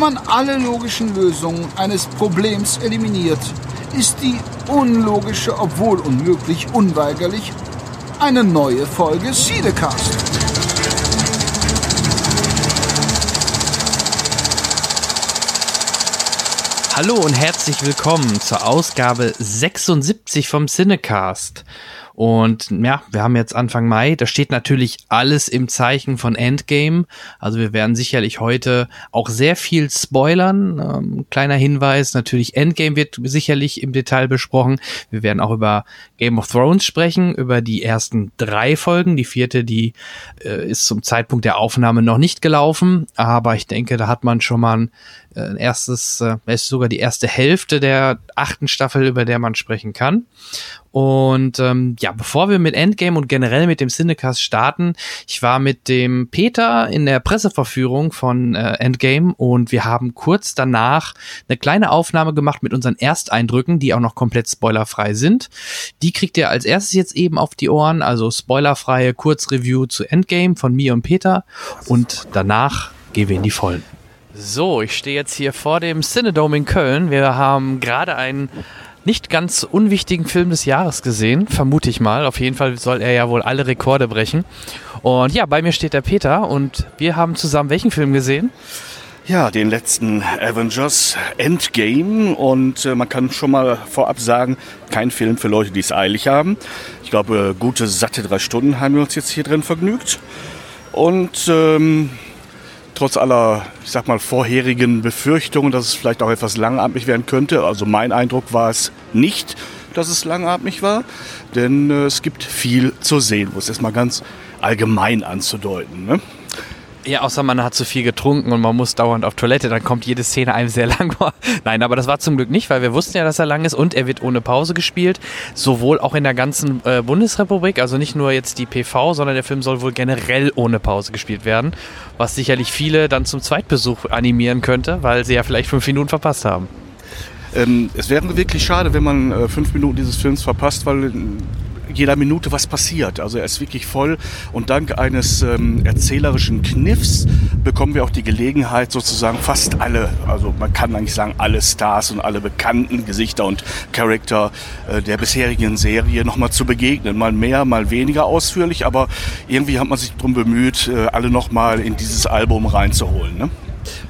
Wenn man alle logischen Lösungen eines Problems eliminiert, ist die unlogische, obwohl unmöglich, unweigerlich eine neue Folge Siedecast. Hallo und herzlich willkommen zur Ausgabe 76 vom Cinecast. Und ja, wir haben jetzt Anfang Mai. Da steht natürlich alles im Zeichen von Endgame. Also wir werden sicherlich heute auch sehr viel spoilern. Ähm, kleiner Hinweis, natürlich Endgame wird sicherlich im Detail besprochen. Wir werden auch über Game of Thrones sprechen, über die ersten drei Folgen. Die vierte, die äh, ist zum Zeitpunkt der Aufnahme noch nicht gelaufen. Aber ich denke, da hat man schon mal ein, äh, ein erstes, äh, ist sogar die erste Hälfte der achten Staffel, über der man sprechen kann. Und ähm, ja, bevor wir mit Endgame und generell mit dem Cinecast starten, ich war mit dem Peter in der Presseverführung von äh, Endgame und wir haben kurz danach eine kleine Aufnahme gemacht mit unseren Ersteindrücken, die auch noch komplett spoilerfrei sind. Die kriegt ihr als erstes jetzt eben auf die Ohren, also spoilerfreie Kurzreview zu Endgame von mir und Peter und danach gehen wir in die Vollen. So, ich stehe jetzt hier vor dem Cinedome in Köln. Wir haben gerade einen nicht ganz unwichtigen Film des Jahres gesehen, vermute ich mal. Auf jeden Fall soll er ja wohl alle Rekorde brechen. Und ja, bei mir steht der Peter und wir haben zusammen welchen Film gesehen? Ja, den letzten Avengers Endgame und äh, man kann schon mal vorab sagen, kein Film für Leute, die es eilig haben. Ich glaube, gute, satte drei Stunden haben wir uns jetzt hier drin vergnügt. Und ähm, trotz aller, ich sag mal, vorherigen Befürchtungen, dass es vielleicht auch etwas langatmig werden könnte. Also mein Eindruck war es nicht, dass es langatmig war, denn äh, es gibt viel zu sehen, wo es erstmal ganz allgemein anzudeuten. Ne? Ja, außer man hat zu viel getrunken und man muss dauernd auf Toilette, dann kommt jede Szene einem sehr lang vor. Nein, aber das war zum Glück nicht, weil wir wussten ja, dass er lang ist und er wird ohne Pause gespielt. Sowohl auch in der ganzen äh, Bundesrepublik, also nicht nur jetzt die PV, sondern der Film soll wohl generell ohne Pause gespielt werden, was sicherlich viele dann zum Zweitbesuch animieren könnte, weil sie ja vielleicht fünf Minuten verpasst haben. Ähm, es wäre wirklich schade, wenn man äh, fünf Minuten dieses Films verpasst, weil jeder Minute was passiert. Also er ist wirklich voll und dank eines ähm, erzählerischen Kniffs bekommen wir auch die Gelegenheit, sozusagen fast alle, also man kann eigentlich sagen, alle Stars und alle bekannten Gesichter und Charakter äh, der bisherigen Serie nochmal zu begegnen. Mal mehr, mal weniger ausführlich, aber irgendwie hat man sich darum bemüht, äh, alle nochmal in dieses Album reinzuholen. Ne?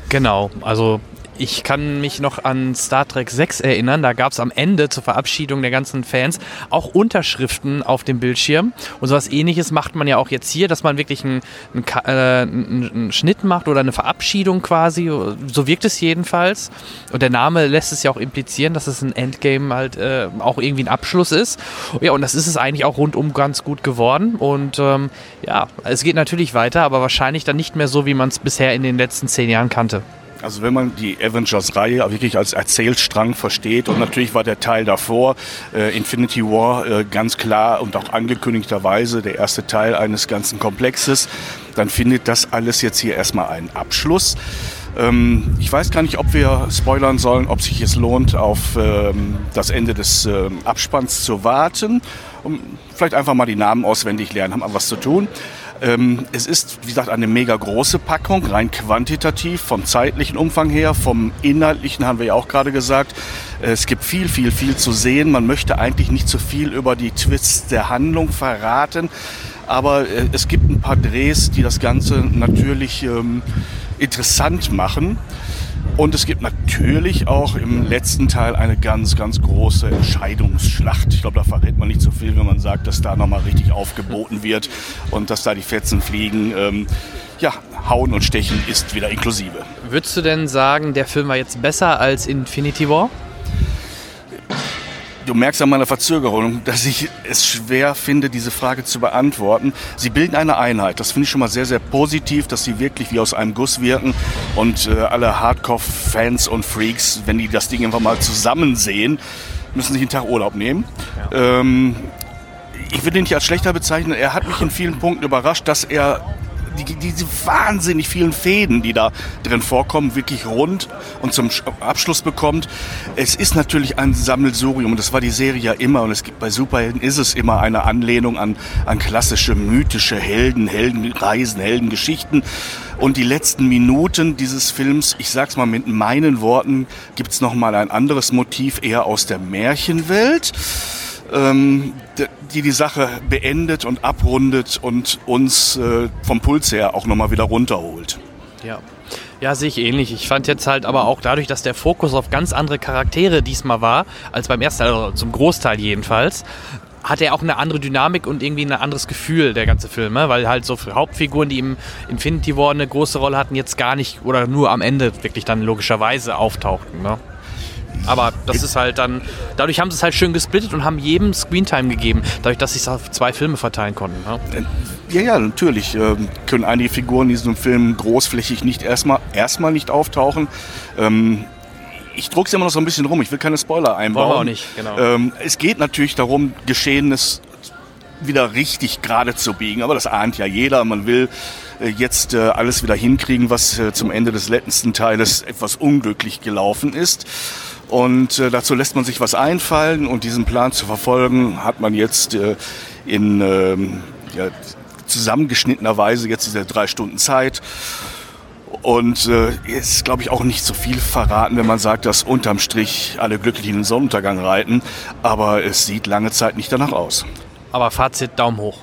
Genau, also ich kann mich noch an Star Trek 6 erinnern. Da gab es am Ende zur Verabschiedung der ganzen Fans auch Unterschriften auf dem Bildschirm. Und sowas ähnliches macht man ja auch jetzt hier, dass man wirklich einen, einen, äh, einen Schnitt macht oder eine Verabschiedung quasi. So wirkt es jedenfalls. Und der Name lässt es ja auch implizieren, dass es ein Endgame halt äh, auch irgendwie ein Abschluss ist. Ja, und das ist es eigentlich auch rundum ganz gut geworden. Und ähm, ja, es geht natürlich weiter, aber wahrscheinlich dann nicht mehr so, wie man es bisher in den letzten zehn Jahren kannte. Also wenn man die Avengers-Reihe wirklich als Erzählstrang versteht und natürlich war der Teil davor, äh, Infinity War, äh, ganz klar und auch angekündigterweise der erste Teil eines ganzen Komplexes, dann findet das alles jetzt hier erstmal einen Abschluss. Ähm, ich weiß gar nicht, ob wir spoilern sollen, ob sich es lohnt, auf ähm, das Ende des ähm, Abspanns zu warten. Um vielleicht einfach mal die Namen auswendig lernen, haben wir was zu tun. Ähm, es ist, wie gesagt, eine mega große Packung, rein quantitativ, vom zeitlichen Umfang her, vom inhaltlichen haben wir ja auch gerade gesagt. Es gibt viel, viel, viel zu sehen. Man möchte eigentlich nicht zu viel über die Twists der Handlung verraten, aber äh, es gibt ein paar Drehs, die das Ganze natürlich ähm, interessant machen. Und es gibt natürlich auch im letzten Teil eine ganz, ganz große Entscheidungsschlacht. Ich glaube, da verrät man nicht so viel, wenn man sagt, dass da nochmal richtig aufgeboten wird und dass da die Fetzen fliegen. Ähm, ja, Hauen und Stechen ist wieder inklusive. Würdest du denn sagen, der Film war jetzt besser als Infinity War? Du merkst an meiner Verzögerung, dass ich es schwer finde, diese Frage zu beantworten. Sie bilden eine Einheit. Das finde ich schon mal sehr, sehr positiv, dass sie wirklich wie aus einem Guss wirken. Und äh, alle Hardcore-Fans und Freaks, wenn die das Ding einfach mal zusammen sehen, müssen sich einen Tag Urlaub nehmen. Ja. Ähm, ich würde ihn nicht als schlechter bezeichnen. Er hat mich in vielen Punkten überrascht, dass er die, diese wahnsinnig vielen Fäden, die da drin vorkommen, wirklich rund und zum Abschluss bekommt. Es ist natürlich ein Sammelsurium und das war die Serie ja immer und es gibt bei Superhelden ist es immer eine Anlehnung an, an klassische mythische Helden, Heldenreisen, Heldengeschichten. Und die letzten Minuten dieses Films, ich sag's mal mit meinen Worten, gibt's noch mal ein anderes Motiv eher aus der Märchenwelt ähm, die die Sache beendet und abrundet und uns äh, vom Puls her auch nochmal wieder runterholt. Ja. Ja, sehe ich ähnlich. Ich fand jetzt halt aber auch dadurch, dass der Fokus auf ganz andere Charaktere diesmal war, als beim ersten Teil, also zum Großteil jedenfalls, hat er auch eine andere Dynamik und irgendwie ein anderes Gefühl, der ganze Film, ne? weil halt so Hauptfiguren, die im Infinity War eine große Rolle hatten, jetzt gar nicht oder nur am Ende wirklich dann logischerweise auftauchten. Ne? Aber das ist halt dann, dadurch haben sie es halt schön gesplittet und haben jedem Screentime gegeben, dadurch, dass sie es auf zwei Filme verteilen konnten. Ne? Ja, ja, natürlich ähm, können einige Figuren in diesem Film großflächig nicht erstmal erstmal nicht auftauchen. Ähm, ich druck's es immer noch so ein bisschen rum. Ich will keine Spoiler einbauen. Wollen wir auch nicht, genau. Ähm, es geht natürlich darum, Geschehenes wieder richtig gerade zu biegen. Aber das ahnt ja jeder. Man will äh, jetzt äh, alles wieder hinkriegen, was äh, zum Ende des letzten Teiles etwas unglücklich gelaufen ist. Und äh, dazu lässt man sich was einfallen und diesen Plan zu verfolgen hat man jetzt äh, in ähm, ja, zusammengeschnittener Weise jetzt diese drei Stunden Zeit. Und äh, ist, glaube ich, auch nicht so viel verraten, wenn man sagt, dass unterm Strich alle glücklich in den Sonnenuntergang reiten. Aber es sieht lange Zeit nicht danach aus. Aber Fazit, Daumen hoch.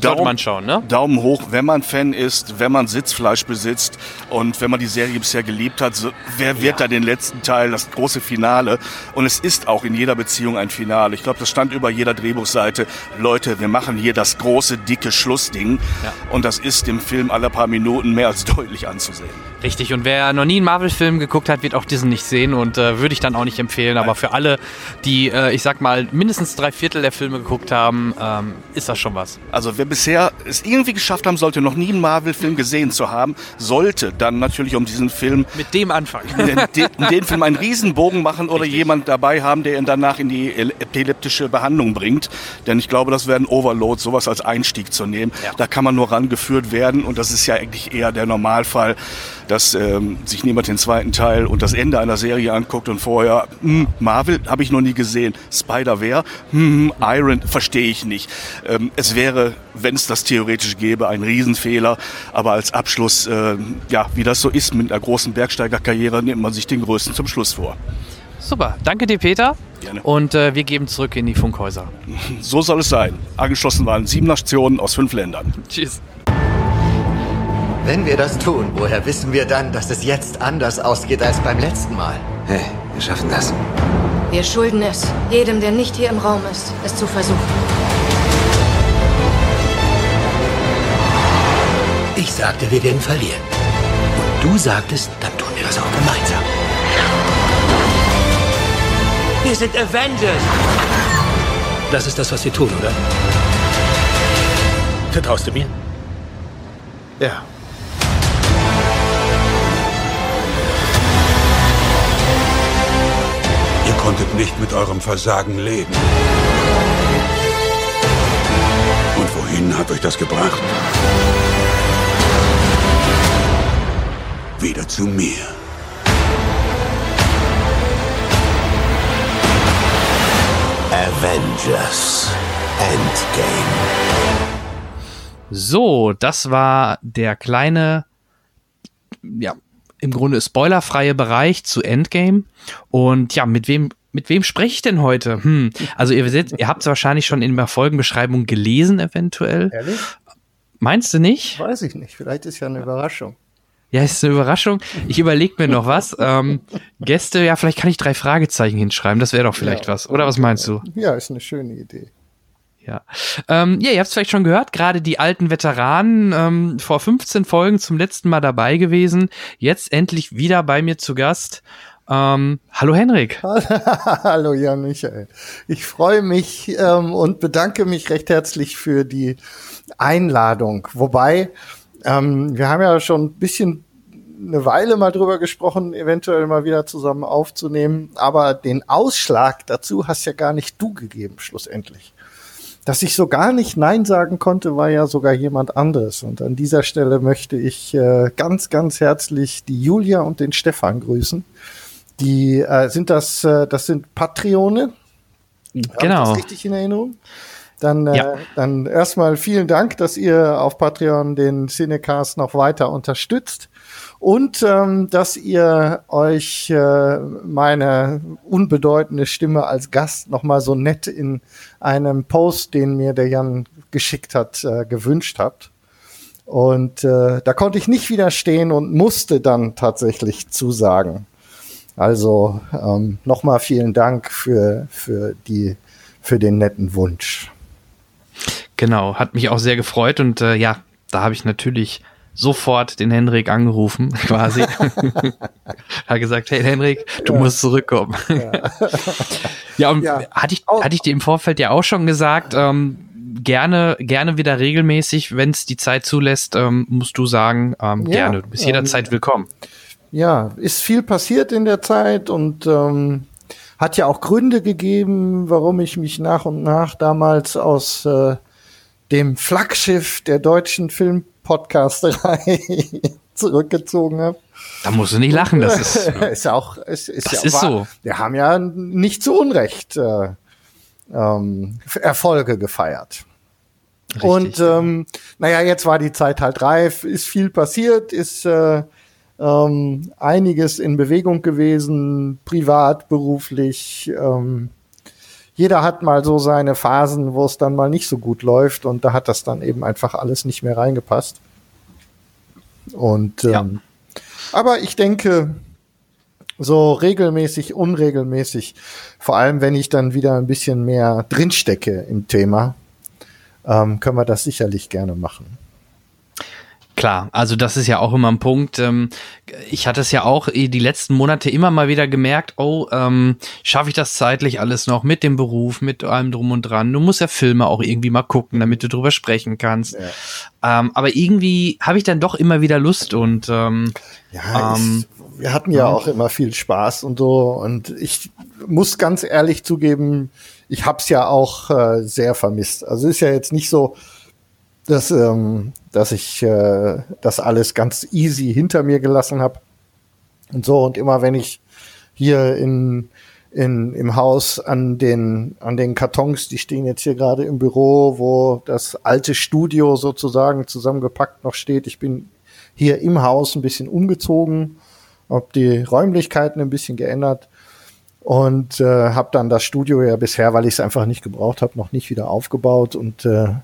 Sollte man schauen, ne? Daumen hoch, wenn man Fan ist, wenn man Sitzfleisch besitzt und wenn man die Serie bisher geliebt hat, so, wer wird ja. da den letzten Teil, das große Finale? Und es ist auch in jeder Beziehung ein Finale. Ich glaube, das stand über jeder Drehbuchseite. Leute, wir machen hier das große, dicke Schlussding. Ja. Und das ist im Film alle paar Minuten mehr als deutlich anzusehen. Richtig, und wer noch nie einen Marvel-Film geguckt hat, wird auch diesen nicht sehen und äh, würde ich dann auch nicht empfehlen. Aber für alle, die, äh, ich sag mal, mindestens drei Viertel der Filme geguckt haben, ähm, ist das schon was. Also wer bisher es irgendwie geschafft haben sollte, noch nie einen Marvel-Film gesehen zu haben, sollte dann natürlich um diesen Film... Mit dem anfangen. In den, den Film einen Riesenbogen machen oder Richtig. jemand dabei haben, der ihn danach in die epileptische Behandlung bringt. Denn ich glaube, das wäre ein Overload, sowas als Einstieg zu nehmen. Ja. Da kann man nur rangeführt werden und das ist ja eigentlich eher der Normalfall dass ähm, sich niemand den zweiten Teil und das Ende einer Serie anguckt und vorher, hm, Marvel habe ich noch nie gesehen, Spider wer, hm, Iron verstehe ich nicht. Ähm, es wäre, wenn es das theoretisch gäbe, ein Riesenfehler, aber als Abschluss, äh, ja, wie das so ist mit einer großen Bergsteigerkarriere, nimmt man sich den größten zum Schluss vor. Super, danke dir, Peter. Gerne. Und äh, wir geben zurück in die Funkhäuser. So soll es sein. Angeschlossen waren sieben Nationen aus fünf Ländern. Tschüss. Wenn wir das tun, woher wissen wir dann, dass es jetzt anders ausgeht als beim letzten Mal? Hey, wir schaffen das. Wir schulden es, jedem, der nicht hier im Raum ist, es zu versuchen. Ich sagte, wir werden verlieren. Und du sagtest, dann tun wir das auch gemeinsam. Wir sind Avengers! Das ist das, was wir tun, oder? Vertraust du mir? Ja. Konntet nicht mit eurem Versagen leben. Und wohin hat euch das gebracht? Wieder zu mir. Avengers Endgame. So, das war der kleine ja, im Grunde spoilerfreie Bereich zu Endgame. Und ja, mit wem mit wem spreche ich denn heute? Hm. Also ihr, seht, ihr habt es wahrscheinlich schon in der Folgenbeschreibung gelesen, eventuell. Ehrlich? Meinst du nicht? Weiß ich nicht. Vielleicht ist ja eine Überraschung. Ja, ist eine Überraschung. Ich überlege mir noch was. Ähm, Gäste, ja, vielleicht kann ich drei Fragezeichen hinschreiben. Das wäre doch vielleicht ja. was. Oder was meinst du? Ja, ist eine schöne Idee. Ja. Ähm, ja, ihr habt es vielleicht schon gehört, gerade die alten Veteranen ähm, vor 15 Folgen zum letzten Mal dabei gewesen, jetzt endlich wieder bei mir zu Gast. Ähm, hallo Henrik. hallo Jan Michael. Ich freue mich ähm, und bedanke mich recht herzlich für die Einladung. Wobei, ähm, wir haben ja schon ein bisschen eine Weile mal drüber gesprochen, eventuell mal wieder zusammen aufzunehmen. Aber den Ausschlag dazu hast ja gar nicht du gegeben, schlussendlich. Dass ich so gar nicht Nein sagen konnte, war ja sogar jemand anderes. Und an dieser Stelle möchte ich äh, ganz, ganz herzlich die Julia und den Stefan grüßen. Die äh, sind das, äh, das sind Patreone. Habe ich Genau. das richtig in Erinnerung? Dann, äh, Ja. dann erstmal vielen Dank, dass ihr auf Patreon den Cinecast noch weiter unterstützt und ähm, dass ihr euch äh, meine unbedeutende Stimme als Gast noch mal so nett in einem Post, den mir der Jan geschickt hat, äh, gewünscht habt. Und äh, da konnte ich nicht widerstehen und musste dann tatsächlich zusagen. Also ähm, nochmal vielen Dank für, für, die, für den netten Wunsch. Genau, hat mich auch sehr gefreut und äh, ja, da habe ich natürlich sofort den Henrik angerufen, quasi. hat gesagt, hey Henrik, du musst zurückkommen. Ja, und Ja. hatte ich, hatte ich dir im Vorfeld ja auch schon gesagt, ähm, gerne, gerne wieder regelmäßig, wenn es die Zeit zulässt, ähm, musst du sagen, ähm, Ja, gerne. Du bist jederzeit willkommen. Ja, ist viel passiert in der Zeit und ähm, hat ja auch Gründe gegeben, warum ich mich nach und nach damals aus äh, dem Flaggschiff der deutschen Filmpodcasterei zurückgezogen habe. Da musst du nicht lachen, das ist. ist ja auch, ist, ist Das ja ist wahr. so. Wir haben ja nicht zu Unrecht äh, ähm, Erfolge gefeiert. Und ähm, naja, jetzt war die Zeit halt reif, ist viel passiert, ist äh, ähm, einiges in Bewegung gewesen, privat, beruflich. Ähm, jeder hat mal so seine Phasen, wo es dann mal nicht so gut läuft und da hat das dann eben einfach alles nicht mehr reingepasst. Und ähm, Ja. aber ich denke, so regelmäßig, unregelmäßig, vor allem wenn ich dann wieder ein bisschen mehr drinstecke im Thema, ähm, können wir das sicherlich gerne machen. Klar, also das ist ja auch immer ein Punkt. Ähm, ich hatte es ja auch eh die letzten Monate immer mal wieder gemerkt, oh, ähm, schaffe ich das zeitlich alles noch mit dem Beruf, mit allem drum und dran. Du musst ja Filme auch irgendwie mal gucken, damit du drüber sprechen kannst. Ähm, aber irgendwie habe ich dann doch immer wieder Lust und ähm, Ja, Ähm, es, wir hatten ja auch immer viel Spaß und so. Und ich muss ganz ehrlich zugeben, ich hab's ja auch äh, sehr vermisst. Also ist ja jetzt nicht so, dass, ähm, dass ich äh, das alles ganz easy hinter mir gelassen habe. Und so, und immer wenn ich hier in, in, im Haus an den, an den Kartons, die stehen jetzt hier gerade im Büro, wo das alte Studio sozusagen zusammengepackt noch steht. Ich bin hier im Haus ein bisschen umgezogen, habe die Räumlichkeiten ein bisschen geändert und äh, habe dann das Studio ja bisher, weil ich es einfach nicht gebraucht habe, noch nicht wieder aufgebaut und äh,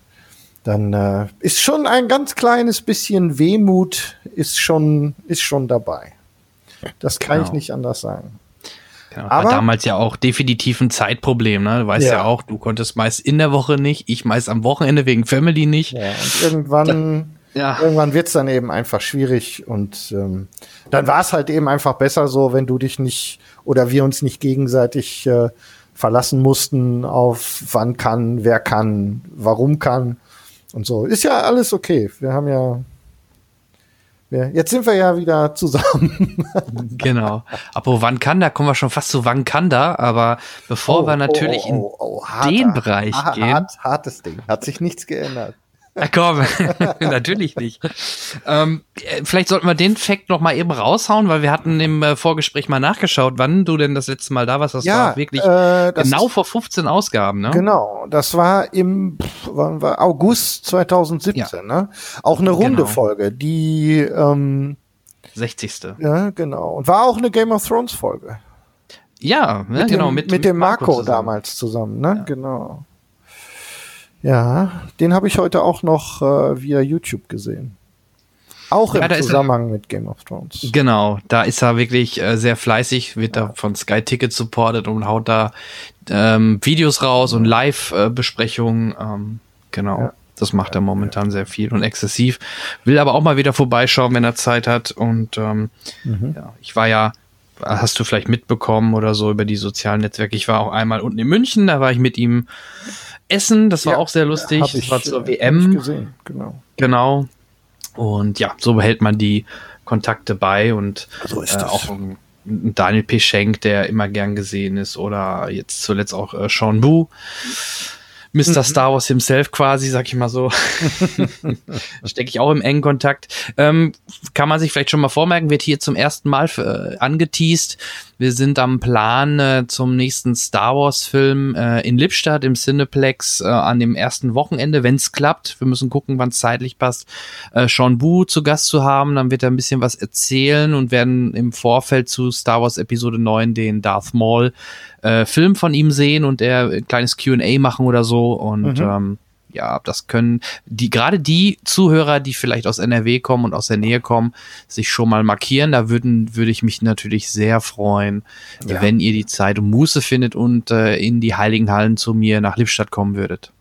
dann äh, ist schon ein ganz kleines bisschen Wehmut ist schon ist schon dabei. Das kann Genau. ich nicht anders sagen. genau, Aber- war damals ja auch definitiv ein Zeitproblem. Ne? Du weißt ja. Ja. auch, du konntest meist in der Woche nicht, ich meist am Wochenende wegen Family nicht. Ja, und irgendwann, Ja. irgendwann wird's dann eben einfach schwierig und ähm, dann war es halt eben einfach besser so, wenn du dich nicht oder wir uns nicht gegenseitig äh, verlassen mussten auf wann kann, wer kann, warum kann und so. Ist ja alles okay. Wir haben ja, wir, jetzt sind wir ja wieder zusammen. Genau. Aber wann kann da kommen wir schon fast zu wann kann da, aber bevor wir natürlich in oh, harter- den Bereich hart, gehen. Hart, hartes Ding. Hat sich nichts geändert. Na komm, natürlich nicht. Ähm, äh, vielleicht sollten wir den Fact noch mal eben raushauen, weil wir hatten im äh, Vorgespräch mal nachgeschaut, wann du denn das letzte Mal da warst. Das war wirklich äh, das genau ist- vor 15 Ausgaben, ne? Genau, das war im war, August 2017, ne? Auch eine runde Genau. Folge, die ähm, 60. ja genau und war auch eine Game of Thrones Folge Ja, ne, mit genau. dem, mit, mit, dem Marco, zusammen. damals zusammen, ne? Genau. Ja, den habe ich heute auch noch äh, via YouTube gesehen. Auch Ja, im ist er- Zusammenhang mit Game of Thrones. Genau, da ist er wirklich äh, sehr fleißig, wird da von Sky Ticket supported und haut da ähm, Videos raus und Live-Besprechungen. ähm, genau, Ja. das macht er momentan sehr viel und exzessiv. Will aber auch mal wieder vorbeischauen, wenn er Zeit hat. Und ähm, Mhm. ja, ich war ja, hast du vielleicht mitbekommen oder so über die sozialen Netzwerke. Ich war auch einmal unten in München, da war ich mit ihm essen. Das war Ja, auch sehr lustig. Hab das war zur äh, WM. ich gesehen, genau. Genau. Und ja, so behält man die Kontakte bei und So ist äh, das. auch Daniel P. Schenk, der immer gern gesehen ist, oder jetzt zuletzt auch äh, Sean Bu. Mr. Star Wars himself quasi, sag ich mal so. Stecke ich auch im engen Kontakt. Ähm, kann man sich vielleicht schon mal vormerken, wird hier zum ersten Mal äh, angeteased. Wir sind am Plan äh, zum nächsten Star Wars Film äh, in Lippstadt im Cineplex äh, an dem ersten Wochenende, wenn es klappt. Wir müssen gucken, wann es zeitlich passt. Äh, Sean Bu zu Gast zu haben, dann wird er ein bisschen was erzählen und werden im Vorfeld zu Star Wars Episode 9 den Darth Maul äh, Film von ihm sehen und er ein kleines Q&A machen oder so und mhm. ähm, ja, das können die gerade die Zuhörer, die vielleicht aus NRW kommen und aus der Nähe kommen, sich schon mal markieren. Da würden würde ich mich natürlich sehr freuen, ja. wenn ihr die Zeit und Muße findet und äh, in die Heiligen Hallen zu mir nach Lippstadt kommen würdet.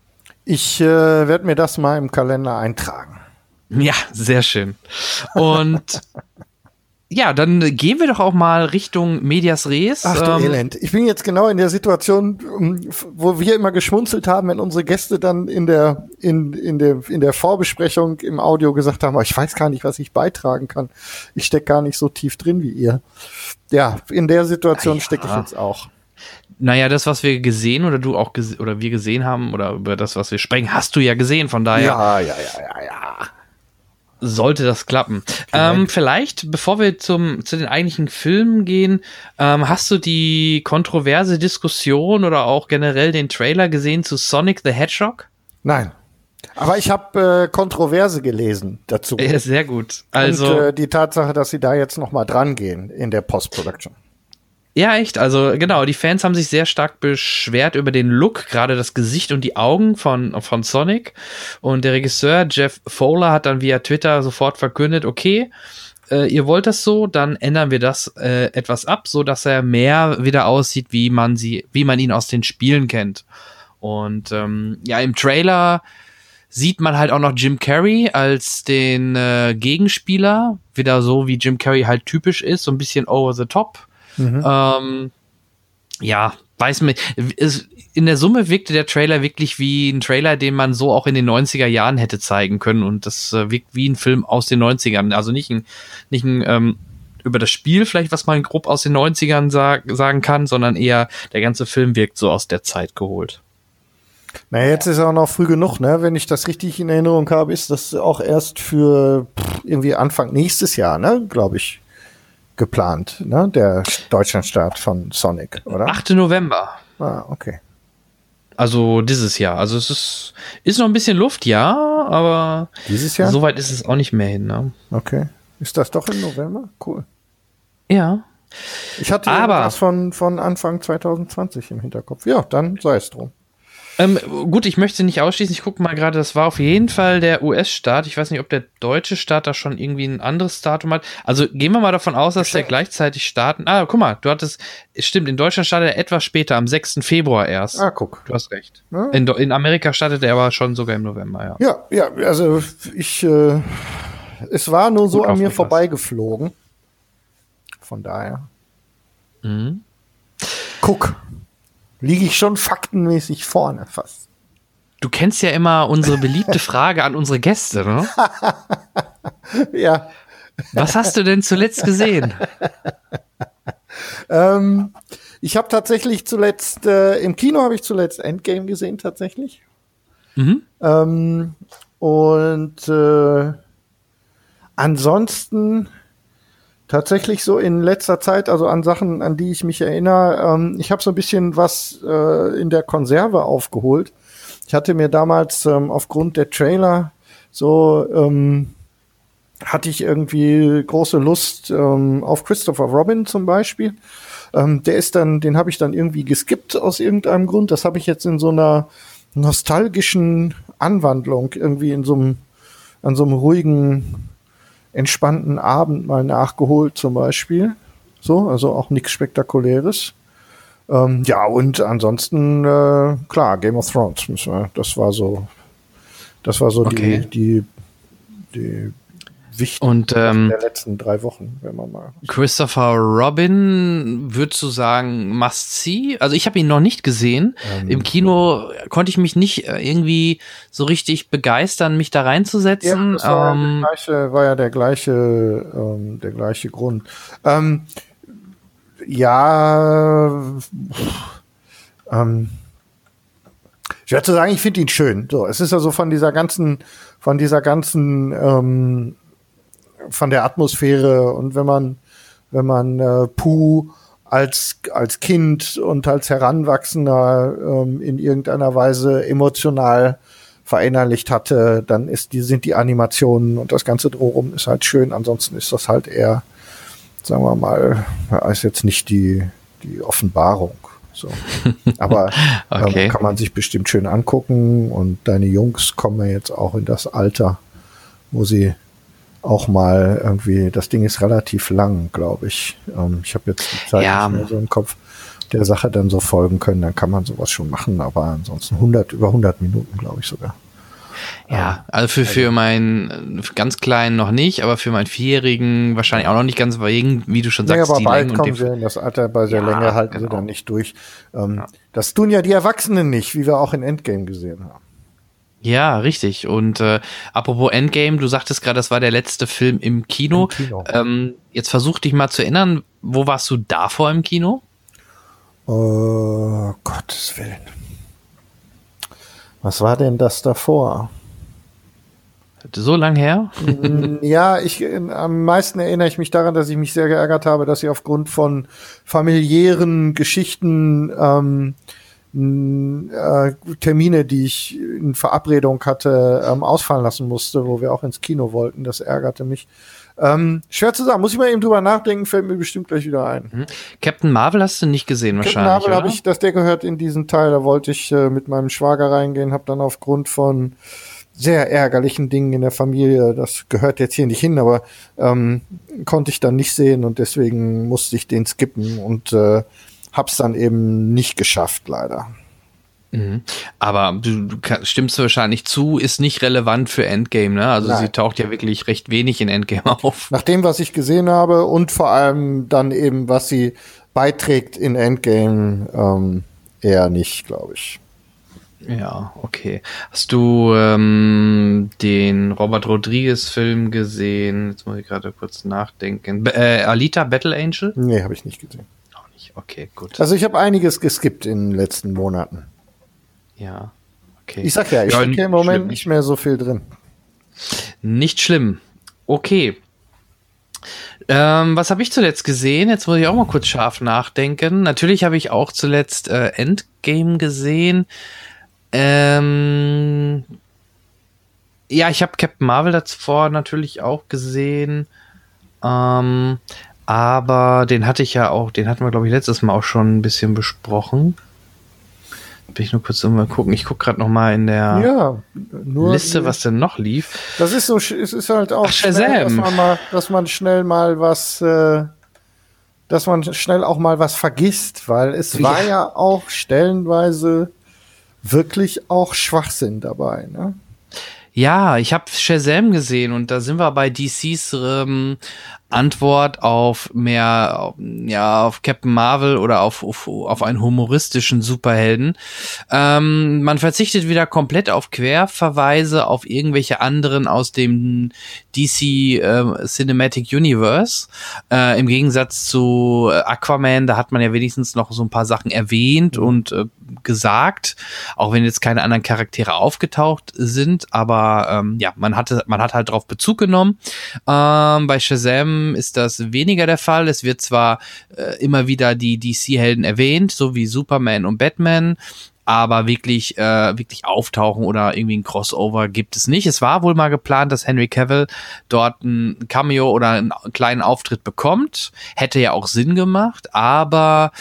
Ich äh, werde mir das mal im Kalender eintragen. Ja, sehr schön. Und ja, dann gehen wir doch auch mal Richtung Medias Res. Ach du ähm, Elend. Ich bin jetzt genau in der Situation, ähm, wo wir immer geschmunzelt haben, wenn unsere Gäste dann in der, in, in der, in der Vorbesprechung im Audio gesagt haben, ich weiß gar nicht, was ich beitragen kann. Ich stecke gar nicht so tief drin wie ihr. Ja, in der Situation ja. stecke ich jetzt auch. Naja, das, was wir gesehen oder du auch oder wir gesehen haben oder über das, was wir sprechen, hast du ja gesehen, von daher. Ja, ja, ja, ja, ja sollte das klappen. Ähm, vielleicht, bevor wir zum, zu den eigentlichen Filmen gehen, ähm, hast du die kontroverse Diskussion oder auch generell den Trailer gesehen zu Sonic the Hedgehog? Nein. Aber ich habe äh, Kontroverse gelesen dazu. Ja, sehr gut. Also Und äh, die Tatsache, dass sie da jetzt noch mal dran gehen in der Post-Production. Ja, echt. Also genau, die Fans haben sich sehr stark beschwert über den Look, gerade das Gesicht und die Augen von, von Sonic. Und der Regisseur Jeff Fowler hat dann via Twitter sofort verkündet, okay, äh, ihr wollt das so, dann ändern wir das äh, etwas ab, so dass er mehr wieder aussieht, wie man sie, wie man ihn aus den Spielen kennt. Und ähm, ja, im Trailer sieht man halt auch noch Jim Carrey als den äh, Gegenspieler, wieder so wie Jim Carrey halt typisch ist, so ein bisschen over the top Mhm. Ähm, ja, weiß man, in der Summe wirkte der Trailer wirklich wie ein Trailer, den man so auch in den 90er Jahren hätte zeigen können und das äh, wirkt wie ein Film aus den 90ern. Also nicht ein, nicht ein, ähm, über das Spiel vielleicht, was man grob aus den 90ern sag, sagen kann, sondern eher der ganze Film wirkt so aus der Zeit geholt. Na, jetzt ist auch noch früh genug, ne? Wenn ich das richtig in Erinnerung habe, ist das auch erst für irgendwie Anfang nächstes Jahr, ne? Glaube ich geplant, ne? Der Deutschlandstart von Sonic, oder? 8. November. Ah, okay. Also dieses Jahr. Also es ist, ist noch ein bisschen Luft, ja, aber dieses Jahr? Soweit ist es auch nicht mehr hin. Ne? Okay. Ist das doch im November? Cool. Ja. Ich hatte aber was von, von Anfang 2020 im Hinterkopf. Ja, dann sei es drum. Ähm, gut, ich möchte nicht ausschließen. Ich gucke mal gerade, das war auf jeden Fall der US-Start. Ich weiß nicht, ob der deutsche Start da schon irgendwie ein anderes Datum hat. Also gehen wir mal davon aus, dass der gleichzeitig starten. Ah, guck mal, du hattest, stimmt, in Deutschland startet er etwas später, am 6. Februar erst. Ah, guck. Du hast recht. Ja. In, in, Amerika startet er aber schon sogar im November, ja. Ja, ja, also ich, äh, es war nur so an mir vorbeigeflogen. Von daher. Mhm. Guck liege ich schon faktenmäßig vorne fast. Du kennst ja immer unsere beliebte Frage an unsere Gäste, ne? ja. Was hast du denn zuletzt gesehen? ähm, ich habe tatsächlich zuletzt, äh, im Kino habe ich zuletzt Endgame gesehen, tatsächlich. Mhm. Ähm, und äh, ansonsten tatsächlich so in letzter Zeit, also an Sachen, an die ich mich erinnere, ähm, ich habe so ein bisschen was äh, in der Konserve aufgeholt. Ich hatte mir damals ähm, aufgrund der Trailer so ähm, hatte ich irgendwie große Lust ähm, auf Christopher Robin zum Beispiel. Ähm, der ist dann, den habe ich dann irgendwie geskippt aus irgendeinem Grund. Das habe ich jetzt in so einer nostalgischen Anwandlung irgendwie in so einem an so einem ruhigen entspannten Abend mal nachgeholt zum Beispiel. So, also auch nichts Spektakuläres. Ähm, ja, und ansonsten, äh, klar, Game of Thrones, das war so, das war so okay. die, die, die wichtig und, ähm, der letzten drei Wochen, wenn man mal. Christopher Robin, würdest du sagen, must see? Also ich habe ihn noch nicht gesehen. Ähm, Im Kino konnte ich mich nicht äh, irgendwie so richtig begeistern, mich da reinzusetzen. Ja, das war, ähm, ja gleiche, war ja der gleiche, ähm, der gleiche Grund. Ähm, ja, ähm, Schwer zu sagen, ich finde ihn schön. So, es ist also von dieser ganzen, von dieser ganzen, ähm, von der Atmosphäre und wenn man, wenn man äh, Puh als, als Kind und als Heranwachsender ähm, in irgendeiner Weise emotional verinnerlicht hatte, dann ist die, sind die Animationen und das Ganze drumherum ist halt schön. Ansonsten ist das halt eher, sagen wir mal, ist jetzt nicht die, die Offenbarung. So. Aber okay. ähm, kann man sich bestimmt schön angucken und deine Jungs kommen ja jetzt auch in das Alter, wo sie auch mal irgendwie, das Ding ist relativ lang, glaube ich. Ähm, ich habe jetzt die Zeit ja. nicht mehr so im Kopf der Sache dann so folgen können, dann kann man sowas schon machen, aber ansonsten 100, über 100 Minuten, glaube ich sogar. Ja, also für, für also meinen ganz kleinen noch nicht, aber für meinen Vierjährigen wahrscheinlich auch noch nicht ganz wegen, wie du schon sagst, ja, aber bald kommen sie in das Alter, bei der ja, Länge halten genau. sie dann nicht durch. Ähm, ja. Das tun ja die Erwachsenen nicht, wie wir auch in Endgame gesehen haben. Ja, richtig. Und äh, apropos Endgame, du sagtest gerade, das war der letzte Film im Kino. Im Kino. Ähm, jetzt versuch dich mal zu erinnern, wo warst du davor im Kino? Oh, Gottes Willen. Was war denn das davor? So lang her? Mm, ja, ich am meisten erinnere ich mich daran, dass ich mich sehr geärgert habe, dass ich aufgrund von familiären Geschichten ähm, äh, Termine, die ich in Verabredung hatte, ähm, ausfallen lassen musste, wo wir auch ins Kino wollten. Das ärgerte mich. Ähm, schwer zu sagen, muss ich mal eben drüber nachdenken, fällt mir bestimmt gleich wieder ein. Mhm. Captain Marvel hast du nicht gesehen wahrscheinlich. Captain Marvel habe ich, dass der gehört in diesen Teil, da wollte ich äh, mit meinem Schwager reingehen, habe dann aufgrund von sehr ärgerlichen Dingen in der Familie, das gehört jetzt hier nicht hin, aber ähm, konnte ich dann nicht sehen und deswegen musste ich den skippen und äh, hab's dann eben nicht geschafft, leider. Mhm. Aber du, du stimmst wahrscheinlich zu, ist nicht relevant für Endgame, ne? Also Nein. sie taucht ja wirklich recht wenig in Endgame auf. Nach dem, was ich gesehen habe und vor allem dann eben, was sie beiträgt in Endgame, ähm, eher nicht, glaube ich. Ja, okay. Hast du ähm, den Robert Rodriguez-Film gesehen? Jetzt muss ich gerade kurz nachdenken. B äh, Alita Battle Angel? Nee, habe ich nicht gesehen. Nicht, okay, gut. Also ich habe einiges geskippt in den letzten Monaten. Ja, okay. Ich sag ja, ich ja, stecke im Moment schlimm. nicht mehr so viel drin. Nicht schlimm. Okay. Ähm, was habe ich zuletzt gesehen? Jetzt muss ich auch mal kurz scharf nachdenken. Natürlich habe ich auch zuletzt äh, Endgame gesehen. Ähm, ja, ich habe Captain Marvel davor natürlich auch gesehen. Ähm, aber den hatte ich ja auch, den hatten wir, glaube ich, letztes Mal auch schon ein bisschen besprochen. Will ich nur kurz mal gucken. Ich gucke gerade noch mal in der ja, Liste, was denn noch lief. Das ist so, es ist halt auch Ach, schnell, dass man mal, dass man schnell mal was, äh, dass man schnell auch mal was vergisst, weil es ja. war ja auch stellenweise wirklich auch Schwachsinn dabei, ne? Ja, ich habe Shazam gesehen und da sind wir bei DCs ähm, Antwort auf mehr, ja, auf Captain Marvel oder auf, auf, auf einen humoristischen Superhelden. Ähm, man verzichtet wieder komplett auf Querverweise auf irgendwelche anderen aus dem DC äh, Cinematic Universe. Äh, Im Gegensatz zu Aquaman, da hat man ja wenigstens noch so ein paar Sachen erwähnt mhm. und äh, gesagt, auch wenn jetzt keine anderen Charaktere aufgetaucht sind, aber ähm, ja, man hatte, man hat halt darauf Bezug genommen. Ähm, bei Shazam ist das weniger der Fall. Es wird zwar äh, immer wieder die DC-Helden erwähnt, so wie Superman und Batman, aber wirklich, äh, wirklich auftauchen oder irgendwie ein Crossover gibt es nicht. Es war wohl mal geplant, dass Henry Cavill dort ein Cameo oder einen kleinen Auftritt bekommt. Hätte ja auch Sinn gemacht, aber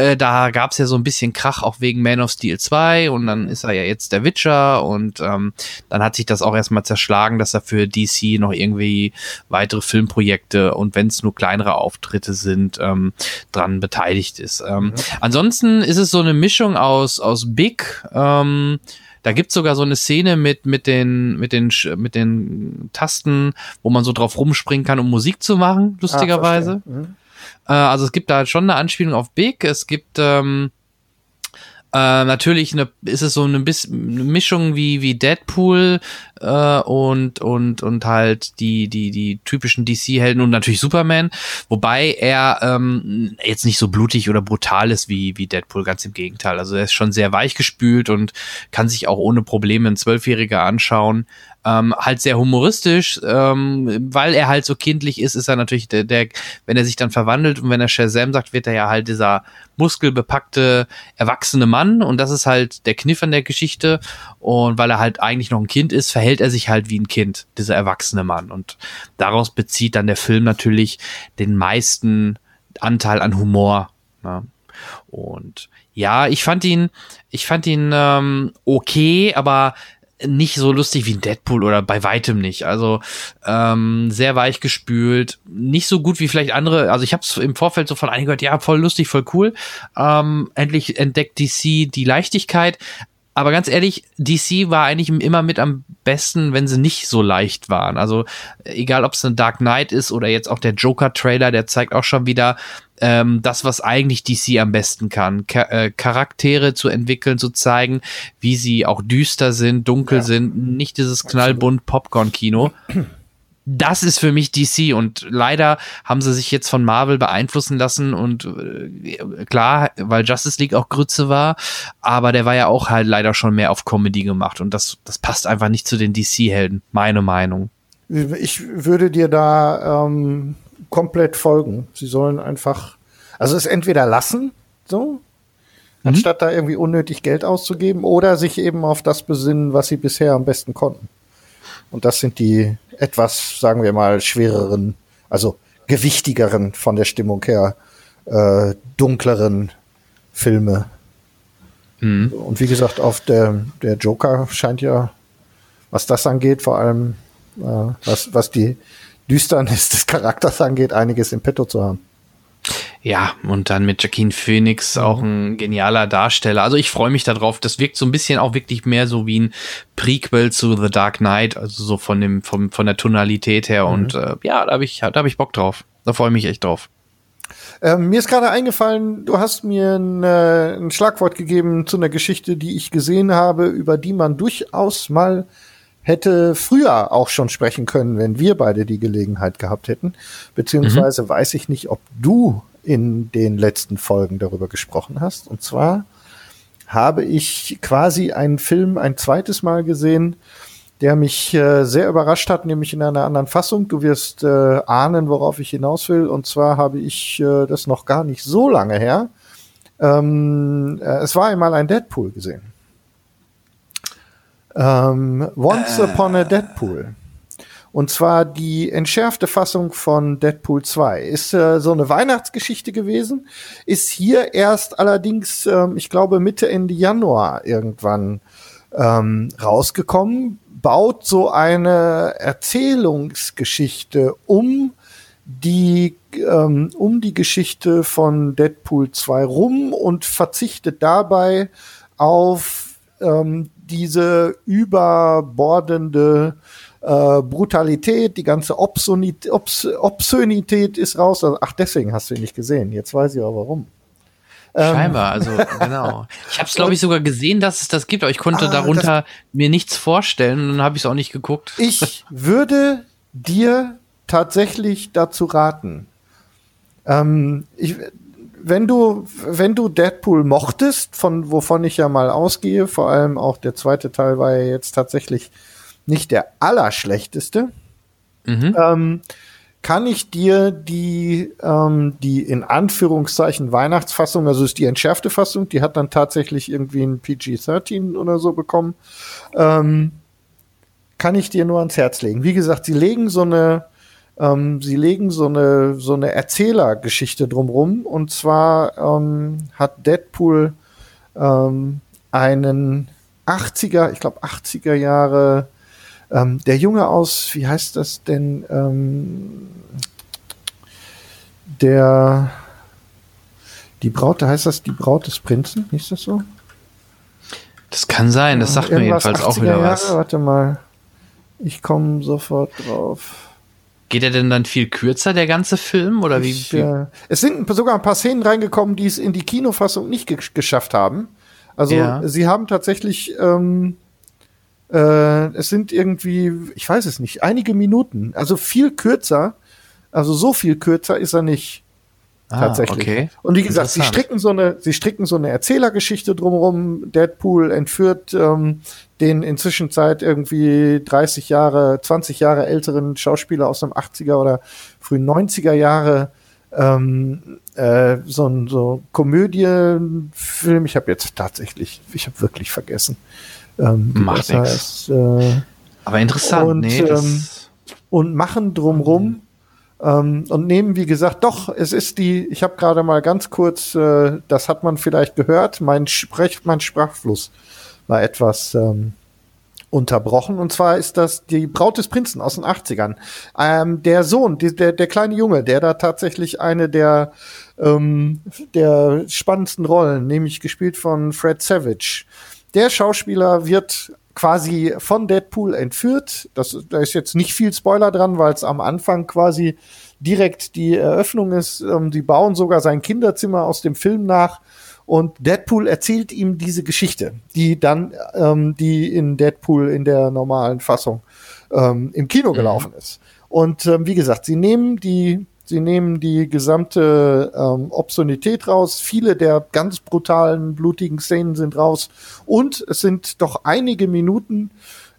äh, da gab es ja so ein bisschen Krach auch wegen Man of Steel 2 und dann ist er ja jetzt der Witcher und ähm, dann hat sich das auch erstmal zerschlagen, dass er für DC noch irgendwie weitere Filmprojekte und wenn es nur kleinere Auftritte sind, ähm, dran beteiligt ist. Ähm, mhm. Ansonsten ist es so eine Mischung aus, aus Big, ähm, da gibt's sogar so eine Szene mit, mit, den, mit, den, mit den Tasten, wo man so drauf rumspringen kann, um Musik zu machen, lustigerweise. Ah, äh, also es gibt da schon eine Anspielung auf Big. Es gibt ähm, äh, natürlich eine, ist es so eine, bisschen, eine Mischung wie, wie Deadpool, äh, und und und halt die die die typischen DC-Helden und natürlich Superman, wobei er ähm, jetzt nicht so blutig oder brutal ist wie wie Deadpool, ganz im Gegenteil. Also er ist schon sehr weichgespült und kann sich auch ohne Probleme ein Zwölfjähriger anschauen. Ähm, halt sehr humoristisch, ähm, weil er halt so kindlich ist, ist er natürlich der, der, wenn er sich dann verwandelt und wenn er Shazam sagt, wird er ja halt dieser muskelbepackte, erwachsene Mann. Und das ist halt der Kniff an der Geschichte. Und weil er halt eigentlich noch ein Kind ist, verhält er sich halt wie ein Kind, dieser erwachsene Mann und daraus bezieht dann der Film natürlich den meisten Anteil an Humor. Ne? Und ja, ich fand ihn, ich fand ihn ähm, okay, aber nicht so lustig wie ein Deadpool oder bei weitem nicht. Also ähm, sehr weich gespült, nicht so gut wie vielleicht andere. Also ich habe es im Vorfeld so von einigen gehört, ja, voll lustig, voll cool. Ähm, endlich entdeckt DC die Leichtigkeit. Aber ganz ehrlich, DC war eigentlich immer mit am besten, wenn sie nicht so leicht waren. Also egal, ob es ein Dark Knight ist oder jetzt auch der Joker-Trailer, der zeigt auch schon wieder, ähm, das, was eigentlich DC am besten kann. Cha äh, Charaktere zu entwickeln, zu zeigen, wie sie auch düster sind, dunkel ja. sind, nicht dieses knallbunt Popcorn-Kino. Das ist für mich DC und leider haben sie sich jetzt von Marvel beeinflussen lassen und äh, klar, weil Justice League auch Grütze war, aber der war ja auch halt leider schon mehr auf Comedy gemacht und das, das passt einfach nicht zu den DC-Helden, meine Meinung. Ich würde dir da ähm, komplett folgen. Sie sollen einfach, also es entweder lassen, so, mhm. anstatt da irgendwie unnötig Geld auszugeben, oder sich eben auf das besinnen, was sie bisher am besten konnten. Und das sind die etwas, sagen wir mal, schwereren, also gewichtigeren von der Stimmung her, äh, dunkleren Filme. Mhm. Und wie gesagt, auf der, der Joker scheint ja, was das angeht, vor allem äh, was, was die Düsternis des Charakters angeht, einiges im Petto zu haben. Ja, und dann mit Joaquin Phoenix auch ein genialer Darsteller. Also ich freue mich darauf. Das wirkt so ein bisschen auch wirklich mehr so wie ein Prequel zu The Dark Knight, also so von dem vom, von der Tonalität her. Mhm. Und äh, ja, da habe ich da habe ich Bock drauf. Da freue ich mich echt drauf. Ähm, mir ist gerade eingefallen, du hast mir ein, äh, ein Schlagwort gegeben zu einer Geschichte, die ich gesehen habe, über die man durchaus mal hätte früher auch schon sprechen können, wenn wir beide die Gelegenheit gehabt hätten. Beziehungsweise mhm. weiß ich nicht, ob du in den letzten Folgen darüber gesprochen hast. Und zwar habe ich quasi einen Film ein zweites Mal gesehen, der mich äh, sehr überrascht hat, nämlich in einer anderen Fassung. Du wirst äh, ahnen, worauf ich hinaus will. Und zwar habe ich äh, das noch gar nicht so lange her. Ähm, äh, es war einmal ein Deadpool gesehen. Ähm, Once äh. Upon a Deadpool. Und zwar die entschärfte Fassung von Deadpool 2. Ist äh, so eine Weihnachtsgeschichte gewesen. Ist hier erst allerdings, ähm, ich glaube, Mitte, Ende Januar irgendwann ähm, rausgekommen. Baut so eine Erzählungsgeschichte um die, ähm, um die Geschichte von Deadpool 2 rum und verzichtet dabei auf ähm, diese überbordende äh, Brutalität, die ganze Obsonität, Obs Obszönität ist raus. Also, ach, deswegen hast du ihn nicht gesehen. Jetzt weiß ich auch warum. Ähm, Scheinbar, also genau. Ich habe es, glaube ich, sogar gesehen, dass es das gibt, aber ich konnte ah, darunter mir nichts vorstellen und dann habe ich es auch nicht geguckt. Ich würde dir tatsächlich dazu raten. Ähm, ich, wenn du, wenn du Deadpool mochtest, von wovon ich ja mal ausgehe, vor allem auch der zweite Teil war ja jetzt tatsächlich nicht der allerschlechteste, mhm. ähm, kann ich dir die, ähm, die in Anführungszeichen Weihnachtsfassung, also ist die entschärfte Fassung, die hat dann tatsächlich irgendwie ein PG-13 oder so bekommen, ähm, kann ich dir nur ans Herz legen. Wie gesagt, sie legen so eine, ähm, sie legen so eine, so eine Erzählergeschichte drumrum. Und zwar ähm, hat Deadpool ähm, einen 80er, ich glaube 80er Jahre, ähm, der Junge aus, wie heißt das denn? Ähm, der, die Braut, heißt das die Braut des Prinzen? Ist das so? Das kann sein, das sagt mir jedenfalls auch wieder Jahre, was. Warte mal, ich komme sofort drauf. Geht er denn dann viel kürzer, der ganze Film? Oder wie? Ich, äh, es sind sogar ein paar Szenen reingekommen, die es in die Kinofassung nicht ge geschafft haben. Also ja. sie haben tatsächlich ähm, Äh, es sind irgendwie, ich weiß es nicht, einige Minuten. Also viel kürzer. Also so viel kürzer ist er nicht. Ah, tatsächlich. okay. Und wie gesagt, sie stricken so eine, sie stricken so eine Erzählergeschichte drumherum. Deadpool entführt ähm, den inzwischen Zeit irgendwie 30 Jahre, 20 Jahre älteren Schauspieler aus dem 80er oder frühen 90er Jahre. Ähm, äh, so ein so Komödienfilm. Ich habe jetzt tatsächlich, ich habe wirklich vergessen. Ähm, Macht heißt, äh, Aber interessant, Und, nee, ähm, und machen drumrum ähm, und nehmen, wie gesagt, doch, es ist die, ich habe gerade mal ganz kurz, äh, das hat man vielleicht gehört, mein, Sprech, mein Sprachfluss war etwas ähm, unterbrochen. Und zwar ist das die Braut des Prinzen aus den 80ern. Ähm, der Sohn, die, der, der kleine Junge, der da tatsächlich eine der, ähm, der spannendsten Rollen, nämlich gespielt von Fred Savage. Der Schauspieler wird quasi von Deadpool entführt. Das, da ist jetzt nicht viel Spoiler dran, weil es am Anfang quasi direkt die Eröffnung ist. Ähm, die bauen sogar sein Kinderzimmer aus dem Film nach. Und Deadpool erzählt ihm diese Geschichte, die dann, ähm, die in Deadpool in der normalen Fassung ähm, im Kino gelaufen ist. Und ähm, wie gesagt, sie nehmen die, sie nehmen die gesamte ähm, Obszönität raus. Viele der ganz brutalen, blutigen Szenen sind raus. Und es sind doch einige Minuten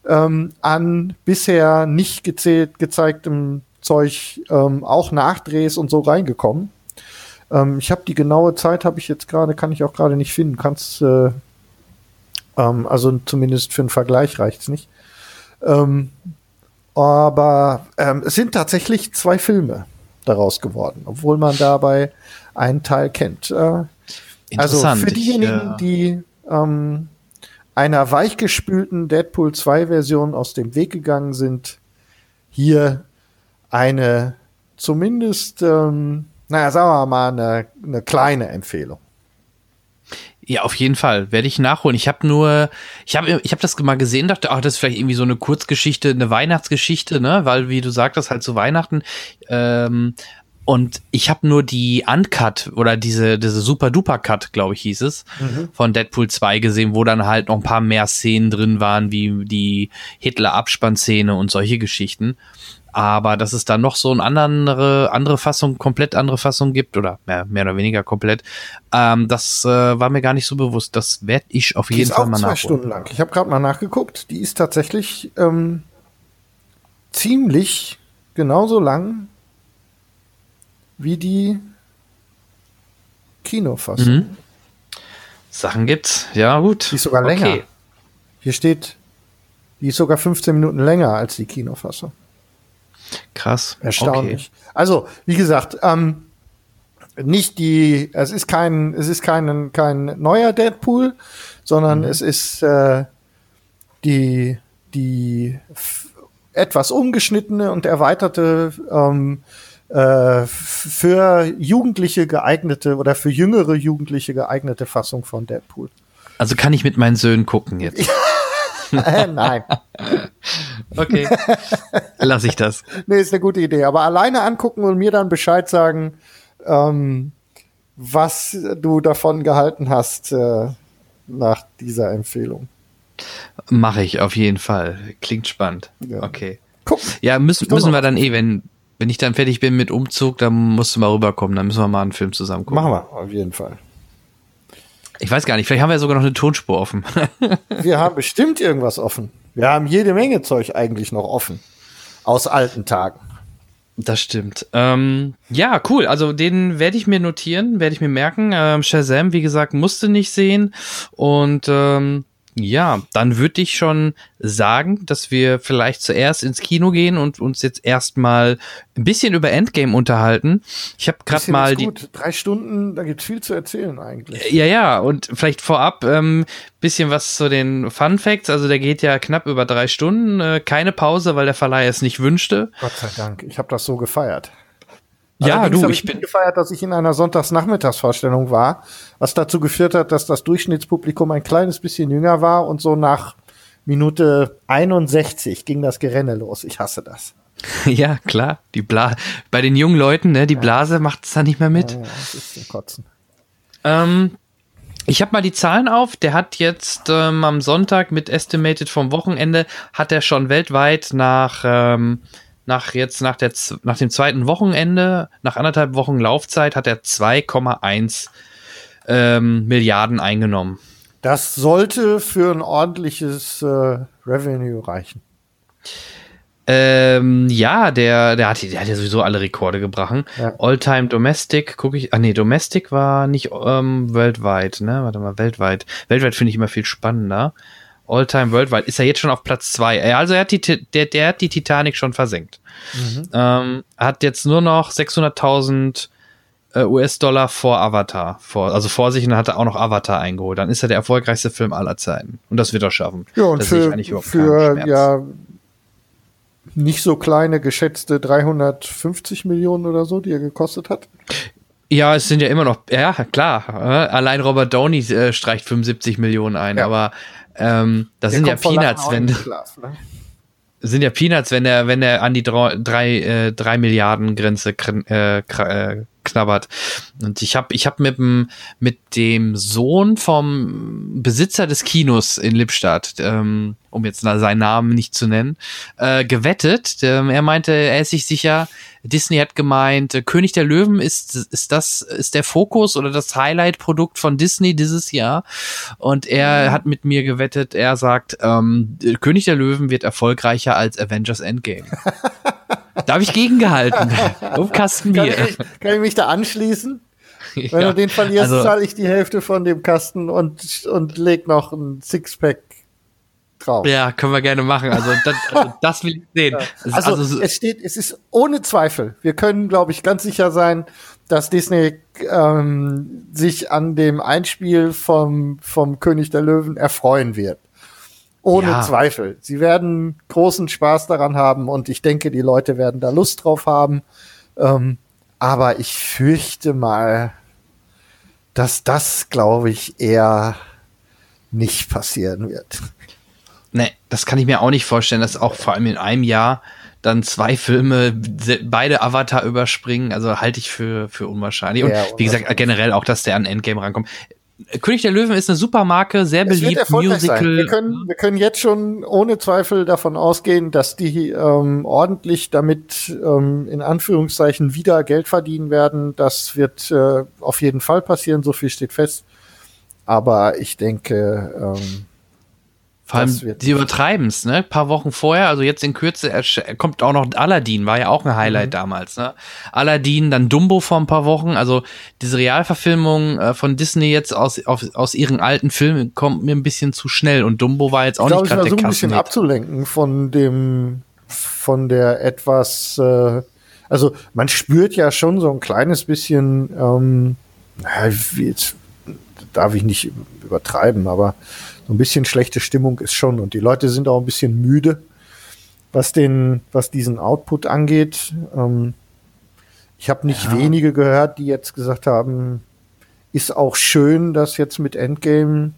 ähm, an bisher nicht gezählt, gezeigtem Zeug ähm, auch Nachdrehs und so reingekommen. Ähm, ich habe die genaue Zeit, habe ich jetzt gerade, kann ich auch gerade nicht finden. Kannst, äh, ähm, also zumindest für einen Vergleich reicht's nicht. Ähm, aber ähm, es sind tatsächlich zwei Filme daraus geworden, obwohl man dabei einen Teil kennt. Äh, also für diejenigen, äh, die ähm, einer weichgespülten Deadpool 2 Version aus dem Weg gegangen sind, hier eine zumindest, ähm, naja, sagen wir mal, eine, eine kleine Empfehlung. Ja, auf jeden Fall. Werde ich nachholen. Ich habe nur, ich habe ich hab das mal gesehen, dachte, ach, das ist vielleicht irgendwie so eine Kurzgeschichte, eine Weihnachtsgeschichte, ne? Weil, wie du sagtest, halt zu Weihnachten. Ähm, und ich habe nur die Uncut oder diese, diese Super Duper Cut, glaube ich, hieß es, von Deadpool 2 gesehen, wo dann halt noch ein paar mehr Szenen drin waren, wie die Hitler-Abspannszene und solche Geschichten. Aber dass es da noch so eine andere, andere Fassung, komplett andere Fassung gibt, oder mehr, mehr oder weniger komplett, ähm, das äh, war mir gar nicht so bewusst. Das werde ich auf Die jeden ist Fall auch mal zwei nachholen. Stunden lang. Ich habe gerade mal nachgeguckt. Die ist tatsächlich ähm, ziemlich genauso lang wie die Kinofassung. Mhm. Sachen gibt's, ja gut. Die ist sogar länger. Hier steht, die ist sogar 15 Minuten länger als die Kinofassung. Krass. Erstaunlich. Also, wie gesagt, ähm, nicht die, es ist kein, es ist kein, kein neuer Deadpool, sondern es ist äh, die, die etwas umgeschnittene und erweiterte ähm, äh, für Jugendliche geeignete oder für jüngere Jugendliche geeignete Fassung von Deadpool. Also kann ich mit meinen Söhnen gucken jetzt. Äh, Nein, Okay. Lass ich das. nee, ist eine gute Idee. Aber alleine angucken und mir dann Bescheid sagen, ähm, was du davon gehalten hast äh, nach dieser Empfehlung. Mache ich auf jeden Fall. Klingt spannend. Ja. Okay. Guck, Ja, müssen, müssen wir dann eh, wenn, wenn ich dann fertig bin mit Umzug, dann musst du mal rüberkommen. Dann müssen wir mal einen Film zusammen gucken. machen wir auf jeden Fall. Ich weiß gar nicht, vielleicht haben wir sogar noch eine Tonspur offen. Wir haben bestimmt irgendwas offen. Wir haben jede Menge Zeug eigentlich noch offen. Aus alten Tagen. Das stimmt. Ähm, ja, cool. Also den werde ich mir notieren, werde ich mir merken. Ähm, Shazam, wie gesagt, musste nicht sehen. Und ähm, ja, dann würde ich schon sagen, dass wir vielleicht zuerst ins Kino gehen und uns jetzt erstmal ein bisschen über Endgame unterhalten. Ich habe gerade mal ist die, gut. Drei Stunden, da gibt's viel zu erzählen eigentlich. Ja, ja, und vielleicht vorab ähm, bisschen was zu den Fun Facts. Also der geht ja knapp über drei Stunden, äh, keine Pause, weil der Verleih es nicht wünschte. Gott sei Dank. Ich habe das so gefeiert. Ja, Allerdings du, ich bin. gefeiert, dass ich in einer Sonntagsnachmittagsvorstellung war, was dazu geführt hat, dass das Durchschnittspublikum ein kleines bisschen jünger war und so nach Minute 61 ging das Gerenne los. Ich hasse das. Ja, klar. Die Bla bei den jungen Leuten, ne, die Blase macht es dann nicht mehr mit. Ja, das ist zum Kotzen. Ähm, Ich habe mal die Zahlen auf. Der hat jetzt ähm, am Sonntag mit Estimated vom Wochenende hat er schon weltweit nach ähm, nach jetzt nach der nach dem zweiten Wochenende nach anderthalb Wochen Laufzeit hat er 2,1 ähm, Milliarden eingenommen. Das sollte für ein ordentliches äh, Revenue reichen. Ähm, ja, der, der, hat, der hat ja sowieso alle Rekorde gebrochen. Ja. All-Time Domestic, gucke ich. Ah, nee, Domestic war nicht ähm, weltweit, ne? Warte mal, weltweit. Weltweit finde ich immer viel spannender. All-Time Worldwide ist er jetzt schon auf Platz zwei. Also er hat die, der, der hat die Titanic schon versenkt. Mhm. Ähm, hat jetzt nur noch 600.000 äh, US-Dollar vor Avatar, vor, also vor sich und dann hat er auch noch Avatar eingeholt. Dann ist er der erfolgreichste Film aller Zeiten. Und das wird er schaffen. Ja, und Da sehe ich für, für ja nicht so kleine geschätzte 350 Millionen oder so, die er gekostet hat. Ja, es sind ja immer noch, ja, klar. Äh, allein Robert Downey äh, streicht 75 Millionen ein, Ja. aber ähm, das Der sind ja Peanuts, wenn, Schlaf, ne? sind ja Peanuts, wenn er, wenn er an die drei, drei, äh, drei Milliarden Grenze kn- äh, kra- äh, knabbert. Und ich habe ich hab mit dem, mit dem Sohn vom Besitzer des Kinos in Lippstadt, ähm, um jetzt seinen Namen nicht zu nennen, äh, gewettet. Ähm, er meinte, er ist sich sicher, Disney hat gemeint, äh, König der Löwen ist, ist das, ist der Fokus oder das Highlight-Produkt von Disney dieses Jahr. Und er hat mit mir gewettet, er sagt, ähm, König der Löwen wird erfolgreicher als Avengers Endgame. da habe ich gegengehalten. Um Kasten Kann Bier. ich, kann ich mich da anschließen? Wenn Ja, du den verlierst, also- zahle ich die Hälfte von dem Kasten und, und leg noch ein Sixpack drauf. Ja, können wir gerne machen. Also das, also das will ich sehen. Also, Also, so- es steht, es ist ohne Zweifel. Wir können, glaube ich, ganz sicher sein, dass Disney ähm, sich an dem Einspiel vom, vom König der Löwen erfreuen wird. Ohne Ja. Zweifel. Sie werden großen Spaß daran haben und ich denke, die Leute werden da Lust drauf haben. Ähm, aber ich fürchte mal, dass das, glaube ich, eher nicht passieren wird. Nee, das kann ich mir auch nicht vorstellen, dass auch vor allem in einem Jahr dann zwei Filme beide Avatar überspringen. Also halte ich für, für unwahrscheinlich. Und Ja, wie gesagt, generell auch, dass der an Endgame rankommt. König der Löwen ist eine super Marke, sehr beliebt, Musical. Wir können, wir können jetzt schon ohne Zweifel davon ausgehen, dass die ähm, ordentlich damit ähm, in Anführungszeichen wieder Geld verdienen werden. Das wird äh, auf jeden Fall passieren, so viel steht fest. Aber ich denke, ähm, Vor allem, sie übertreiben es, ne? Ein paar Wochen vorher, also jetzt in Kürze kommt auch noch Aladdin, war ja auch ein Highlight Mhm. damals, ne? Aladdin, dann Dumbo vor ein paar Wochen, also diese Realverfilmung äh, von Disney jetzt aus, auf, aus ihren alten Filmen kommt mir ein bisschen zu schnell und Dumbo war jetzt auch ich nicht ich gerade der ein bisschen abzulenken von dem, von der etwas, äh, also man spürt ja schon so ein kleines bisschen, ähm, jetzt darf ich nicht übertreiben, aber so ein bisschen schlechte Stimmung ist schon und die Leute sind auch ein bisschen müde, was den, was diesen Output angeht. Ähm, ich habe nicht wenige gehört, die jetzt gesagt haben, ist auch schön, dass jetzt mit Endgame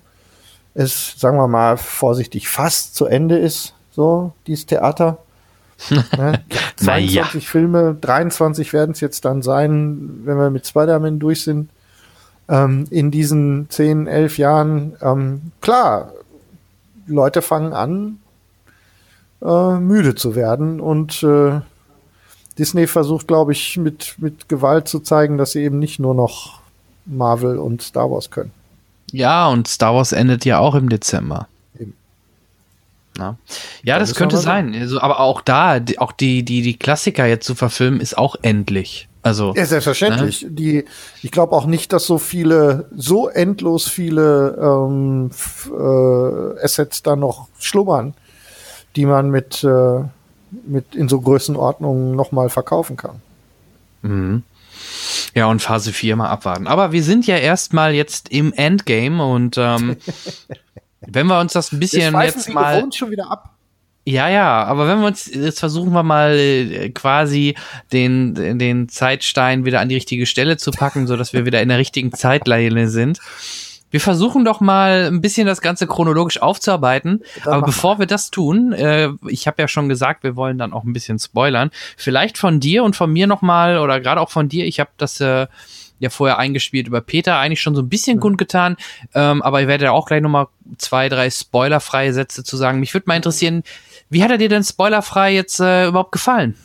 es, sagen wir mal, vorsichtig fast zu Ende ist, so, dieses Theater. ne? Na ja. 22 Filme, 23 werden es jetzt dann sein, wenn wir mit Spider-Man durch sind. Ähm, in diesen 10, 11 Jahren, ähm, klar, Leute fangen an, äh, müde zu werden und äh, Disney versucht, glaube ich, mit, mit Gewalt zu zeigen, dass sie eben nicht nur noch Marvel und Star Wars können. Ja, und Star Wars endet ja auch im Dezember. Eben. Na. Ja, das könnte sein. Also, aber auch da, die, auch die, die, die Klassiker jetzt zu verfilmen, ist auch endlich. Also, Ja, selbstverständlich. Die, ich glaube auch nicht, dass so viele, so endlos viele ähm, äh, Assets da noch schlummern, die man mit, äh, mit in so Größenordnungen nochmal verkaufen kann. Mhm. Ja, und Phase 4 mal abwarten. Aber wir sind ja erstmal jetzt im Endgame und ähm, wenn wir uns das ein bisschen jetzt mal. schon wieder ab. Ja, ja, aber wenn wir uns, jetzt versuchen wir mal äh, quasi den, den Zeitstein wieder an die richtige Stelle zu packen, so dass wir wieder in der richtigen Zeitleine sind. Wir versuchen doch mal ein bisschen das Ganze chronologisch aufzuarbeiten. Dann aber bevor wir das tun, äh, ich habe ja schon gesagt, wir wollen dann auch ein bisschen spoilern. Vielleicht von dir und von mir noch mal oder gerade auch von dir. Ich habe das äh, ja vorher eingespielt über Peter, eigentlich schon so ein bisschen kundgetan. Ähm, aber ich werde auch gleich nochmal zwei, drei spoilerfreie Sätze zu sagen. Mich würde mal interessieren, wie hat er dir denn spoilerfrei jetzt äh, überhaupt gefallen?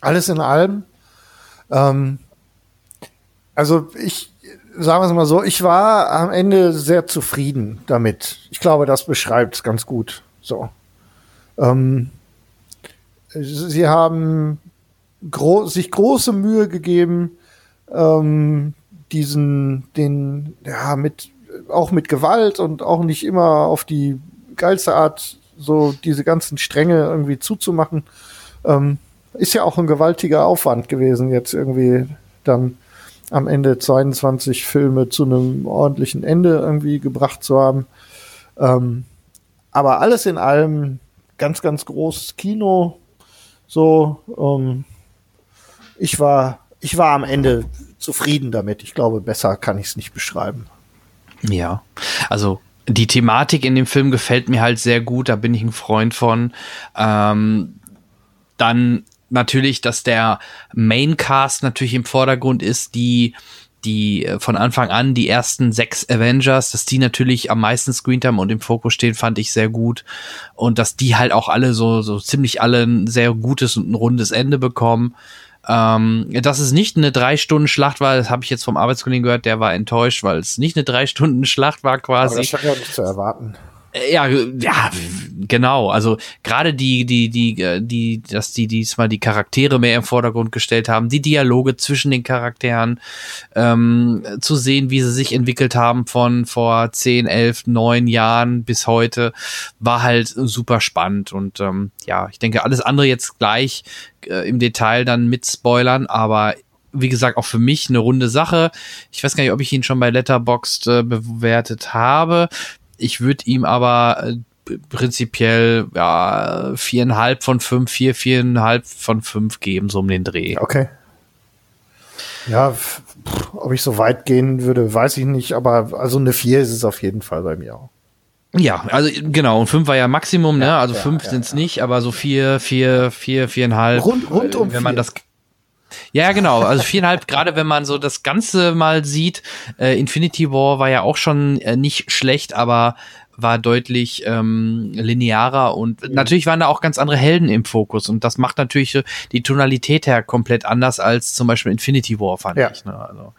Alles in allem. Ähm, also ich sagen wir es mal so, ich war am Ende sehr zufrieden damit. Ich glaube, das beschreibt es ganz gut. So. Ähm, sie haben gro sich große Mühe gegeben, ähm, diesen, den, ja, mit, auch mit Gewalt und auch nicht immer auf die geilste Art so diese ganzen Stränge irgendwie zuzumachen. Ähm, ist ja auch ein gewaltiger Aufwand gewesen, jetzt irgendwie dann am Ende 22 Filme zu einem ordentlichen Ende irgendwie gebracht zu haben. Ähm, aber alles in allem ganz, ganz großes Kino. So, ähm, ich war, ich war am Ende zufrieden damit. Ich glaube, besser kann ich es nicht beschreiben. Ja, also die Thematik in dem Film gefällt mir halt sehr gut. Da bin ich ein Freund von. Ähm, dann natürlich, dass der Maincast natürlich im Vordergrund ist, die die äh, von Anfang an die ersten sechs Avengers, dass die natürlich am meisten Screentime und im Fokus stehen, fand ich sehr gut. Und dass die halt auch alle so, so ziemlich alle ein sehr gutes und ein rundes Ende bekommen. Ähm, dass es nicht eine drei Stunden Schlacht war, das habe ich jetzt vom Arbeitskollegen gehört, der war enttäuscht, weil es nicht eine drei Stunden Schlacht war quasi. Aber das war ja nicht zu erwarten. Ja, ja, genau. Also gerade die, die, die, äh, die, dass die diesmal die Charaktere mehr im Vordergrund gestellt haben, die Dialoge zwischen den Charakteren, ähm, zu sehen, wie sie sich entwickelt haben von vor zehn, elf, neun Jahren bis heute, war halt super spannend. Und ähm, ja, ich denke, alles andere jetzt gleich äh, im Detail dann mit Spoilern, aber wie gesagt, auch für mich eine runde Sache. Ich weiß gar nicht, ob ich ihn schon bei Letterboxd äh, bewertet habe. Ich würde ihm aber äh, prinzipiell ja viereinhalb von fünf, vier, viereinhalb von fünf geben, so um den Dreh. Okay. Ja, ob ich so weit gehen würde, weiß ich nicht, aber also eine vier ist es auf jeden Fall bei mir auch. Ja, also genau, und fünf war ja Maximum, ne? Also ja, fünf ja, sind es ja. nicht, aber so vier, vier, vier, viereinhalb. Rund, rund um wenn man das ja, genau. Also viereinhalb, gerade wenn man so das Ganze mal sieht. Äh, Infinity War war ja auch schon äh, nicht schlecht, aber war deutlich ähm, linearer und mhm. natürlich waren da auch ganz andere Helden im Fokus und das macht natürlich die Tonalität her komplett anders als zum Beispiel Infinity War, fand ja. ich. Ne? Also.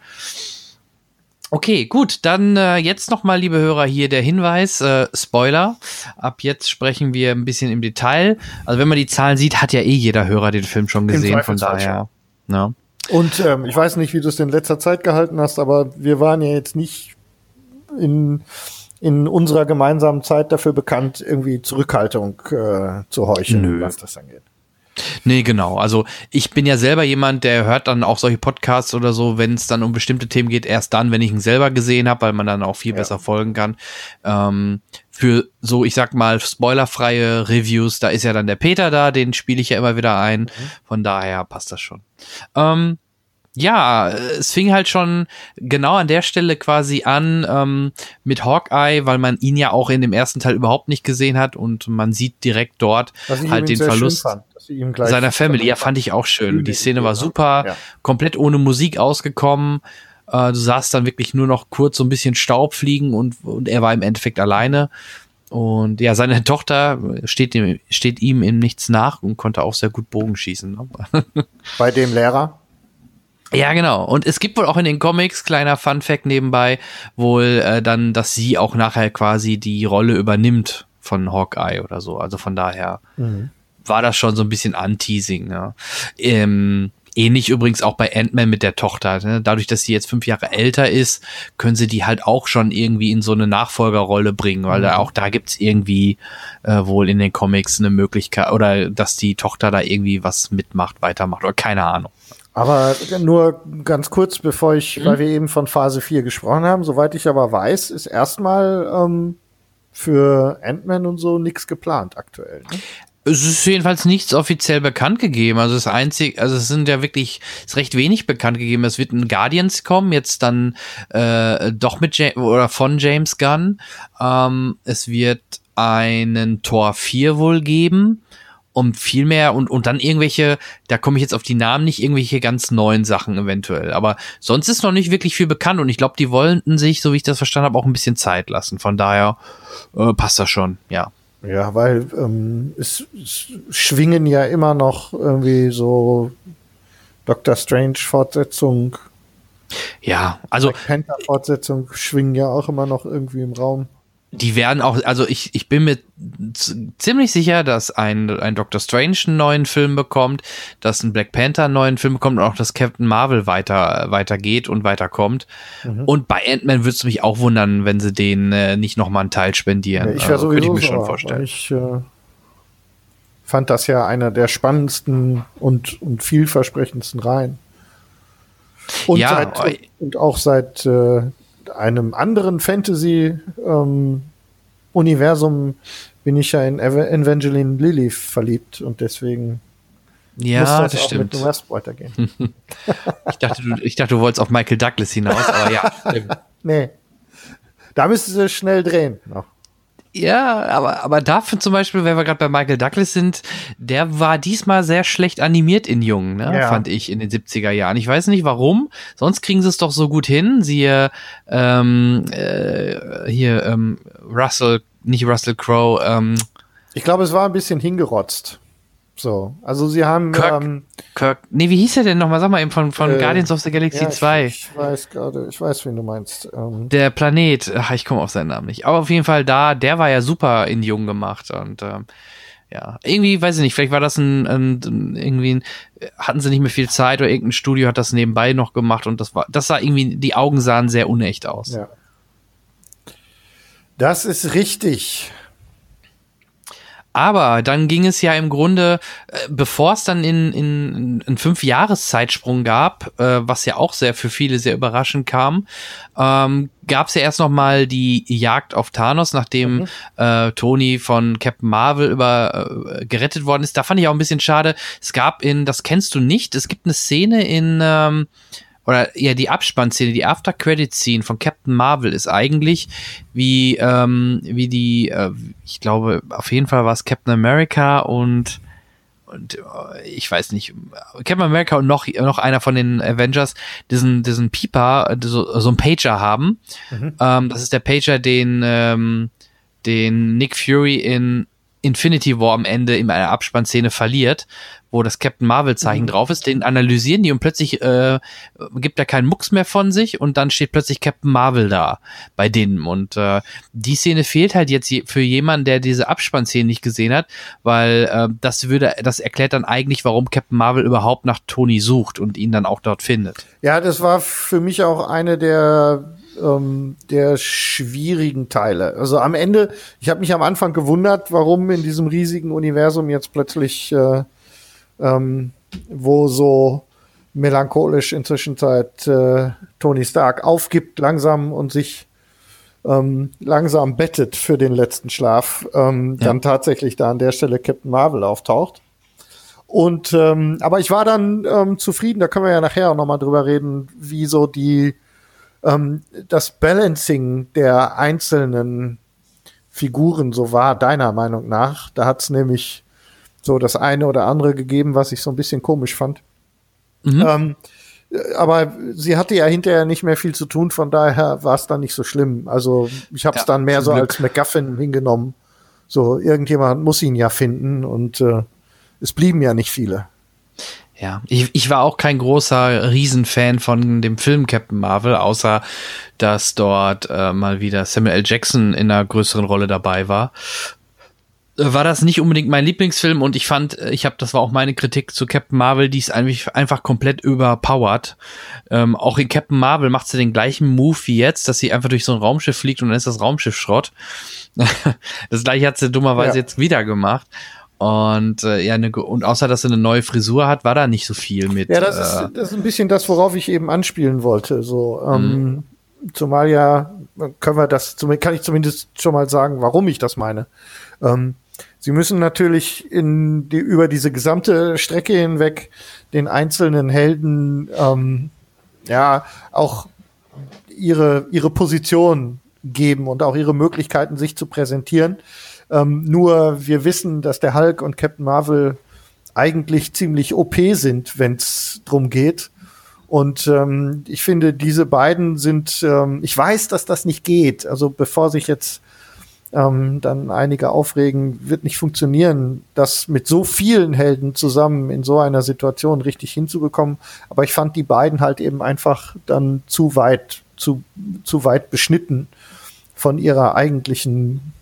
Okay, gut, dann äh, jetzt nochmal, liebe Hörer, hier der Hinweis, äh, Spoiler. Ab jetzt sprechen wir ein bisschen im Detail. Also wenn man die Zahlen sieht, hat ja eh jeder Hörer den Film schon gesehen, von daher. Ja. Und ähm, ich weiß nicht, wie du es in letzter Zeit gehalten hast, aber wir waren ja jetzt nicht in, in unserer gemeinsamen Zeit dafür bekannt, irgendwie Zurückhaltung äh, zu heucheln, Nö. was das angeht. Nee, genau. Also ich bin ja selber jemand, der hört dann auch solche Podcasts oder so, wenn es dann um bestimmte Themen geht, erst dann, wenn ich ihn selber gesehen habe, weil man dann auch viel ja. besser folgen kann. Ähm, für so, ich sag mal, spoilerfreie Reviews, da ist ja dann der Peter da, den spiele ich ja immer wieder ein. Mhm. Von daher passt das schon. Ähm, ja, es fing halt schon genau an der Stelle quasi an ähm, mit Hawkeye, weil man ihn ja auch in dem ersten Teil überhaupt nicht gesehen hat und man sieht direkt dort halt den Verlust seiner Family. Ja, fand ich auch schön. Die Szene war super, ja. komplett ohne Musik ausgekommen. Äh, du sahst dann wirklich nur noch kurz so ein bisschen Staub fliegen und, und er war im Endeffekt alleine. Und ja, seine Tochter steht ihm, steht ihm in nichts nach und konnte auch sehr gut Bogen schießen. Ne? Bei dem Lehrer? Ja, genau. Und es gibt wohl auch in den Comics, kleiner Fun Fact nebenbei, wohl äh, dann, dass sie auch nachher quasi die Rolle übernimmt von Hawkeye oder so. Also von daher mhm. war das schon so ein bisschen Anteasing. Ne? Ähm, ähnlich übrigens auch bei Ant-Man mit der Tochter. Ne? Dadurch, dass sie jetzt fünf Jahre älter ist, können sie die halt auch schon irgendwie in so eine Nachfolgerrolle bringen, weil mhm. da auch da gibt's irgendwie äh, wohl in den Comics eine Möglichkeit oder dass die Tochter da irgendwie was mitmacht, weitermacht oder keine Ahnung. Aber nur ganz kurz, bevor ich, mhm. weil wir eben von Phase 4 gesprochen haben, soweit ich aber weiß, ist erstmal ähm, für Ant-Man und so nichts geplant aktuell. Ne? Es ist jedenfalls nichts offiziell bekannt gegeben. Also das einzige, also es sind ja wirklich, es ist recht wenig bekannt gegeben. Es wird ein Guardians kommen, jetzt dann äh, doch mit James, oder von James Gunn. Ähm, es wird einen Tor 4 wohl geben Und viel mehr und, und dann irgendwelche, da komme ich jetzt auf die Namen nicht, irgendwelche ganz neuen Sachen eventuell. Aber sonst ist noch nicht wirklich viel bekannt und ich glaube, die wollten sich, so wie ich das verstanden habe, auch ein bisschen Zeit lassen. Von daher äh, passt das schon, ja. Ja, weil ähm, es, es schwingen ja immer noch irgendwie so Doctor Strange Fortsetzung. Ja, also Panther Fortsetzung schwingen ja auch immer noch irgendwie im Raum. Die werden auch, also ich, ich bin mir ziemlich sicher, dass ein, ein Doctor Strange einen neuen Film bekommt, dass ein Black Panther einen neuen Film bekommt und auch, dass Captain Marvel weiter, weitergeht und weiterkommt. Und bei Ant-Man würde es mich auch wundern, wenn sie den äh, nicht nochmal einen Teil spendieren. Ja, ich Also, könnte ich mir schon vorstellen. Ich äh, fand das ja einer der spannendsten und, und vielversprechendsten Reihen. Und, Ja, seit, aber- und auch seit äh, einem anderen Fantasy-Universum bin ich ja in Eva- Evangeline Lilly verliebt und deswegen muss ja, das, das auch stimmt. mit dem West weitergehen. Ich dachte, du, ich dachte, du wolltest auf Michael Douglas hinaus, aber ja, stimmt. nee. Da müssen sie schnell drehen. Noch. Ja, aber, aber dafür zum Beispiel, wenn wir gerade bei Michael Douglas sind, der war diesmal sehr schlecht animiert in Jung, ne? Ja. fand ich in den 70er Jahren. Ich weiß nicht warum, sonst kriegen sie es doch so gut hin. Siehe ähm, äh, hier ähm, Russell, nicht Russell Crowe, ähm, Ich glaube, es war ein bisschen hingerotzt. So, also sie haben Kirk. ähm, Kirk, nee, wie hieß er denn nochmal? Sag mal eben von, von Äh, Guardians of the Galaxy ja, 2. Ich, ich weiß gerade, ich weiß, wen du meinst. Ähm, Der Planet, ach, ich komme auf seinen Namen nicht. Aber auf jeden Fall da, der war ja super in Jung gemacht und ähm, ja, irgendwie, weiß ich nicht, vielleicht war das ein, ein irgendwie, ein, hatten sie nicht mehr viel Zeit oder irgendein Studio hat das nebenbei noch gemacht und das war, das sah irgendwie, die Augen sahen sehr unecht aus. Ja. Das ist richtig. Aber dann ging es ja im Grunde, äh, bevor es dann in, in, in fünf Jahreszeitsprung gab, äh, was ja auch sehr für viele sehr überraschend kam, ähm, gab es ja erst noch mal die Jagd auf Thanos, nachdem äh, Tony von Captain Marvel über äh, gerettet worden ist. Da fand ich auch ein bisschen schade. Es gab in, das kennst du nicht, es gibt eine Szene in ähm, oder ja, die Abspannszene, die After-Credit-Scene von Captain Marvel ist eigentlich wie, ähm, wie die, äh, ich glaube, auf jeden Fall war es Captain America und, und äh, ich weiß nicht, Captain America und noch, noch einer von den Avengers diesen, diesen Pieper, so, so ein Pager haben. Ähm, das ist der Pager, den, ähm, den Nick Fury in Infinity War am Ende in einer Abspannszene verliert, wo das Captain Marvel Zeichen drauf ist, den analysieren die und plötzlich äh, gibt er keinen Mucks mehr von sich und dann steht plötzlich Captain Marvel da bei denen und äh, die Szene fehlt halt jetzt je, für jemanden, der diese Abspannszene nicht gesehen hat, weil äh, das würde, das erklärt dann eigentlich, warum Captain Marvel überhaupt nach Tony sucht und ihn dann auch dort findet. Ja, das war für mich auch eine der ähm, der schwierigen Teile. Also am Ende, ich habe mich am Anfang gewundert, warum in diesem riesigen Universum jetzt plötzlich, äh, ähm, wo so melancholisch inzwischen Zeit äh, Tony Stark aufgibt langsam und sich ähm, langsam bettet für den letzten Schlaf, ähm, Ja. dann tatsächlich da an der Stelle Captain Marvel auftaucht. Und ähm, aber ich war dann ähm, zufrieden, da können wir ja nachher auch nochmal drüber reden, wie so die ähm, das Balancing der einzelnen Figuren so war, deiner Meinung nach. Da hat es nämlich so das eine oder andere gegeben, was ich so ein bisschen komisch fand. Ähm, äh, aber sie hatte ja hinterher nicht mehr viel zu tun, von daher war es dann nicht so schlimm. Also ich habe es Ja, dann mehr so Glück. als MacGuffin hingenommen. So, irgendjemand muss ihn ja finden und äh, es blieben ja nicht viele. Ja, ich, ich war auch kein großer Riesenfan von dem Film Captain Marvel, außer dass dort äh, mal wieder Samuel L. Jackson in einer größeren Rolle dabei war. Äh, War das nicht unbedingt mein Lieblingsfilm und ich fand, äh, ich habe, das war auch meine Kritik zu Captain Marvel, die ist einfach, einfach komplett überpowered. Ähm, auch in Captain Marvel macht sie den gleichen Move wie jetzt, dass sie einfach durch so ein Raumschiff fliegt und dann ist das Raumschiff Schrott. das gleiche hat sie dummerweise Ja. jetzt wieder gemacht. Und äh, ja, ne, und außer dass sie eine neue Frisur hat, war da nicht so viel mit. Ja, das äh, ist, das ist ein bisschen das, worauf ich eben anspielen wollte. So, ähm, zumal ja, können wir das, kann ich zumindest schon mal sagen, warum ich das meine. Ähm, Sie müssen natürlich in die, über diese gesamte Strecke hinweg den einzelnen Helden ähm, ja auch ihre ihre Position geben und auch ihre Möglichkeiten, sich zu präsentieren. Ähm, nur wir wissen, dass der Hulk und Captain Marvel eigentlich ziemlich OP sind, wenn es drum geht. Und ähm, ich finde, diese beiden sind, ähm, ich weiß, dass das nicht geht. Also bevor sich jetzt ähm, dann einige aufregen, wird nicht funktionieren, das mit so vielen Helden zusammen in so einer Situation richtig hinzubekommen. Aber ich fand die beiden halt eben einfach dann zu weit, zu, zu weit beschnitten von ihrer eigentlichen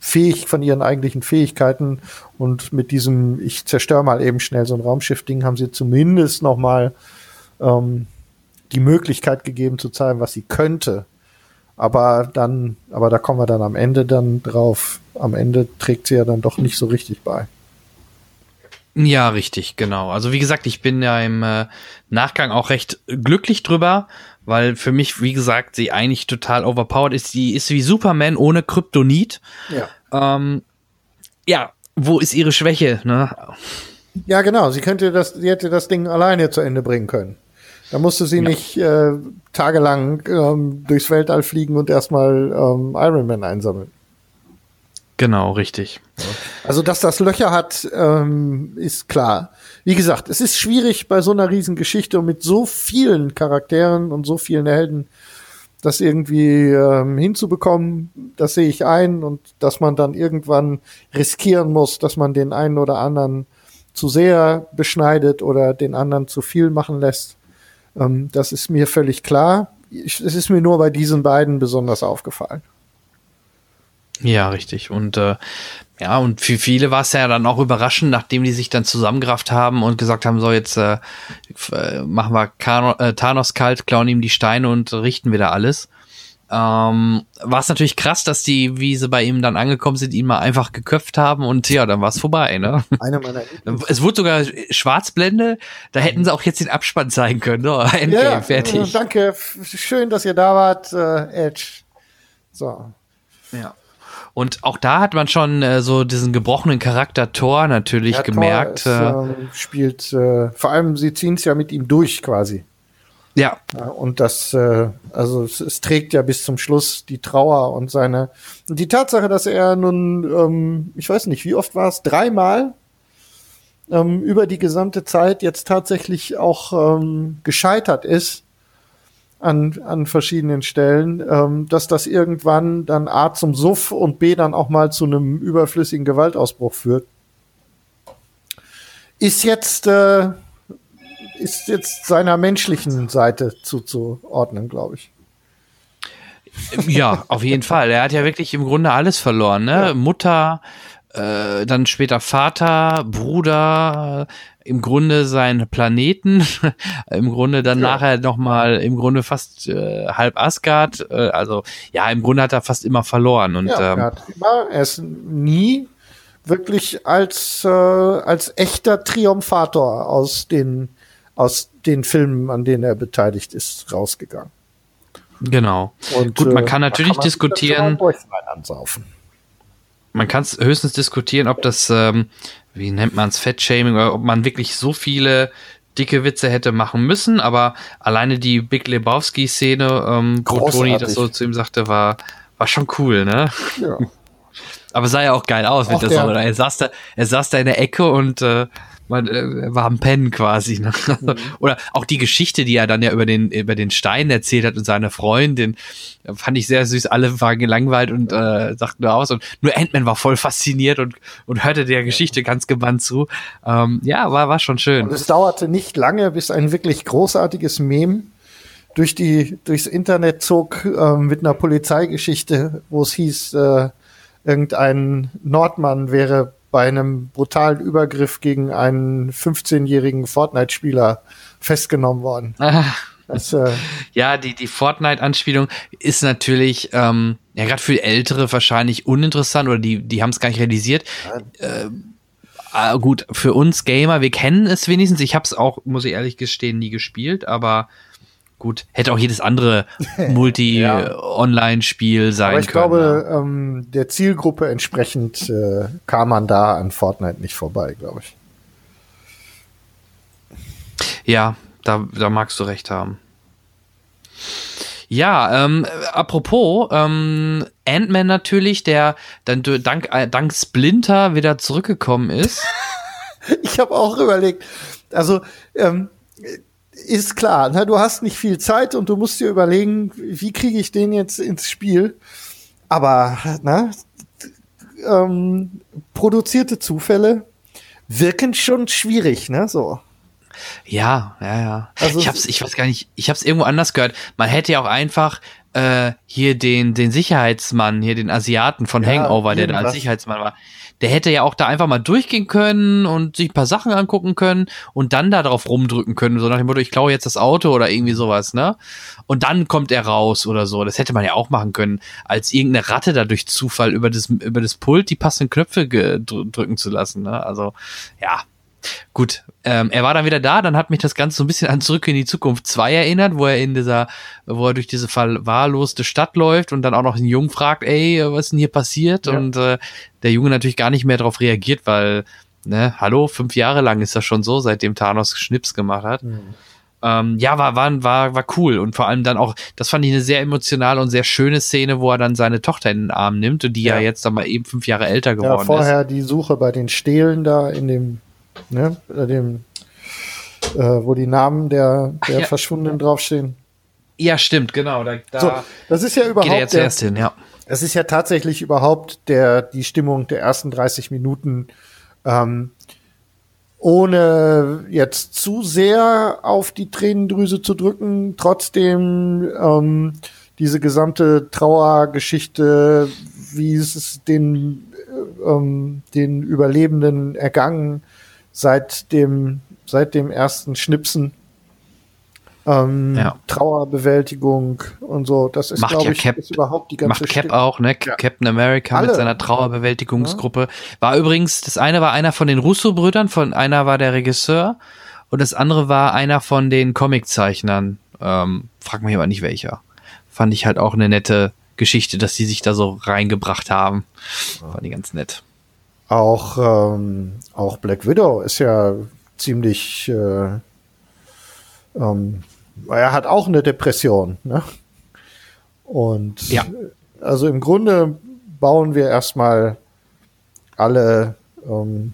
fähig von ihren eigentlichen Fähigkeiten und mit diesem ich zerstöre mal eben schnell so ein Raumschiff-Ding haben sie zumindest noch mal ähm, die Möglichkeit gegeben zu zeigen, was sie könnte. Aber dann, aber da kommen wir dann am Ende dann drauf. Am Ende trägt sie ja dann doch nicht so richtig bei. Ja, richtig, genau. Also wie gesagt, ich bin ja im äh, Nachgang auch recht glücklich drüber, weil für mich, wie gesagt, sie eigentlich total overpowered ist. Sie ist wie Superman ohne Kryptonit. Ja. Ähm, ja, wo ist ihre Schwäche? Ne? Ja, genau. Sie könnte das, sie hätte das Ding alleine zu Ende bringen können. Da musste sie ja. nicht äh, tagelang ähm, durchs Weltall fliegen und erstmal ähm, Iron Man einsammeln. Genau, richtig. Also, dass das Löcher hat, ähm, ist klar. Wie gesagt, es ist schwierig bei so einer riesen Geschichte und mit so vielen Charakteren und so vielen Helden, das irgendwie ähm, hinzubekommen. Das sehe ich ein und dass man dann irgendwann riskieren muss, dass man den einen oder anderen zu sehr beschneidet oder den anderen zu viel machen lässt. Ähm, das ist mir völlig klar. Ich, es ist mir nur bei diesen beiden besonders aufgefallen. Ja, richtig. Und äh, ja, und für viele war es ja dann auch überraschend, nachdem die sich dann zusammengerafft haben und gesagt haben, so jetzt äh, machen wir Kano, äh, Thanos kalt, klauen ihm die Steine und richten wieder alles. Ähm, war es natürlich krass, dass die, wie sie bei ihm dann angekommen sind, ihn mal einfach geköpft haben und ja, dann war es vorbei, ne? Einer meiner es wurde sogar Schwarzblende, da hätten sie auch jetzt den Abspann zeigen können, ne? Endgame, ja, fertig. danke, schön, dass ihr da wart, äh, Edge. So. Ja. Und auch da hat man schon äh, so diesen gebrochenen Charakter Thor natürlich ja, gemerkt. Thor ist, äh, spielt, äh, vor allem sie ziehen es ja mit ihm durch quasi. Ja. und das, äh, also es, es, trägt ja bis zum Schluss die Trauer und seine, die Tatsache, dass er nun, ähm, ich weiß nicht, wie oft war es, dreimal ähm, über die gesamte Zeit jetzt tatsächlich auch ähm, gescheitert ist, an, an verschiedenen Stellen, ähm, dass das irgendwann dann A zum Suff und B dann auch mal zu einem überflüssigen Gewaltausbruch führt. Ist jetzt, äh, ist jetzt seiner menschlichen Seite zuzuordnen, glaube ich. Ja, auf jeden Fall. Er hat ja wirklich im Grunde alles verloren, ne? Ja. Mutter, äh, dann später Vater, Bruder, im Grunde seinen Planeten, im Grunde dann ja. nachher nochmal, im Grunde fast äh, halb Asgard, äh, also ja, im Grunde hat er fast immer verloren. Und, ja, ähm, er, hat immer, er ist nie wirklich als, äh, als echter Triumphator aus den, aus den Filmen, an denen er beteiligt ist, rausgegangen. Genau. Und, Gut, man kann äh, natürlich man kann diskutieren man kann es höchstens diskutieren, ob das, ähm, wie nennt man es, Fettshaming, oder ob man wirklich so viele dicke Witze hätte machen müssen, aber alleine die Big Lebowski-Szene, ähm, wo Toni das so zu ihm sagte, war, war schon cool, ne? Ja. aber sah ja auch geil aus, mit der so, er saß da, er saß da in der Ecke und äh, man äh, war am Pennen quasi. Ne? Mhm. Oder auch die Geschichte, die er dann ja über den, über den Stein erzählt hat und seine Freundin, fand ich sehr süß. Alle waren gelangweilt und äh, sagten nur aus. Und nur Ant-Man war voll fasziniert und, und hörte der Geschichte ganz gebannt zu. Ähm, ja, war, war schon schön. Und es dauerte nicht lange, bis ein wirklich großartiges Meme durch die, durchs Internet zog äh, mit einer Polizeigeschichte, wo es hieß, äh, irgendein Nordmann wäre bei einem brutalen Übergriff gegen einen 15-jährigen Fortnite-Spieler festgenommen worden. Das, äh ja, die, die Fortnite-Anspielung ist natürlich, ähm, ja, gerade für Ältere wahrscheinlich uninteressant oder die, die haben es gar nicht realisiert. Äh, äh, gut, für uns Gamer, wir kennen es wenigstens. Ich habe es auch, muss ich ehrlich gestehen, nie gespielt, aber Gut, hätte auch jedes andere Multi-Online-Spiel sein können. Aber ich können, glaube, ja. ähm, der Zielgruppe entsprechend äh, kam man da an Fortnite nicht vorbei, glaube ich. Ja, da, da magst du recht haben. Ja, ähm, apropos, ähm, Ant-Man natürlich, der dann dank, äh, dank Splinter wieder zurückgekommen ist. Ich habe auch überlegt, also ähm, ist klar, ne, du hast nicht viel Zeit und du musst dir überlegen, wie kriege ich den jetzt ins Spiel. Aber ne, ähm, produzierte Zufälle wirken schon schwierig, ne? So. Ja, ja, ja. Also ich hab's, ich weiß gar nicht, ich hab's irgendwo anders gehört. Man hätte ja auch einfach äh, hier den, den Sicherheitsmann, hier den Asiaten von Ja, Hangover, der da als. Sicherheitsmann war, der hätte ja auch da einfach mal durchgehen können und sich ein paar Sachen angucken können und dann da drauf rumdrücken können, so nach dem Motto, ich klaue jetzt das Auto oder irgendwie sowas, ne? Und dann kommt er raus oder so. Das hätte man ja auch machen können, als irgendeine Ratte da durch Zufall über das, über das Pult die passenden Knöpfe drücken zu lassen, ne? Also, ja, Gut, ähm, er war dann wieder da, dann hat mich das Ganze so ein bisschen an Zurück in die Zukunft 2 erinnert, wo er in dieser, wo er durch diese verwahrloste Stadt läuft und dann auch noch einen Jungen fragt, ey, was ist denn hier passiert? Ja. Und äh, der Junge natürlich gar nicht mehr darauf reagiert, weil, ne, hallo, fünf Jahre lang ist das schon so, seitdem Thanos Schnips gemacht hat. Ähm, ja, war, war, war, war cool. Und vor allem dann auch, das fand ich eine sehr emotionale und sehr schöne Szene, wo er dann seine Tochter in den Arm nimmt und die ja, Ja. jetzt dann mal eben fünf Jahre älter Ja, geworden ist. vorher die Suche bei den Stelen da in dem, ne, bei dem, äh, wo die Namen der, der ja. Verschwundenen draufstehen. Ja, stimmt, genau. Da, da So, das ist ja geht er überhaupt jetzt der, erst hin, ja. es ist ja tatsächlich überhaupt der, die Stimmung der ersten 30 Minuten, ähm, ohne jetzt zu sehr auf die Tränendrüse zu drücken, trotzdem ähm, diese gesamte Trauergeschichte, wie es ist den, äh, ähm, den Überlebenden ergangen seit dem, seit dem ersten Schnipsen. Ähm, Ja. Trauerbewältigung und so, das ist, glaube ja ich, Cap- überhaupt die ganze Macht Cap Stimmung. auch, ne? Ja. Captain America Alle. mit seiner Trauerbewältigungsgruppe. War übrigens, das eine war einer von den Russo-Brüdern, von einer war der Regisseur und das andere war einer von den Comiczeichnern. Ähm, frag mich aber nicht welcher. Fand ich halt auch eine nette Geschichte, dass die sich da so reingebracht haben. Fand ich ganz nett. Auch, ähm, auch Black Widow ist ja ziemlich, äh, ähm, er hat auch eine Depression, ne? Und Ja. also im Grunde bauen wir erstmal alle, ähm,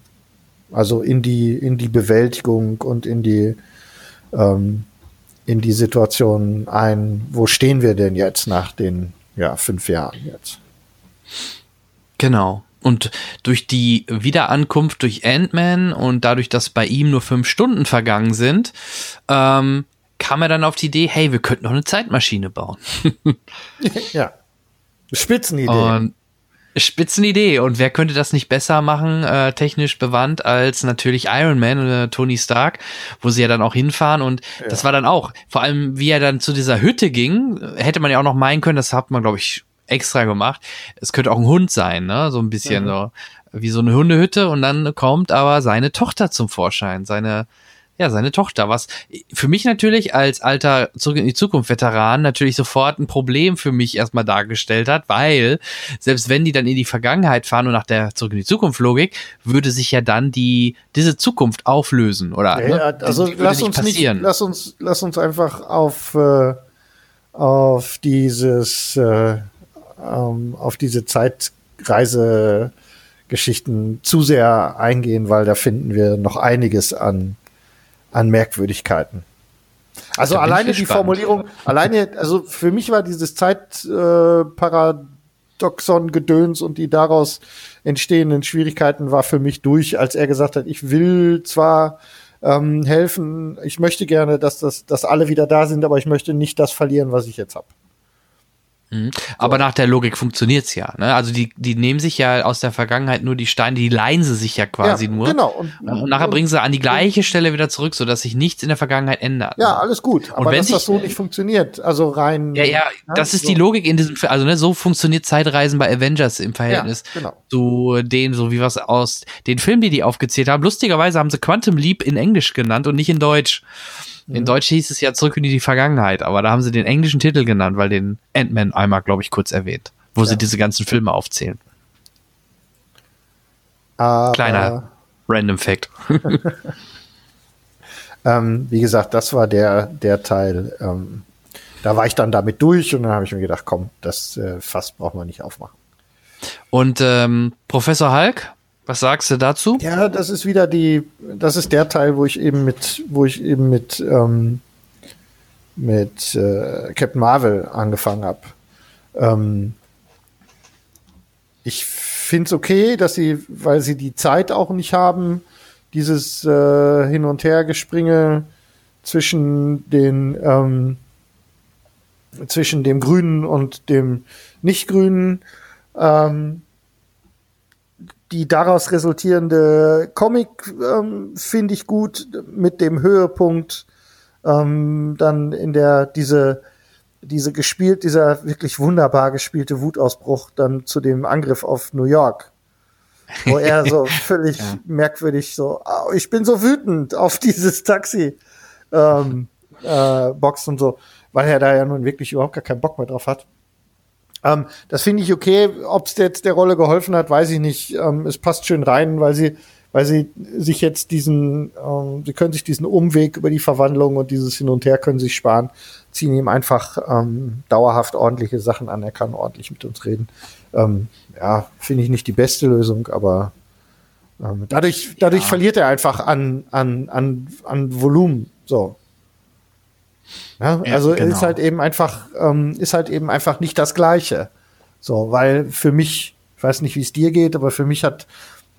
also in die, in die Bewältigung und in die, ähm, in die Situation ein, wo stehen wir denn jetzt nach den, ja, fünf Jahren jetzt? Genau. Und durch die Wiederankunft durch Ant-Man und dadurch, dass bei ihm nur fünf Stunden vergangen sind, ähm, kam er dann auf die Idee, hey, wir könnten noch eine Zeitmaschine bauen. ja. Spitzenidee. Und Spitzenidee. Und wer könnte das nicht besser machen, äh, technisch bewandt, als natürlich Iron Man oder Tony Stark, wo sie ja dann auch hinfahren. Und das war dann auch, vor allem wie er dann zu dieser Hütte ging, hätte man ja auch noch meinen können, das hat man, glaube ich, extra gemacht. Es könnte auch ein Hund sein, ne? So ein bisschen so wie so eine Hundehütte. Und dann kommt aber seine Tochter zum Vorschein, seine ja, seine Tochter, was für mich natürlich als alter Zurück in die Zukunft Veteran natürlich sofort ein Problem für mich erstmal dargestellt hat, weil selbst wenn die dann in die Vergangenheit fahren und nach der Zurück in die Zukunft Logik, würde sich ja dann die, diese Zukunft auflösen, oder? Ja, ne? also Die würde lass uns nicht, lass uns, lass uns einfach auf, äh, auf dieses, äh, ähm, auf diese Zeitreisegeschichten zu sehr eingehen, weil da finden wir noch einiges an, an Merkwürdigkeiten. Also Da alleine die. Formulierung, alleine, also für mich war dieses Zeitparadoxon äh, und die daraus entstehenden Schwierigkeiten war für mich durch, als er gesagt hat, ich will zwar ähm, helfen, ich möchte gerne, dass das, dass alle wieder da sind, aber ich möchte nicht das verlieren, was ich jetzt habe. Aber nach der Logik funktioniert's ja. Ne? Also die, die nehmen sich ja aus der Vergangenheit nur die Steine, die leihen sie sich ja quasi ja, nur. Genau. Und, Und nachher bringen sie an die gleiche Stelle wieder zurück, sodass sich nichts in der Vergangenheit ändert. ja, alles gut. Aber wenn dass sich- das so nicht funktioniert, also rein. Ja, ja, das ist die Logik in diesem Film. Also, ne, so funktioniert Zeitreisen bei Avengers im Verhältnis Ja, genau. zu den, so wie es aus den Filmen, die die aufgezählt haben. Lustigerweise haben sie Quantum Leap in Englisch genannt und nicht in Deutsch. Mhm. In Deutsch hieß es ja zurück in die Vergangenheit, aber da haben sie den englischen Titel genannt, weil den Ant-Man einmal, glaube ich, kurz erwähnt, wo sie diese ganzen Filme aufzählen. aber, Kleiner Random Fact. Ähm, wie gesagt, das war der, der Teil, ähm, da war ich dann damit durch und dann habe ich mir gedacht, komm, das äh, Fass braucht man nicht aufmachen. Und ähm, Professor Hulk, was sagst du dazu? Ja, das ist wieder die, das ist der Teil, wo ich eben mit, wo ich eben mit, ähm, mit äh, Captain Marvel angefangen habe. Ähm, ich finde es okay, dass sie, weil sie die Zeit auch nicht haben, dieses äh, Hin- und Hergespringe zwischen den ähm, zwischen dem Grünen und dem Nicht-Grünen, ähm, die daraus resultierende Comic ähm, finde ich gut mit dem Höhepunkt ähm, dann in der diese diese gespielt dieser wirklich wunderbar gespielte Wutausbruch dann zu dem Angriff auf New York wo er so völlig ja. merkwürdig so oh, ich bin so wütend auf dieses Taxi ähm, äh, Box und so weil er da ja nun wirklich überhaupt gar keinen Bock mehr drauf hat ähm, das finde ich okay. Ob es jetzt der Rolle geholfen hat, weiß ich nicht. Ähm, es passt schön rein, weil sie, weil sie sich jetzt diesen, ähm, sie können sich diesen Umweg über die Verwandlung und dieses Hin und Her können sich sparen, ziehen ihm einfach ähm, dauerhaft ordentliche Sachen an. Er kann ordentlich mit uns reden. Ähm, ja, finde ich nicht die beste Lösung, aber ähm, dadurch, dadurch ja. verliert er einfach an, an, an, an Volumen. So. Ja, ja, also genau. ist halt eben einfach, ähm, ist halt eben einfach nicht das Gleiche. So, weil für mich, ich weiß nicht, wie es dir geht, aber für mich hat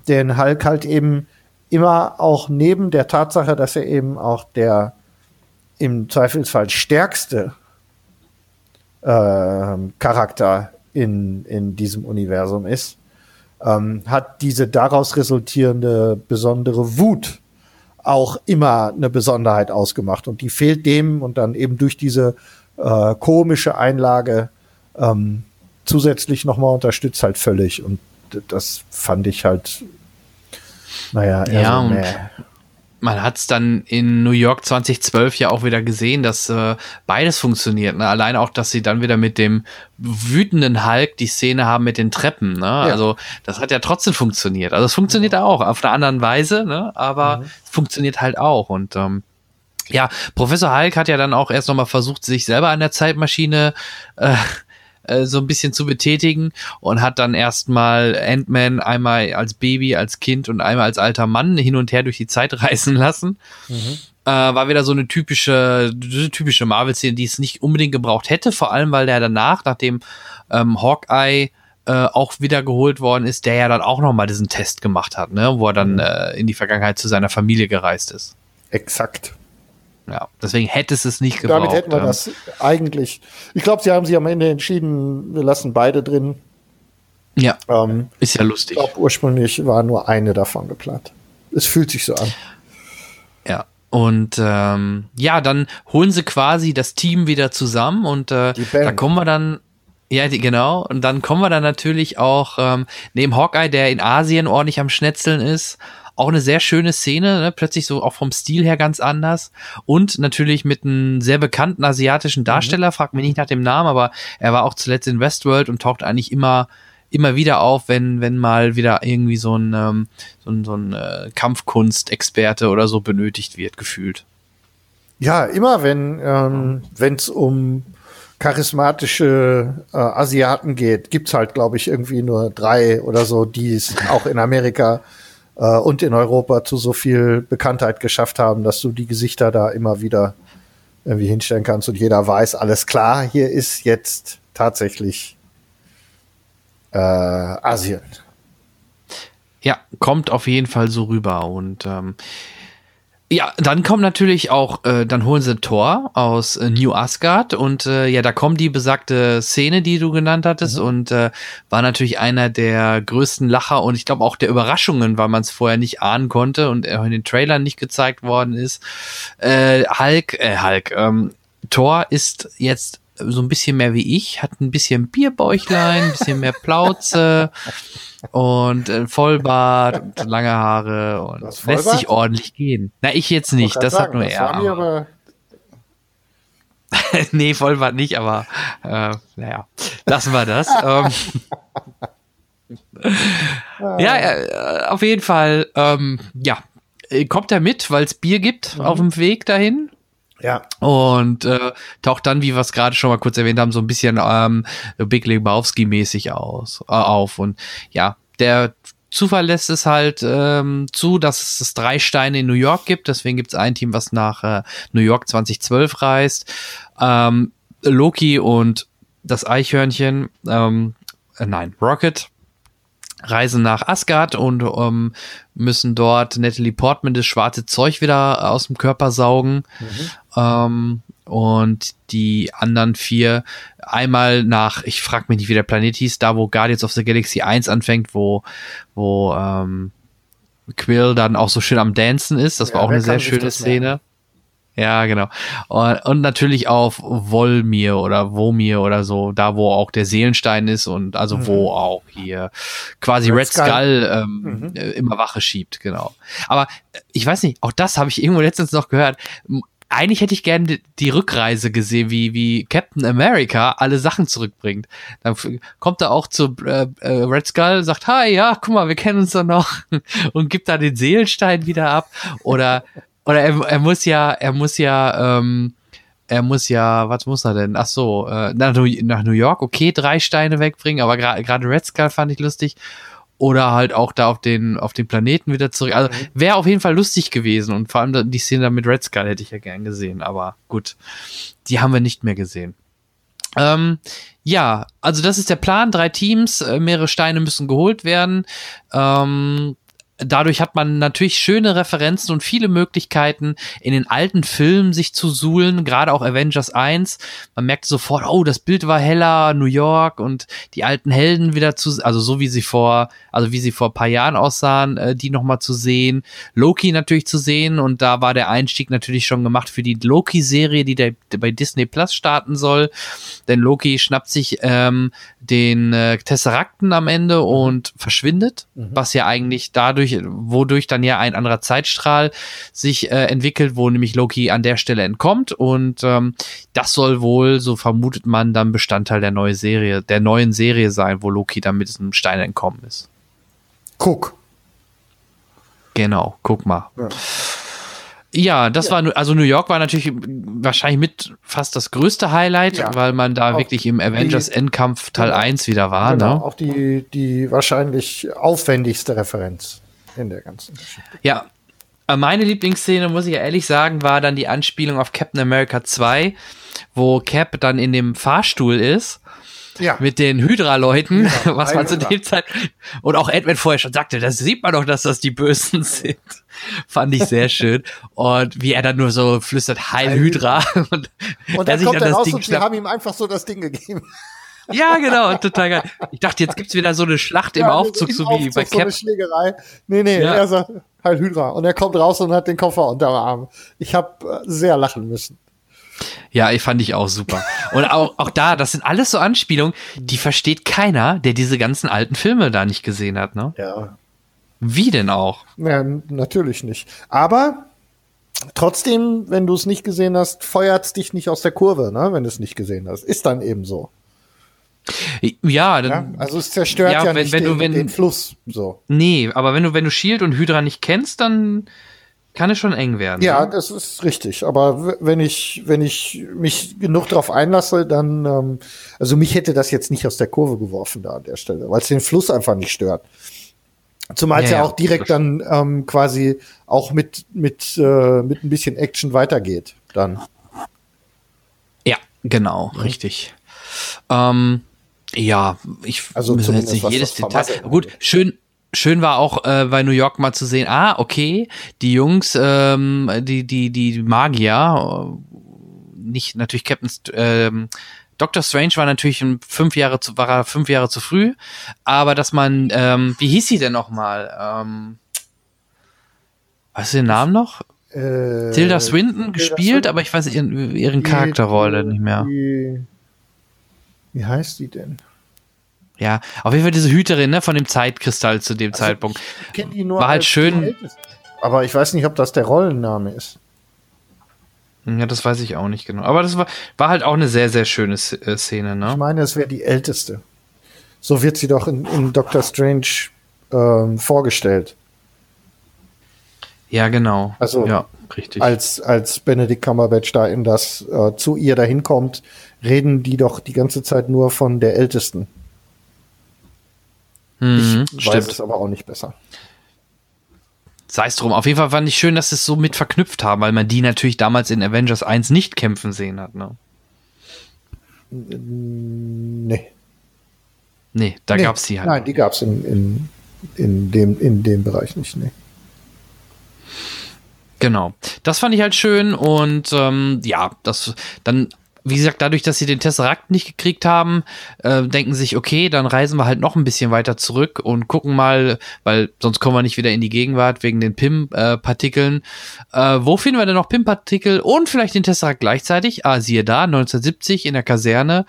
den Hulk halt eben immer auch neben der Tatsache, dass er eben auch der im Zweifelsfall stärkste äh, Charakter in, in diesem Universum ist, ähm, hat diese daraus resultierende besondere Wut auch immer eine Besonderheit ausgemacht. Und die fehlt dem und dann eben durch diese äh, komische Einlage ähm, zusätzlich nochmal unterstützt halt völlig. Und das fand ich halt, naja, eher ja, so, nee man hat es dann in New York 2012 ja auch wieder gesehen, dass äh, beides funktioniert. Ne? Allein auch, dass sie dann wieder mit dem wütenden Hulk die Szene haben mit den Treppen. Ne? Ja. Also das hat ja trotzdem funktioniert. Also es funktioniert ja. auch auf einer anderen Weise, ne? aber mhm. es funktioniert halt auch. Und ähm, ja, Professor Hulk hat ja dann auch erst nochmal versucht, sich selber an der Zeitmaschine äh, äh, so ein bisschen zu betätigen und hat dann erstmal Ant-Man einmal als Baby, als Kind und einmal als alter Mann hin und her durch die Zeit reißen lassen. Mhm. Äh, war wieder so eine typische, typische Marvel-Szene, die es nicht unbedingt gebraucht hätte, vor allem weil der danach, nachdem ähm, Hawkeye äh, auch wieder geholt worden ist, der ja dann auch nochmal diesen Test gemacht hat, ne, wo er dann mhm. äh, in die Vergangenheit zu seiner Familie gereist ist. Exakt. Ja, deswegen hätte es es nicht gebraucht. Damit hätten wir das eigentlich. Ich glaube, sie haben sich am Ende entschieden, wir lassen beide drin. Ja, ähm, ist ja lustig. Ich glaube, ursprünglich war nur eine davon geplant. Es fühlt sich so an. Ja, und ähm, ja, dann holen sie quasi das Team wieder zusammen und äh, da kommen wir dann ja, die, genau. Und dann kommen wir dann natürlich auch ähm, neben Hawkeye, der in Asien ordentlich am Schnetzeln ist, auch eine sehr schöne Szene, ne? plötzlich so auch vom Stil her ganz anders. Und natürlich mit einem sehr bekannten asiatischen Darsteller, mhm. fragt mich nicht nach dem Namen, aber er war auch zuletzt in Westworld und taucht eigentlich immer immer wieder auf, wenn, wenn mal wieder irgendwie so ein, ähm, so ein, so ein äh, Kampfkunstexperte oder so benötigt wird, gefühlt. Ja, immer wenn ähm, es um charismatische äh, Asiaten geht, gibt's halt, glaube ich, irgendwie nur drei oder so, die es auch in Amerika äh, und in Europa zu so viel Bekanntheit geschafft haben, dass du die Gesichter da immer wieder irgendwie hinstellen kannst und jeder weiß, alles klar, hier ist jetzt tatsächlich äh, Asien. Ja, kommt auf jeden Fall so rüber und ähm, ja, dann kommt natürlich auch, äh, dann holen sie Thor aus äh, New Asgard und äh, ja, da kommt die besagte Szene, die du genannt hattest mhm. und äh, war natürlich einer der größten Lacher und ich glaube auch der Überraschungen, weil man es vorher nicht ahnen konnte und er in den Trailern nicht gezeigt worden ist. Äh, Hulk, äh, Hulk, ähm, Thor ist jetzt so ein bisschen mehr wie ich, hat ein bisschen Bierbäuchlein, ein bisschen mehr Plauze und äh, Vollbart und lange Haare und lässt sich ordentlich gehen. Na, ich jetzt nicht, das sagen, hat nur er. Aber. nee, Vollbart nicht, aber äh, naja, lassen wir das. ähm, ja, äh, auf jeden Fall, ähm, ja, kommt er mit, weil es Bier gibt mhm. auf dem Weg dahin. Ja. Und äh, taucht dann, wie wir es gerade schon mal kurz erwähnt haben, so ein bisschen ähm, Big Lebowski-mäßig aus äh, auf. Und ja, der Zufall lässt es halt ähm, zu, dass es drei Steine in New York gibt. Deswegen gibt es ein Team, was nach äh, New York 2012 reist. Ähm, Loki und das Eichhörnchen, ähm, äh, nein, Rocket reisen nach Asgard und ähm, müssen dort Natalie Portman das schwarze Zeug wieder aus dem Körper saugen. Ähm, und die anderen vier einmal nach, ich frag mich nicht, wie der Planet hieß, da wo Guardians of the Galaxy 1 anfängt, wo, wo ähm, Quill dann auch so schön am Dancen ist. Das Ja, war auch eine sehr schöne? Szene. Ja, genau. Und, und natürlich auf Volmir oder Womir oder so, da wo auch der Seelenstein ist und also wo auch hier quasi Red, Mhm. Red Skull, Skull. ähm, äh, immer Wache schiebt, genau. Aber äh, ich weiß nicht, auch das habe ich irgendwo letztens noch gehört. Eigentlich hätte ich gerne die, die Rückreise gesehen, wie, wie Captain America alle Sachen zurückbringt. Dann kommt er auch zu äh, äh, Red Skull, sagt, hi, ja, guck mal, wir kennen uns doch noch und gibt da den Seelenstein wieder ab. Oder oder er, er muss ja, er muss ja, ähm, er muss ja, was muss er denn? Ach so, äh, nach, New, nach New York, okay, drei Steine wegbringen, aber gra- gerade Red Skull fand ich lustig. Oder halt auch da auf den, auf den Planeten wieder zurück. Also wäre auf jeden Fall lustig gewesen und vor allem die Szene da mit Red Skull hätte ich ja gern gesehen, aber gut, die haben wir nicht mehr gesehen. Ähm, ja, also das ist der Plan. Drei Teams, äh, mehrere Steine müssen geholt werden. Ähm, dadurch hat man natürlich schöne Referenzen und viele Möglichkeiten, in den alten Filmen sich zu suhlen, gerade auch Avengers 1. Man merkt sofort, oh, das Bild war heller, New York und die alten Helden wieder zu, also so wie sie vor, also wie sie vor ein paar Jahren aussahen, äh, die nochmal zu sehen. Loki natürlich zu sehen und da war der Einstieg natürlich schon gemacht für die Loki-Serie, die der, der bei Disney Plus starten soll. Denn Loki schnappt sich ähm, den äh, Tesserakten am Ende und verschwindet, was ja eigentlich dadurch, wodurch dann ja ein anderer Zeitstrahl sich äh, entwickelt, wo nämlich Loki an der Stelle entkommt und ähm, das soll wohl, so vermutet man, dann Bestandteil der neuen Serie, der neuen Serie sein, wo Loki dann mit diesem Stein entkommen ist. Guck. Genau, guck mal. Ja, das war, nu- also New York war natürlich wahrscheinlich mit fast das größte Highlight, Ja. weil man da Auch wirklich im Avengers die- Endkampf Teil Genau. 1 wieder war, genau, ne? auch die, die wahrscheinlich aufwendigste Referenz in der ganzen Geschichte. Ja. Äh, Meine Lieblingsszene, muss ich ja ehrlich sagen, war dann die Anspielung auf Captain America 2, wo Cap dann in dem Fahrstuhl ist Ja, mit den Hydra-Leuten, Hydra, was man zu dem Zeit und auch Edwin vorher schon sagte, das sieht man doch, dass das die Bösen sind. Fand ich sehr schön. Und wie er dann nur so flüstert, Heil Hydra. Und, und er dann kommt er raus und sie haben ihm einfach so das Ding gegeben. Ja, genau, total geil. Ich dachte, jetzt gibt's wieder so eine Schlacht im Ja, Aufzug, so wie bei so eine Cap. Schlägerei. Nee, nee, Ja. er sagt, Heil Hydra. Und er kommt raus und hat den Koffer unterm Arm. Ich habe sehr lachen müssen. Ja, ich fand ich auch super. Und auch, auch da, das sind alles so Anspielungen, die versteht keiner, der diese ganzen alten Filme da nicht gesehen hat, ne? Ja. Wie denn auch? Ja, natürlich nicht. Aber trotzdem, wenn du es nicht gesehen hast, feuert's dich nicht aus der Kurve, ne? wenn du es nicht gesehen hast. Ist dann eben so. Ja, Ja? dann, Also es zerstört Ja, ja, wenn- nicht wenn du- den, wenn- den Fluss. So. nee, aber wenn du, wenn du Shield und Hydra nicht kennst, dann kann es schon eng werden. Ja, ne? das ist richtig. Aber wenn ich, wenn ich mich genug darauf einlasse, dann, ähm, also mich hätte das jetzt nicht aus der Kurve geworfen da an der Stelle, weil es den Fluss einfach nicht stört. Zumal es Ja, ja, ja, auch direkt dann ähm, quasi auch mit, mit, äh, mit ein bisschen Action weitergeht. Dann. Ja, genau, richtig. Ähm, ja, ich Also müssen jetzt nicht jedes Detail. Gut, schön. Schön war auch äh, bei New York mal zu sehen, ah, okay, die Jungs, ähm, die, die, die Magier, äh, nicht natürlich Captain, St- ähm, Doctor Strange war natürlich fünf Jahre zu, war er fünf Jahre zu früh, aber dass man, ähm, wie hieß sie denn nochmal? Ähm, weißt du den Namen noch? Äh, Tilda Swinton Tilda gespielt, Swinton. aber ich weiß ihren, ihren Die- Charakterrolle nicht mehr. Die, wie heißt die denn? Ja, auf jeden Fall diese Hüterin ne, von dem Zeitkristall zu dem Zeitpunkt. Ich die nur War halt schön-. Aber ich weiß nicht, ob das der Rollenname ist. Ja, das weiß ich auch nicht genau. Aber das war, war halt auch eine sehr, sehr schöne äh, Szene, Ich ne? meine, es wäre die älteste. So wird sie doch in, in Doctor Strange ähm, vorgestellt. Ja, genau. Also ja, richtig. Als, als Benedict Cumberbatch da in das äh, zu ihr dahin kommt, reden die doch die ganze Zeit nur von der Ältesten. Mhm, ich weiß es aber auch nicht besser. Sei es drum. Auf jeden Fall fand ich schön, dass sie es so mit verknüpft haben, weil man die natürlich damals in Avengers 1 nicht kämpfen sehen hat. Ne? Nee. Nee, da nee. gab es die halt. Nein, die gab es in, in, in, dem, in dem Bereich nicht. Nee. Genau. Das fand ich halt schön und ähm, ja, das dann wie gesagt, dadurch, dass sie den Tesseract nicht gekriegt haben, äh, denken sich, okay, dann reisen wir halt noch ein bisschen weiter zurück und gucken mal, weil sonst kommen wir nicht wieder in die Gegenwart wegen den PIM-Partikeln. Äh, wo finden wir denn noch PIM-Partikel und vielleicht den Tesseract gleichzeitig? Ah, siehe da, 1970 in der Kaserne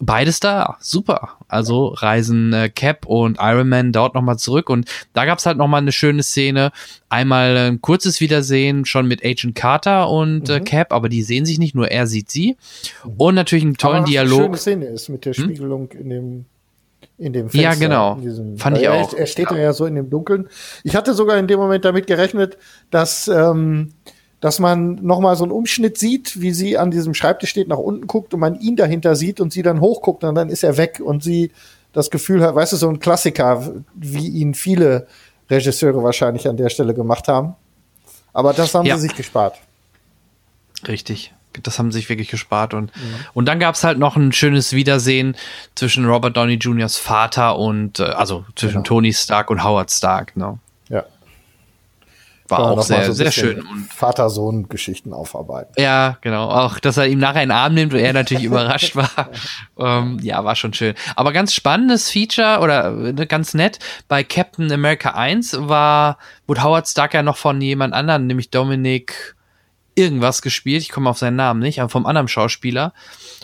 beides da, super. Also reisen äh, Cap und Iron Man dort nochmal zurück und da gab's halt nochmal eine schöne Szene. Einmal ein kurzes Wiedersehen schon mit Agent Carter und äh, mhm. äh, Cap, aber die sehen sich nicht, nur er sieht sie. Mhm. Und natürlich einen tollen aber Dialog. Eine schöne Szene ist mit der hm? Spiegelung hm? in dem in dem Fenster. Ja, genau. Diesem, Fand ich auch. Er, er steht ja. da ja so in dem Dunkeln. Ich hatte sogar in dem Moment damit gerechnet, dass ähm, dass man nochmal so einen Umschnitt sieht, wie sie an diesem Schreibtisch steht, nach unten guckt und man ihn dahinter sieht und sie dann hochguckt und dann ist er weg und sie das Gefühl hat, weißt du, so ein Klassiker, wie ihn viele Regisseure wahrscheinlich an der Stelle gemacht haben. Aber das haben ja. sie sich gespart. Richtig. Das haben sie sich wirklich gespart. Und, ja. und dann gab es halt noch ein schönes Wiedersehen zwischen Robert Downey Jr.'s Vater und, äh, also zwischen genau. Tony Stark und Howard Stark. Ne? War auch sehr, so sehr schön. Und Vater-Sohn-Geschichten aufarbeiten. Ja, genau. Auch, dass er ihm nachher einen Arm nimmt und er natürlich überrascht war. Ähm, ja, war schon schön. Aber ganz spannendes Feature oder ne, ganz nett. Bei Captain America 1 war, wurde Howard Stark ja noch von jemand anderem, nämlich Dominic irgendwas gespielt. Ich komme auf seinen Namen nicht, aber vom anderen Schauspieler.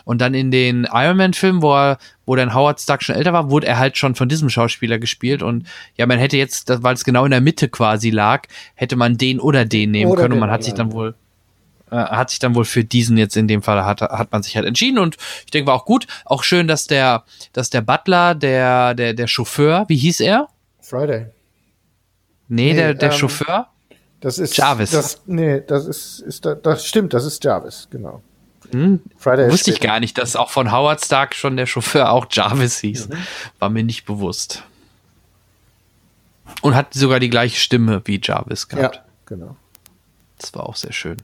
Und dann in den Iron Man-Filmen, wo er, wo dann Howard Stark schon älter war, wurde er halt schon von diesem Schauspieler gespielt. Und ja, man hätte jetzt, weil es genau in der Mitte quasi lag, hätte man den oder den nehmen oder können. Und man hat sich dann wohl äh, hat sich dann wohl für diesen jetzt in dem Fall hat, hat man sich halt entschieden und ich denke war auch gut. Auch schön, dass der, dass der Butler, der, der, der Chauffeur, wie hieß er? Friday. Nee, nee der, der ähm, Chauffeur? Das ist Jarvis. Das, nee, das ist, ist das stimmt, das ist Jarvis, genau. Hm, Friday Wusste ich gar nicht, dass auch von Howard Stark schon der Chauffeur auch Jarvis hieß. Mhm. War mir nicht bewusst. Und hat sogar die gleiche Stimme wie Jarvis gehabt. Ja, genau. Das war auch sehr schön.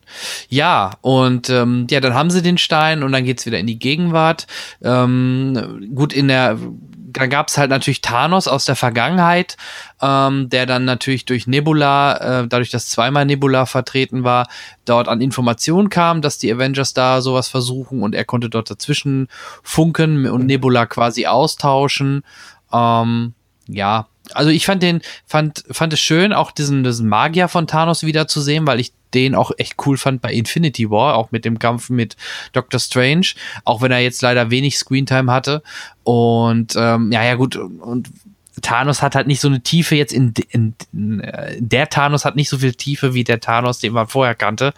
Ja, und ähm, ja, dann haben sie den Stein und dann geht's wieder in die Gegenwart. Ähm, gut, in der dann gab es halt natürlich Thanos aus der Vergangenheit, ähm, der dann natürlich durch Nebula, äh, dadurch, dass zweimal Nebula vertreten war, dort an Informationen kam, dass die Avengers da sowas versuchen und er konnte dort dazwischen funken und Nebula quasi austauschen. Ähm, ja, also ich fand den, fand, fand es schön, auch diesen, diesen Magier von Thanos wiederzusehen, weil ich den auch echt cool fand bei Infinity War, auch mit dem Kampf mit Doctor Strange, auch wenn er jetzt leider wenig Screentime hatte. Und ähm, ja, ja, gut, und Thanos hat halt nicht so eine Tiefe jetzt in, in, in, der Thanos hat nicht so viel Tiefe wie der Thanos, den man vorher kannte,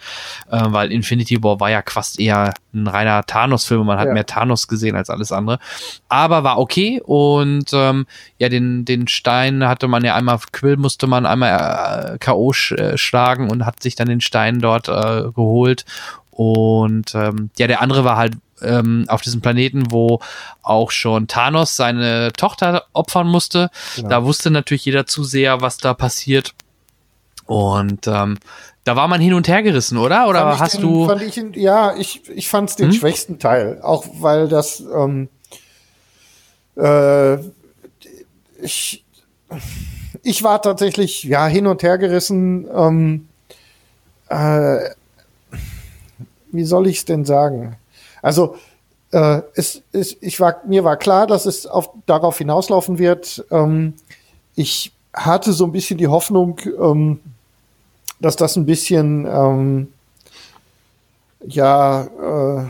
äh, weil Infinity War war ja fast eher ein reiner Thanos-Film man hat ja. mehr Thanos gesehen als alles andere. Aber war okay und ähm, ja, den, den Stein hatte man ja einmal, Quill musste man einmal äh, K.O. Sch äh, schlagen und hat sich dann den Stein dort äh, geholt und ähm, ja, der andere war halt ähm, auf diesem Planeten, wo auch schon Thanos seine Tochter opfern musste. Genau. Da wusste natürlich jeder zu sehr, was da passiert. Und ähm, da war man hin und her gerissen, oder? Oder hast den, du? Fand ich, ja, ich, ich fand es den hm? schwächsten Teil, auch weil das ähm, äh, ich, ich war tatsächlich ja hin und her gerissen. Ähm, äh, wie soll ich es denn sagen? Also äh, es, es, ich war, mir war klar, dass es auf, darauf hinauslaufen wird. Ähm, ich hatte so ein bisschen die Hoffnung, ähm, dass das ein bisschen ähm, ja äh,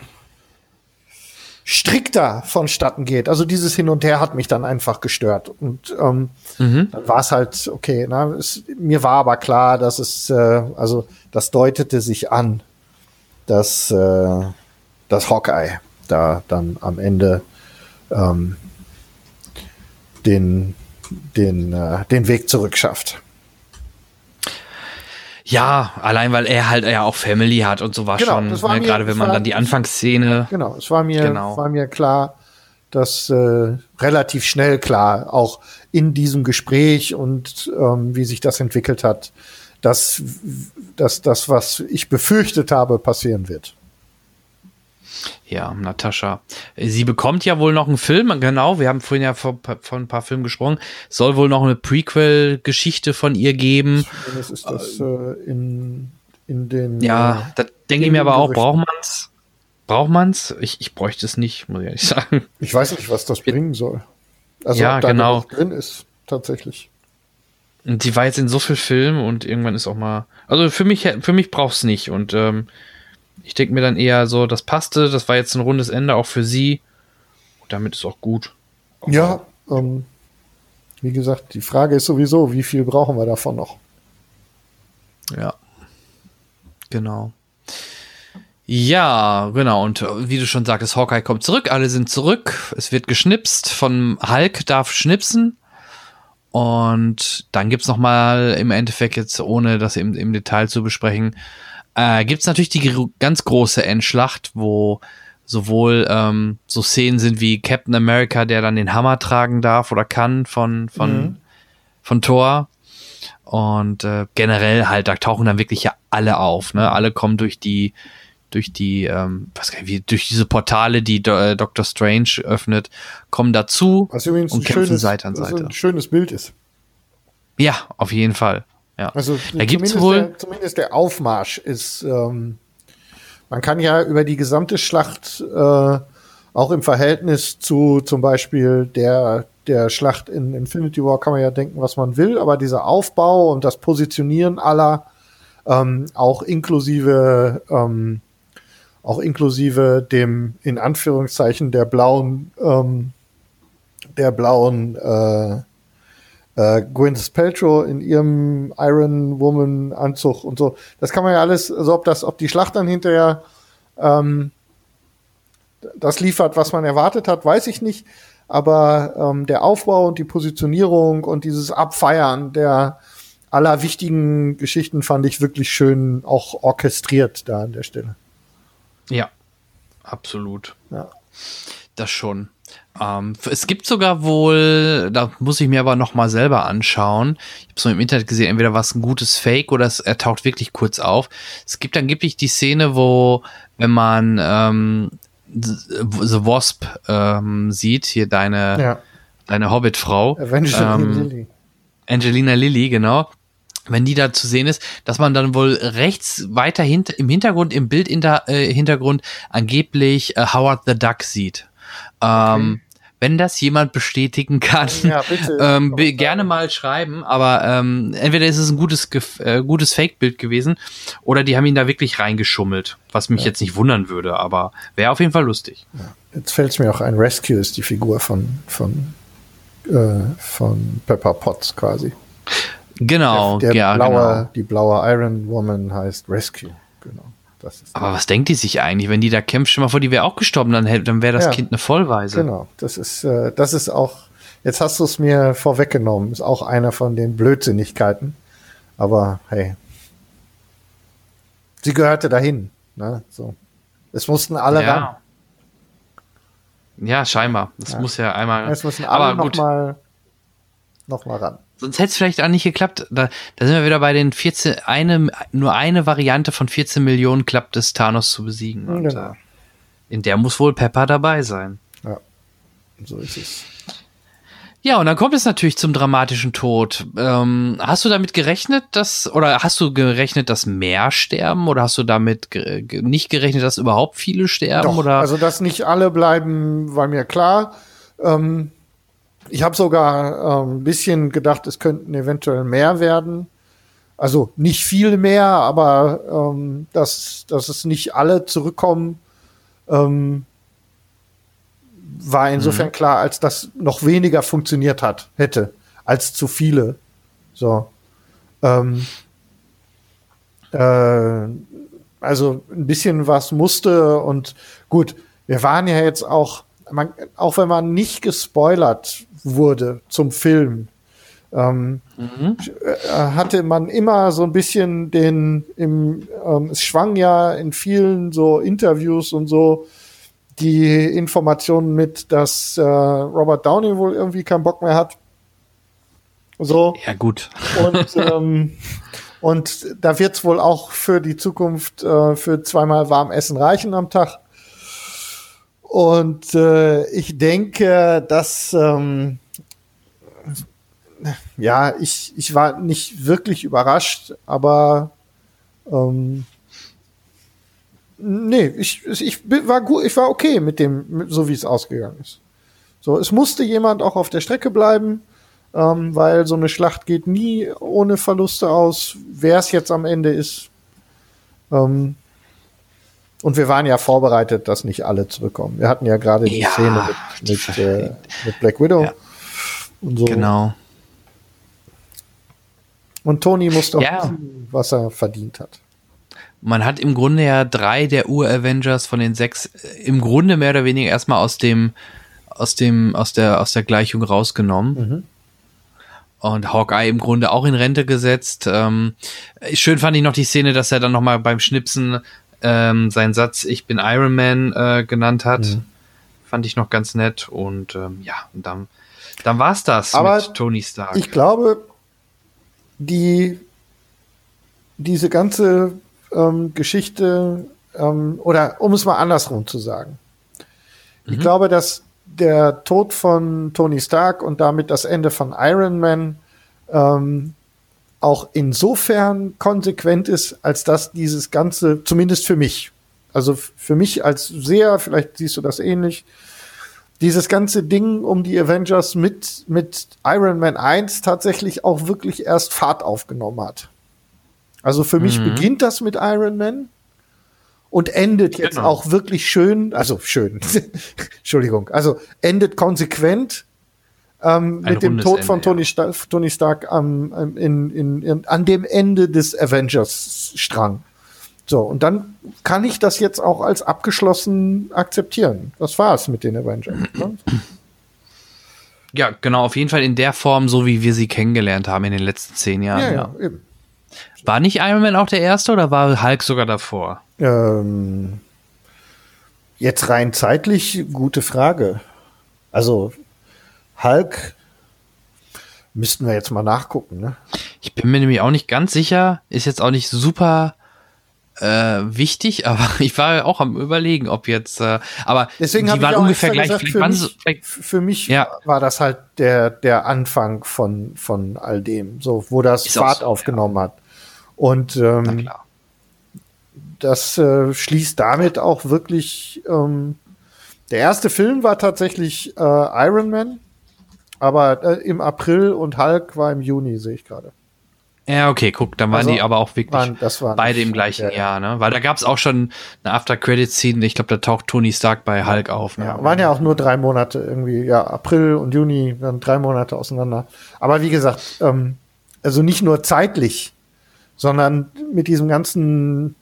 strikter vonstatten geht. Also dieses Hin und Her hat mich dann einfach gestört. Und ähm, mhm. dann war es halt okay. Na, es, mir war aber klar, dass es, äh, also das deutete sich an, dass äh, dass Hawkeye da dann am Ende ähm, den, den, äh, den Weg zurück schafft. Ja, allein weil er halt ja auch Family hat und so war Genau, schon, das war ne, mir- gerade wenn das man war- dann die Anfangsszene. Genau, es war mir, Genau. war mir klar, dass äh, relativ schnell klar, auch in diesem Gespräch und ähm, wie sich das entwickelt hat, dass, dass das, was ich befürchtet habe, passieren wird. Ja, Natascha. Sie bekommt ja wohl noch einen Film, genau. Wir haben vorhin ja von, von ein paar Filmen gesprochen. Es soll wohl noch eine Prequel-Geschichte von ihr geben. Zumindest ist das äh, in, in den Ja, da denke ich mir aber auch, braucht man's? Braucht man's? Ich, ich bräuchte es nicht, muss ich ehrlich sagen. Ich weiß nicht, was das bringen soll. Also Ja, da genau. drin ist, tatsächlich. Und die war jetzt in so viel Filmen und irgendwann ist auch mal. Also für mich, für mich braucht's nicht. Und ähm, ich denke mir dann eher so, das passte, das war jetzt ein rundes Ende auch für sie. Und damit ist auch gut. Ja, ähm, wie gesagt, die Frage ist sowieso, wie viel brauchen wir davon noch? Ja. Genau. Ja, genau. Und äh, wie du schon sagtest, Hawkeye kommt zurück, alle sind zurück. Es wird geschnipst. Von Hulk darf schnipsen. Und dann gibt's noch mal im Endeffekt jetzt, ohne das im, im Detail zu besprechen, äh, gibt's natürlich die ganz große Endschlacht, wo sowohl ähm, so Szenen sind wie Captain America, der dann den Hammer tragen darf oder kann von, von, von Thor. Und äh, generell halt, da tauchen dann wirklich ja alle auf. Ne? Alle kommen durch die, durch die, ähm, was kann ich, wie, durch diese Portale, die Do äh, Doctor Strange öffnet, kommen dazu Was übrigens und kämpfen schönes, Seite an was Seite. ein schönes Bild ist. Ja, auf jeden Fall. Ja. Also da gibt's zumindest, wohl. der, zumindest der Aufmarsch ist, ähm, man kann ja über die gesamte Schlacht äh, auch im Verhältnis zu zum Beispiel der, der Schlacht in Infinity War kann man ja denken, was man will, aber dieser Aufbau und das Positionieren aller, ähm, auch inklusive ähm, auch inklusive dem in Anführungszeichen der blauen ähm, der blauen äh, äh, Gwyneth Paltrow in ihrem Iron Woman Anzug und so. Das kann man ja alles, also ob das, ob die Schlacht dann hinterher ähm, das liefert, was man erwartet hat, weiß ich nicht. Aber ähm, der Aufbau und die Positionierung und dieses Abfeiern der aller wichtigen Geschichten fand ich wirklich schön auch orchestriert da an der Stelle. Ja, absolut. Ja. Das schon. Ähm, es gibt sogar wohl, da muss ich mir aber noch mal selber anschauen. Ich habe es im Internet gesehen, entweder war es ein gutes Fake oder es, er taucht wirklich kurz auf. Es gibt angeblich die Szene, wo, wenn man ähm, The Wasp ähm, sieht, hier deine, Ja. deine Hobbit-Frau. Evangeline ähm, Lilly. Angelina Lilly, genau. Wenn die da zu sehen ist, dass man dann wohl rechts weiter hint im Hintergrund, im Bild hinter, äh, Hintergrund angeblich äh, Howard the Duck sieht. Ähm, Wenn das jemand bestätigen kann, Ja, bitte. ähm, be- gerne mal schreiben. Aber ähm, entweder ist es ein gutes, gef- äh, gutes Fake-Bild gewesen oder die haben ihn da wirklich reingeschummelt, was mich jetzt nicht wundern würde, aber wäre auf jeden Fall lustig. Jetzt fällt es mir auch ein, Rescue ist die Figur von, von, äh, von Pepper Potts quasi. Genau, der ja, blaue, genau. Die blaue Iron Woman heißt Rescue. Genau. Aber was denkt die sich eigentlich, wenn die da kämpft? Stell mal vor, die wäre auch gestorben, dann, dann wäre das Ja. Kind eine Vollweise. Genau, das ist, äh, das ist auch, jetzt hast du es mir vorweggenommen, ist auch einer von den Blödsinnigkeiten. Aber hey, sie gehörte dahin. Ne? So. Es mussten alle ran. Ja. ja, scheinbar. Das Ja. muss ja einmal. Es müssen alle aber noch gut, mal, noch mal ran. Sonst hätte es vielleicht auch nicht geklappt. Da, da sind wir wieder bei den 14, eine, nur eine Variante von 14 Millionen klappt es, Thanos zu besiegen. Und, Genau. äh, in der muss wohl Pepper dabei sein. Ja, so ist es. Ja, und dann kommt es natürlich zum dramatischen Tod. Ähm, hast du damit gerechnet, dass, oder hast du gerechnet, dass mehr sterben? Oder hast du damit ge nicht gerechnet, dass überhaupt viele sterben? Doch, oder? also dass nicht alle bleiben, war mir klar. Ähm, ich habe sogar ähm, ein bisschen gedacht, es könnten eventuell mehr werden. Also nicht viel mehr, aber ähm, dass, dass es nicht alle zurückkommen, ähm, war insofern klar, als das noch weniger funktioniert hat, hätte, als zu viele. So. Ähm, äh, also ein bisschen was musste und gut, wir waren ja jetzt auch, man, auch wenn man nicht gespoilert wurde zum Film, ähm, äh, hatte man immer so ein bisschen den, im, ähm, es schwang ja in vielen so Interviews und so die Informationen mit, dass äh, Robert Downey wohl irgendwie keinen Bock mehr hat. So. Ja, gut. Und, ähm, und da wird's wohl auch für die Zukunft äh, für zweimal warm Essen reichen am Tag. Und äh, ich denke, dass ähm, ja, ich, ich war nicht wirklich überrascht, aber ähm, nee, ich, ich war gut, ich war okay mit dem, so wie es ausgegangen ist. So, es musste jemand auch auf der Strecke bleiben, ähm, weil so eine Schlacht geht nie ohne Verluste aus. Wer es jetzt am Ende ist. Ähm, und wir waren ja vorbereitet, dass nicht alle zurückkommen. Wir hatten ja gerade die Ja, Szene mit, mit, äh, mit Black Widow Ja. und so. Genau. Und Tony musste auch Ja. wissen, was er verdient hat. Man hat im Grunde ja drei der Ur-Avengers von den sechs äh, im Grunde mehr oder weniger erstmal aus dem, aus dem, aus der, aus der Gleichung rausgenommen. Und Hawkeye im Grunde auch in Rente gesetzt. Ähm, schön fand ich noch die Szene, dass er dann nochmal beim Schnipsen ähm, seinen Satz Ich bin Iron Man äh, genannt hat. Fand ich noch ganz nett. Und ähm, ja, und dann, dann war's das Aber mit Tony Stark. Ich glaube, die, diese ganze ähm, Geschichte, ähm, oder um es mal andersrum zu sagen, ich glaube, dass der Tod von Tony Stark und damit das Ende von Iron Man ähm, auch insofern konsequent ist, als dass dieses Ganze, zumindest für mich, also für mich als sehr, vielleicht siehst du das ähnlich, dieses ganze Ding um die Avengers mit, mit Iron Man 1 tatsächlich auch wirklich erst Fahrt aufgenommen hat. Also für mich beginnt das mit Iron Man und endet jetzt Genau. auch wirklich schön, also schön, Entschuldigung, also endet konsequent ähm, mit dem Tod von Tony, Sta Tony Stark am, am- in, in, in, an dem Ende des Avengers-Strang. So, und dann kann ich das jetzt auch als abgeschlossen akzeptieren. Das war's mit den Avengers. Ne? ja, genau, auf jeden Fall in der Form, so wie wir sie kennengelernt haben in den letzten zehn Jahren. Ja, ja. ja, eben. War nicht Iron Man auch der erste oder war Hulk sogar davor? Ähm, jetzt rein zeitlich, gute Frage. Also, Hulk müssten wir jetzt mal nachgucken, ne? Ich bin mir nämlich auch nicht ganz sicher, ist jetzt auch nicht super äh, wichtig, aber ich war auch am überlegen, ob jetzt, äh, aber Deswegen die waren ungefähr gleich. gesagt, für mich, vielleicht, für mich Ja. war das halt der, der Anfang von, von all dem, so, wo das Ist Fahrt so, aufgenommen hat. Und ähm, das äh, schließt damit auch wirklich. Ähm, der erste Film war tatsächlich äh, Iron Man, aber äh, im April und Hulk war im Juni, sehe ich gerade. Ja, okay, guck, dann waren Also, die aber auch wirklich waren- waren beide im gleichen ja. Jahr, ne? Weil da gab es auch schon eine After-Credit-Scene, ich glaube, da taucht Tony Stark bei Hulk auf. Ne? Ja, waren ja auch nur drei Monate irgendwie, ja, April und Juni, dann drei Monate auseinander. Aber wie gesagt, ähm, also nicht nur zeitlich, sondern mit diesem ganzen,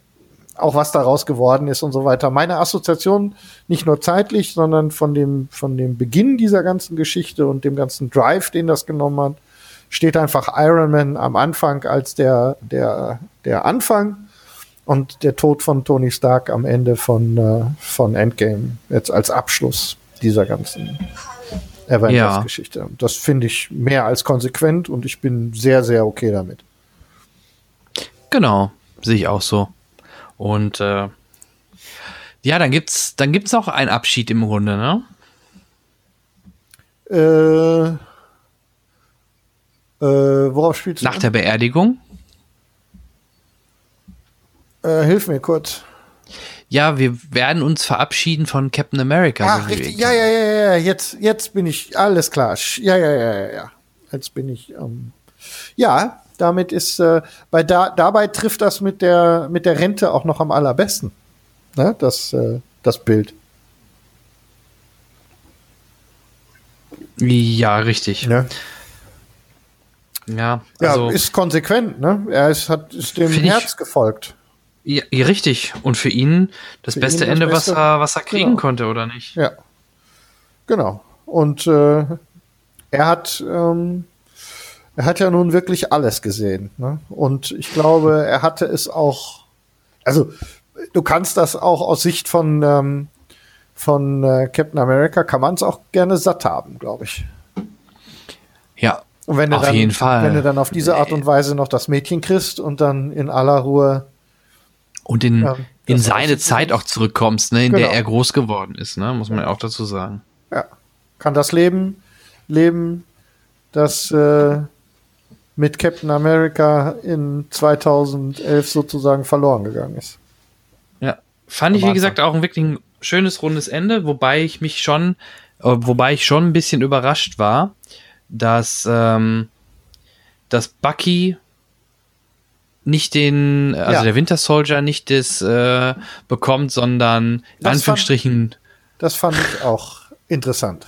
auch was daraus geworden ist und so weiter. Meine Assoziation nicht nur zeitlich, sondern von dem, von dem Beginn dieser ganzen Geschichte und dem ganzen Drive, den das genommen hat, steht einfach Iron Man am Anfang als der, der, der Anfang und der Tod von Tony Stark am Ende von, äh, von Endgame jetzt als Abschluss dieser ganzen Avengers-Geschichte. Das finde ich mehr als konsequent und ich bin sehr, sehr okay damit. Genau, sehe ich auch so. Und äh, ja, dann gibt's, dann gibt's auch einen Abschied im Grunde, ne? Äh, äh, worauf spielst du? Nach der Beerdigung. äh, hilf mir kurz. Ja, wir werden uns verabschieden von Captain America. Ach, richtig. Ja, ja, ja, ja. Jetzt, jetzt bin ich alles klar. Ja, ja, ja, ja, ja. Jetzt bin ich. Ähm, ja, damit ist äh, bei da, dabei trifft das mit der mit der Rente auch noch am allerbesten. Ne? Das äh, das Bild. Ja, richtig. Ne? Ja, Ja, also ist konsequent. Ne? Er ist, hat ist dem Find ich- Herz gefolgt. ja, ja, richtig. Und für ihn das Für beste ihn das Ende, Beste. was er, was er kriegen Genau. konnte, oder nicht? Ja, genau. Und äh, er hat ähm, er hat ja nun wirklich alles gesehen. Ne? Und ich glaube, er hatte es auch, also du kannst das auch aus Sicht von, ähm, von äh, Captain America, kann man es auch gerne satt haben, glaube ich. Ja, Und wenn Auf dann, jeden Fall. Wenn du dann auf diese Art und Weise noch das Mädchen kriegst und dann in aller Ruhe und in, Ja, in das seine aussieht- Zeit auch zurückkommst, ne, in der Genau. er groß geworden ist, ne, muss man auch dazu sagen. ja, kann das Leben leben, das äh, mit Captain America in 2011 sozusagen verloren gegangen ist. Ja, fand ich, wie gesagt, auch ein wirklich schönes rundes Ende, wobei ich mich schon, äh, wobei ich schon ein bisschen überrascht war, dass, ähm, dass Bucky nicht den, also Ja. der Winter Soldier nicht das äh, bekommt, sondern in Anführungsstrichen, Das fand ich auch interessant.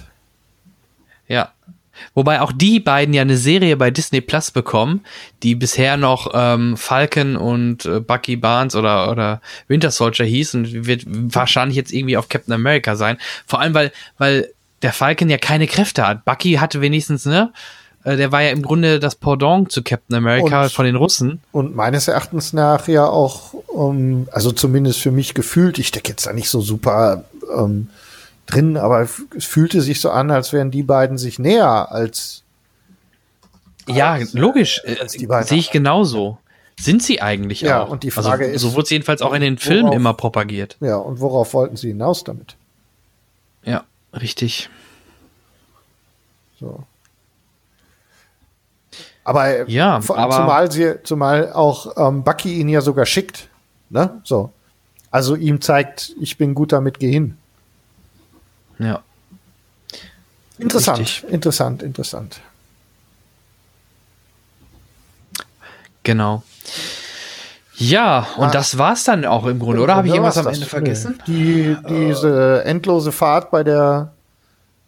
ja. Wobei auch die beiden ja eine Serie bei Disney Plus bekommen, die bisher noch ähm, Falcon und äh, Bucky Barnes oder, oder Winter Soldier hieß und wird wahrscheinlich jetzt irgendwie auf Captain America sein. Vor allem, weil, weil der Falcon ja keine Kräfte hat. Bucky hatte wenigstens, ne? Äh, Der war ja im Grunde das Pendant zu Captain America Und- von den Russen. Und meines Erachtens nach ja auch, ähm, also zumindest für mich gefühlt, ich stecke jetzt da nicht so super ähm, drin, aber es fühlte sich so an, als wären die beiden sich näher als Ja, logisch. Äh, als die beiden. Sehe ich genauso. Sind sie eigentlich Ja, auch. und die Frage also, ist, So wurde es jedenfalls auch in den Filmen worauf- immer propagiert. ja, und worauf wollten sie hinaus damit? Ja, richtig. So. Aber, äh, Ja, vor- aber- zumal sie, zumal auch ähm, Bucky ihn ja sogar schickt, ne? So. Also ihm zeigt, ich bin gut damit, geh hin. Ja. Interessant, Richtig. interessant, interessant. Genau. Ja, und Ah. das war's dann auch im Grunde, oder? Habe ich irgendwas am? Ende vergessen? Die, diese endlose Fahrt bei der,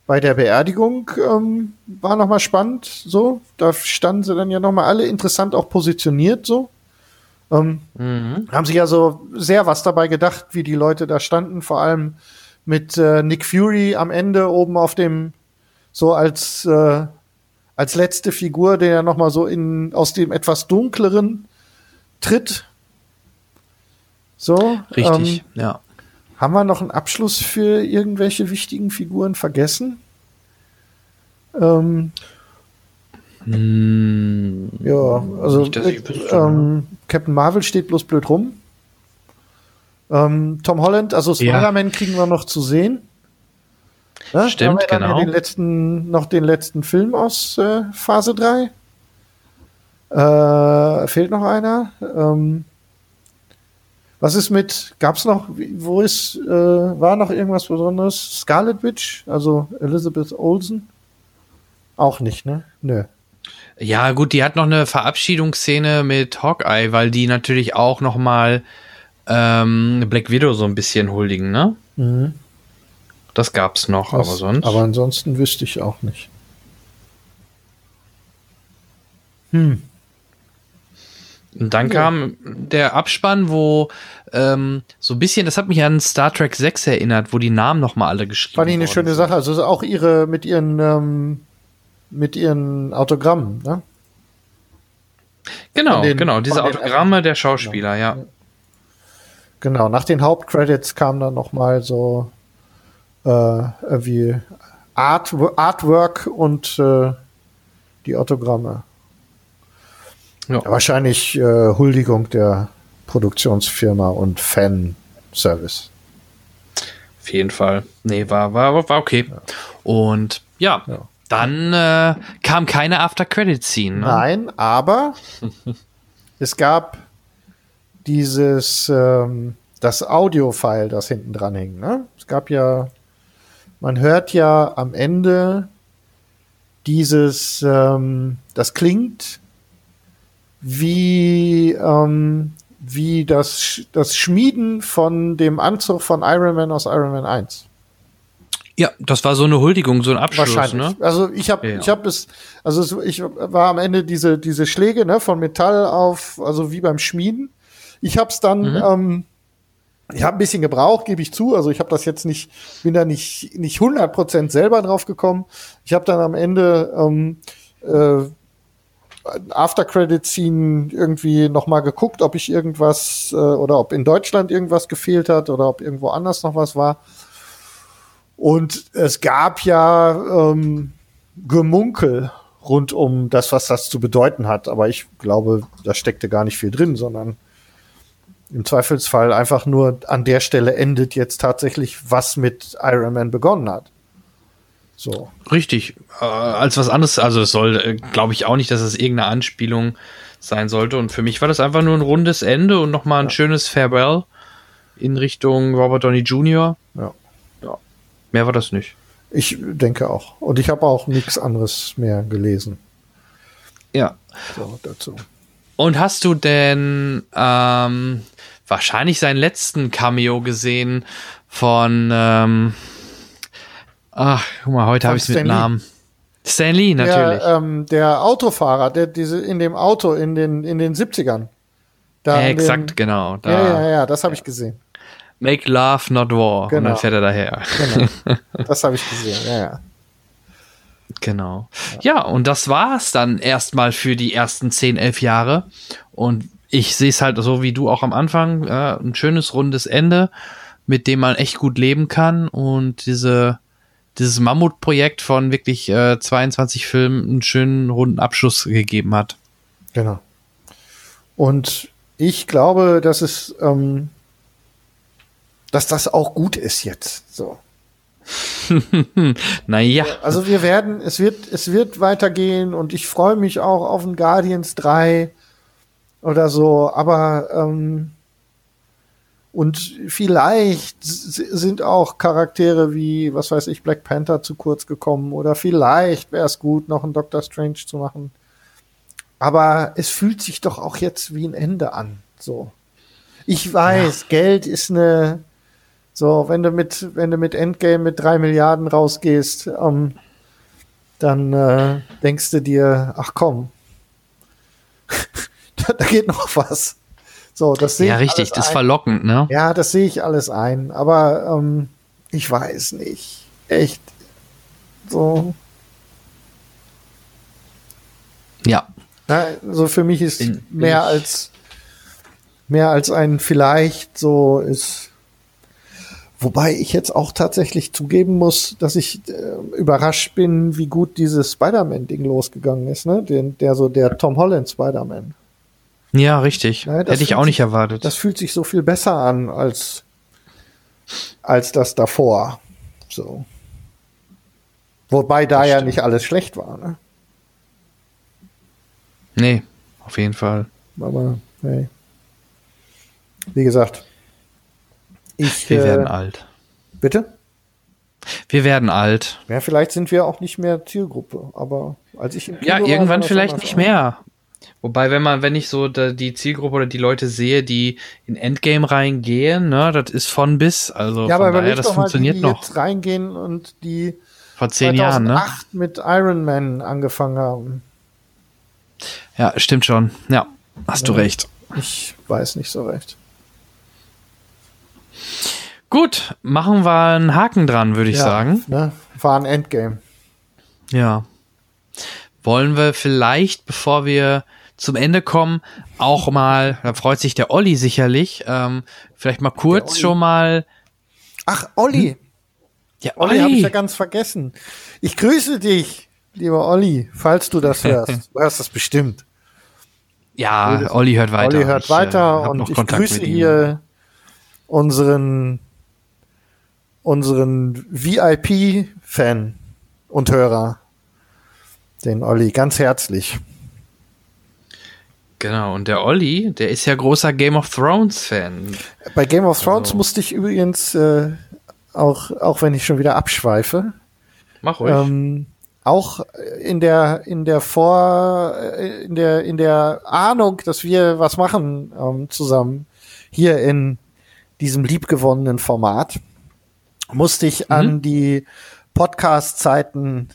bei der Beerdigung ähm, war nochmal spannend. So, da standen sie dann ja nochmal alle interessant auch positioniert. So, ähm, Mhm. haben sich ja so sehr was dabei gedacht, wie die Leute da standen. Vor allem mit äh, Nick Fury am Ende oben auf dem, so als äh, als letzte Figur, der ja nochmal so in aus dem etwas dunkleren tritt. So, Richtig, ähm, ja. haben wir noch einen Abschluss für irgendwelche wichtigen Figuren vergessen? Ähm, Hm, ja, also Nicht, äh, ähm, Captain Marvel steht bloß blöd rum. Ähm, Tom Holland, also Ja. Spider-Man kriegen wir noch zu sehen. Ne? Stimmt, wir dann ja genau. Den letzten, noch den letzten Film aus äh, Phase 3. Äh, fehlt noch einer. Ähm, was ist mit, gab's noch, wie- wo ist, äh, war noch irgendwas Besonderes? Scarlet Witch, also Elizabeth Olsen? Auch nicht, ne? Nö. Ja, gut, die hat noch eine Verabschiedungsszene mit Hawkeye, weil die natürlich auch noch mal ähm, Black Widow so ein bisschen huldigen, ne? Das gab's noch, aber Was- sonst. Aber ansonsten wüsste ich auch nicht. Hm. Und dann kam der Abspann, wo ähm, so ein bisschen, das hat mich an Star Trek 6 erinnert, wo die Namen noch mal alle geschrieben Fand ich eine schöne sind. Sache. Also auch ihre mit ihren ähm, mit ihren Autogrammen, ne? Genau, den- genau, diese Autogramme der Schauspieler, ja. Genau. Nach den Hauptcredits kam dann noch mal so äh, irgendwie Art, Artwork und äh, die Autogramme. Ja. Wahrscheinlich äh, Huldigung der Produktionsfirma und Fanservice. Auf jeden Fall. Nee, war, war, war okay. Und ja, Ja. dann äh, kam keine After-Credit-Scene. Ne? Nein, aber es gab dieses, ähm, das Audio-File, das hinten dran hing. Ne? Es gab ja, man hört ja am Ende dieses, ähm, das klingt wie, ähm, wie das, das Schmieden von dem Anzug von Iron Man aus Iron Man 1. Ja, das war so eine Huldigung, so ein Abschluss, Wahrscheinlich. ne? Also ich habe Ja. ich habe es also ich war am Ende diese diese Schläge ne von Metall auf also wie beim Schmieden. Ich habe es dann Mhm. ähm, ich habe ein bisschen gebraucht, gebe ich zu. Also ich habe das jetzt nicht bin da nicht nicht 100% selber drauf gekommen. Ich habe dann am Ende ähm, äh, After Credit Scene irgendwie noch mal geguckt, ob ich irgendwas äh, oder ob in Deutschland irgendwas gefehlt hat oder ob irgendwo anders noch was war. Und es gab ja ähm, Gemunkel rund um das, was das zu bedeuten hat. Aber ich glaube, da steckte gar nicht viel drin, sondern im Zweifelsfall einfach nur an der Stelle endet jetzt tatsächlich, was mit Iron Man begonnen hat. So. Richtig. Äh, als was anderes, also es soll, äh, glaube ich auch nicht, dass es irgendeine Anspielung sein sollte. Und für mich war das einfach nur ein rundes Ende und nochmal ein ja. schönes Farewell in Richtung Robert Downey Jr. Ja. ja. Mehr war das nicht. Ich denke auch. Und ich habe auch nichts anderes mehr gelesen. Ja. So, dazu. Und hast du denn ähm, wahrscheinlich seinen letzten Cameo gesehen von ähm, Ach, guck mal, heute habe ich es mit Namen. Stanley, natürlich. Der, ähm, der Autofahrer, der diese in dem Auto in den in den 70ern. Da ja, exakt, den, genau. Da, ja, ja, ja, das habe ich gesehen. Make love, not war. Genau. Und dann genau. fährt er daher. Genau. Das habe ich gesehen, ja, ja. Genau. Ja, und das war's dann erstmal für die ersten 10, 11 Jahre. Und ich sehe es halt so wie du auch am Anfang. Äh, ein schönes, rundes Ende, mit dem man echt gut leben kann. Und diese dieses Mammutprojekt von wirklich äh, 22 Filmen einen schönen runden Abschluss gegeben hat. Genau. Und ich glaube, dass es, ähm, dass das auch gut ist jetzt. So. naja. Also wir werden, es wird, es wird weitergehen und ich freue mich auch auf ein Guardians 3 oder so, aber ähm, und vielleicht sind auch Charaktere wie, was weiß ich, Black Panther zu kurz gekommen oder vielleicht wäre es gut, noch einen Doctor Strange zu machen. Aber es fühlt sich doch auch jetzt wie ein Ende an. So. Ich weiß, ja. Geld ist eine, so, wenn du mit, wenn du mit Endgame mit drei Milliarden rausgehst, ähm, dann äh, denkst du dir, ach komm, da geht noch was. So, das sehe ja, richtig, das ist verlockend, ne? Ja, das sehe ich alles ein. Aber ähm, ich weiß nicht. Echt. So. Ja. Na, so für mich ist bin mehr als mehr als ein vielleicht so ist. Wobei ich jetzt auch tatsächlich zugeben muss, dass ich äh, überrascht bin, wie gut dieses Spider-Man-Ding losgegangen ist, ne? Den, der so der Tom Holland Spider-Man. Ja, richtig. Ja, Hätte ich auch nicht erwartet. Das fühlt sich so viel besser an als, als das davor. So. Wobei da das ja stimmt. nicht alles schlecht war, ne? Nee, auf jeden Fall. Aber, hey. Wie gesagt, ich. Wir äh, werden alt. Bitte? Wir werden alt. Ja, vielleicht sind wir auch nicht mehr Zielgruppe, aber als ich im Kino Ja, irgendwann war, vielleicht nicht mehr. Wobei, wenn man, wenn ich so die Zielgruppe oder die Leute sehe, die in Endgame reingehen, ne, das ist von bis, also ja, von aber daher, das funktioniert mal, die, noch. Jetzt reingehen und die vor zehn Jahren, ne? mit Iron Man angefangen haben. Ja, stimmt schon. Ja, hast ja, du recht. Ich weiß nicht so recht. Gut, machen wir einen Haken dran, würde ich ja, sagen. Ne, war ein Endgame. Ja. Wollen wir vielleicht, bevor wir zum Ende kommen, auch mal, da freut sich der Olli sicherlich, ähm, vielleicht mal kurz schon mal. Ach, Olli. Hm? Ja, Olli, Olli. habe ich ja ganz vergessen. Ich grüße dich, lieber Olli, falls du das hörst. du hörst das bestimmt. Ja, Olli hört weiter. Olli hört ich, weiter äh, und ich grüße hier unseren unseren VIP-Fan und Hörer, den Olli, ganz herzlich. Genau, und der Olli, der ist ja großer Game of Thrones-Fan. Bei Game of Thrones also. musste ich übrigens, äh, auch, auch wenn ich schon wieder abschweife, Mach ruhig. Ähm, auch in der in der Vor in der in der Ahnung, dass wir was machen ähm, zusammen hier in diesem liebgewonnenen Format, musste ich mhm. an die Podcast-Zeiten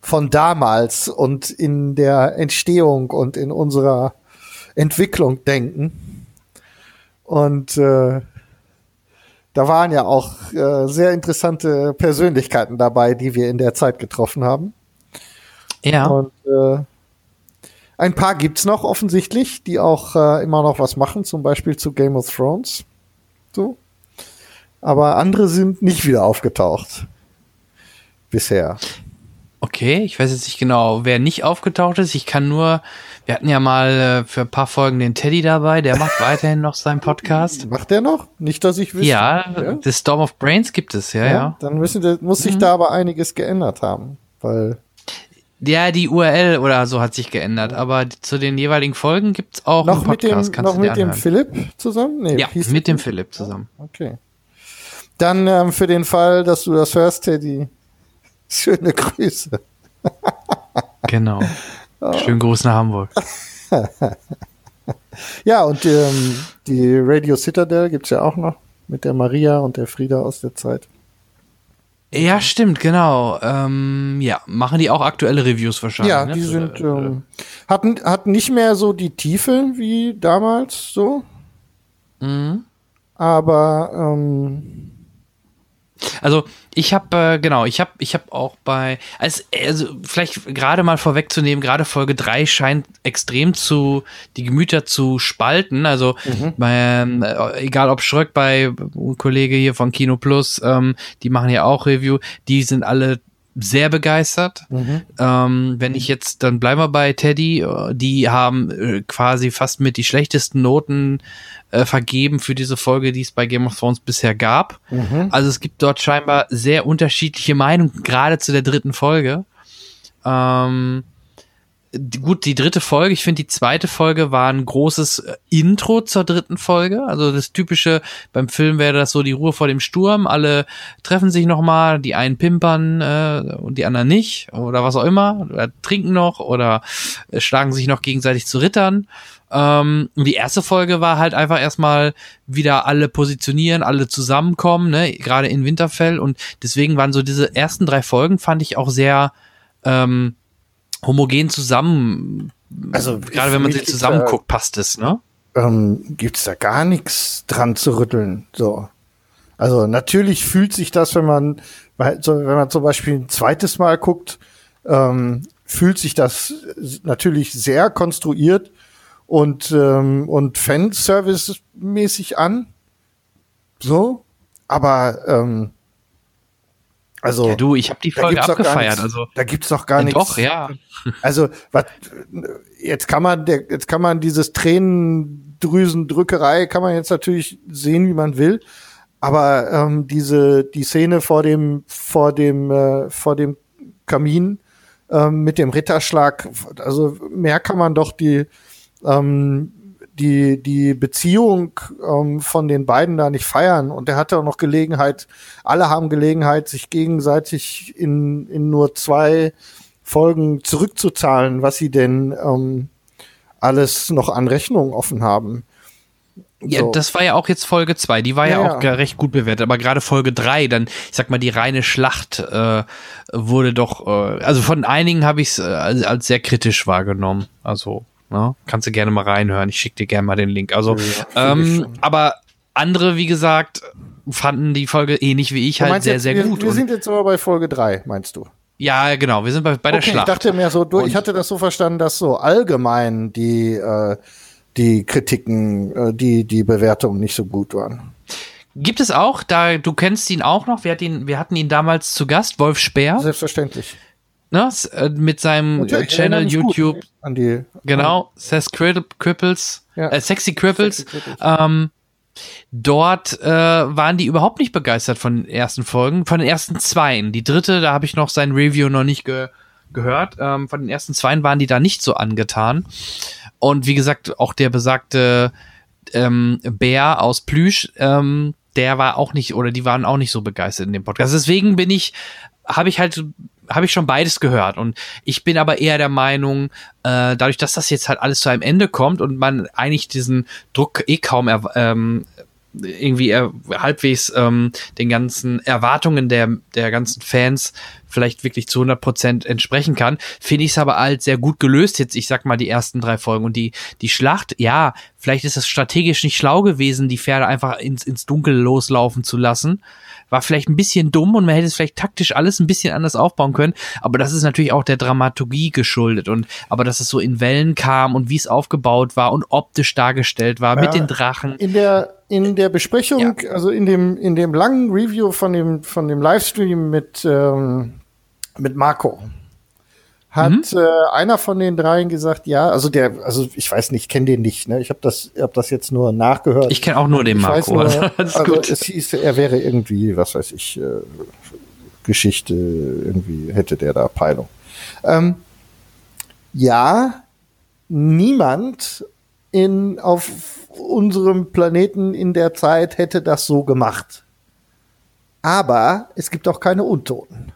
von damals und in der Entstehung und in unserer Entwicklung denken. Und äh, da waren ja auch äh, sehr interessante Persönlichkeiten dabei, die wir in der Zeit getroffen haben. Ja. Und äh, Ein paar gibt's noch offensichtlich, die auch äh, immer noch was machen, zum Beispiel zu Game of Thrones. So. Aber andere sind nicht wieder aufgetaucht. Bisher. Okay, ich weiß jetzt nicht genau, wer nicht aufgetaucht ist. Ich kann nur, wir hatten ja mal äh, für ein paar Folgen den Teddy dabei, der macht weiterhin noch seinen Podcast. Macht der noch? Nicht, dass ich wüsste. Ja, ja? The Storm of Brains gibt es, ja, ja. ja. Dann müssen, muss sich mhm. da aber einiges geändert haben, weil ja, die URL oder so hat sich geändert, aber zu den jeweiligen Folgen gibt's auch noch einen Podcast. Mit dem, noch mit dem Philipp zusammen? Nee, ja, mit dem Philipp zusammen. Okay. Dann ähm, für den Fall, dass du das hörst, Teddy, schöne Grüße. genau. Schönen Gruß nach Hamburg. ja, und ähm, die Radio Citadel gibt's ja auch noch mit der Maria und der Frieda aus der Zeit. Ja, stimmt, genau. Ähm, ja, machen die auch aktuelle Reviews wahrscheinlich. Ja, ne? die sind äh, ähm, hatten hatten nicht mehr so die Tiefe wie damals so. Mhm. Aber ähm, also ich habe äh, genau, ich habe ich habe auch bei als also vielleicht gerade mal vorwegzunehmen, gerade Folge 3 scheint extrem zu die Gemüter zu spalten, also mhm. bei, äh, egal ob Schröck bei Kollege hier von Kino Plus, ähm, die machen ja auch Review, die sind alle sehr begeistert. Mhm. Ähm, wenn ich jetzt, dann bleiben wir bei Teddy, die haben äh, quasi fast mit die schlechtesten Noten äh, vergeben für diese Folge, die es bei Game of Thrones bisher gab. Mhm. Also es gibt dort scheinbar sehr unterschiedliche Meinungen, gerade zu der dritten Folge. Ähm, gut, die dritte Folge, ich finde die zweite Folge war ein großes äh, Intro zur dritten Folge. Also das typische, beim Film wäre das so die Ruhe vor dem Sturm, alle treffen sich nochmal, die einen pimpern äh, und die anderen nicht oder was auch immer, oder trinken noch oder äh, schlagen sich noch gegenseitig zu Rittern. Ähm, die erste Folge war halt einfach erstmal wieder alle positionieren, alle zusammenkommen, ne, gerade in Winterfell und deswegen waren so diese ersten drei Folgen fand ich auch sehr ähm, homogen zusammen. Also gerade wenn man sie zusammen guckt, passt es, ne? Ähm, gibt's da gar nichts dran zu rütteln. So. Also natürlich fühlt sich das, wenn man, wenn man zum Beispiel ein zweites Mal guckt, ähm, fühlt sich das natürlich sehr konstruiert und ähm, und Fanservice-mäßig an. So, aber ähm, also ja, du, ich habe die Folge abgefeiert. Nichts, also da gibt's doch gar ja, nichts. Doch, ja. Also was, jetzt kann man, jetzt kann man dieses Tränendrüsendrückerei kann man jetzt natürlich sehen, wie man will. Aber ähm, diese die Szene vor dem vor dem äh, vor dem Kamin ähm, mit dem Ritterschlag, also mehr kann man doch die ähm, die, die Beziehung ähm, von den beiden da nicht feiern. Und er hatte auch noch Gelegenheit, alle haben Gelegenheit, sich gegenseitig in, in nur zwei Folgen zurückzuzahlen, was sie denn ähm, alles noch an Rechnungen offen haben. Ja, so. das war ja auch jetzt Folge 2, die war ja, ja auch ja. recht gut bewertet, aber gerade Folge 3, dann, ich sag mal, die reine Schlacht äh, wurde doch, äh, also von einigen habe ich es äh, als, als sehr kritisch wahrgenommen. Also Ne? Kannst du gerne mal reinhören. Ich schicke dir gerne mal den Link. Also, ja, ähm, aber andere, wie gesagt, fanden die Folge ähnlich wie ich halt sehr, jetzt, sehr wir, gut. Wir sind jetzt aber bei Folge 3, meinst du? Ja, genau, wir sind bei, bei der okay, Schlacht. Ich dachte mir so, du, ich hatte das so verstanden, dass so allgemein die, äh, die Kritiken, äh, die, die Bewertungen nicht so gut waren. Gibt es auch, da du kennst ihn auch noch, wir hatten ihn, wir hatten ihn damals zu Gast, Wolf Speer. Selbstverständlich ne, äh, mit seinem ja, Channel YouTube. An die, genau, Says Cripples, ja. äh, Sexy Cripples. Sexy Cripples. Ähm, dort äh, waren die überhaupt nicht begeistert von den ersten Folgen, von den ersten zweien. Die dritte, da habe ich noch sein Review noch nicht ge gehört. Ähm, von den ersten zweien waren die da nicht so angetan. Und wie gesagt, auch der besagte ähm, Bär aus Plüsch, ähm, der war auch nicht, oder die waren auch nicht so begeistert in dem Podcast. Deswegen bin ich, habe ich halt habe ich schon beides gehört. Und ich bin aber eher der Meinung, äh, dadurch, dass das jetzt halt alles zu einem Ende kommt und man eigentlich diesen Druck eh kaum ähm, irgendwie äh, halbwegs ähm, den ganzen Erwartungen der, der ganzen Fans vielleicht wirklich zu 100 Prozent entsprechen kann, finde ich es aber halt sehr gut gelöst jetzt, ich sag mal, die ersten drei Folgen und die, die Schlacht, ja, vielleicht ist es strategisch nicht schlau gewesen, die Pferde einfach ins, ins Dunkel loslaufen zu lassen, war vielleicht ein bisschen dumm und man hätte es vielleicht taktisch alles ein bisschen anders aufbauen können, aber das ist natürlich auch der Dramaturgie geschuldet und aber dass es so in Wellen kam und wie es aufgebaut war und optisch dargestellt war ja, mit den Drachen. In der in der Besprechung, ja. also in dem in dem langen Review von dem von dem Livestream mit ähm, mit Marco hat mhm. äh, einer von den dreien gesagt, ja, also der, also ich weiß nicht, ich kenne den nicht, ne? Ich habe das, hab das jetzt nur nachgehört. Ich kenne auch nur den ich Marco. Nur, also gut. es hieß, er wäre irgendwie, was weiß ich, äh, Geschichte, irgendwie hätte der da Peilung. Ähm, ja, niemand in, auf unserem Planeten in der Zeit hätte das so gemacht. Aber es gibt auch keine Untoten.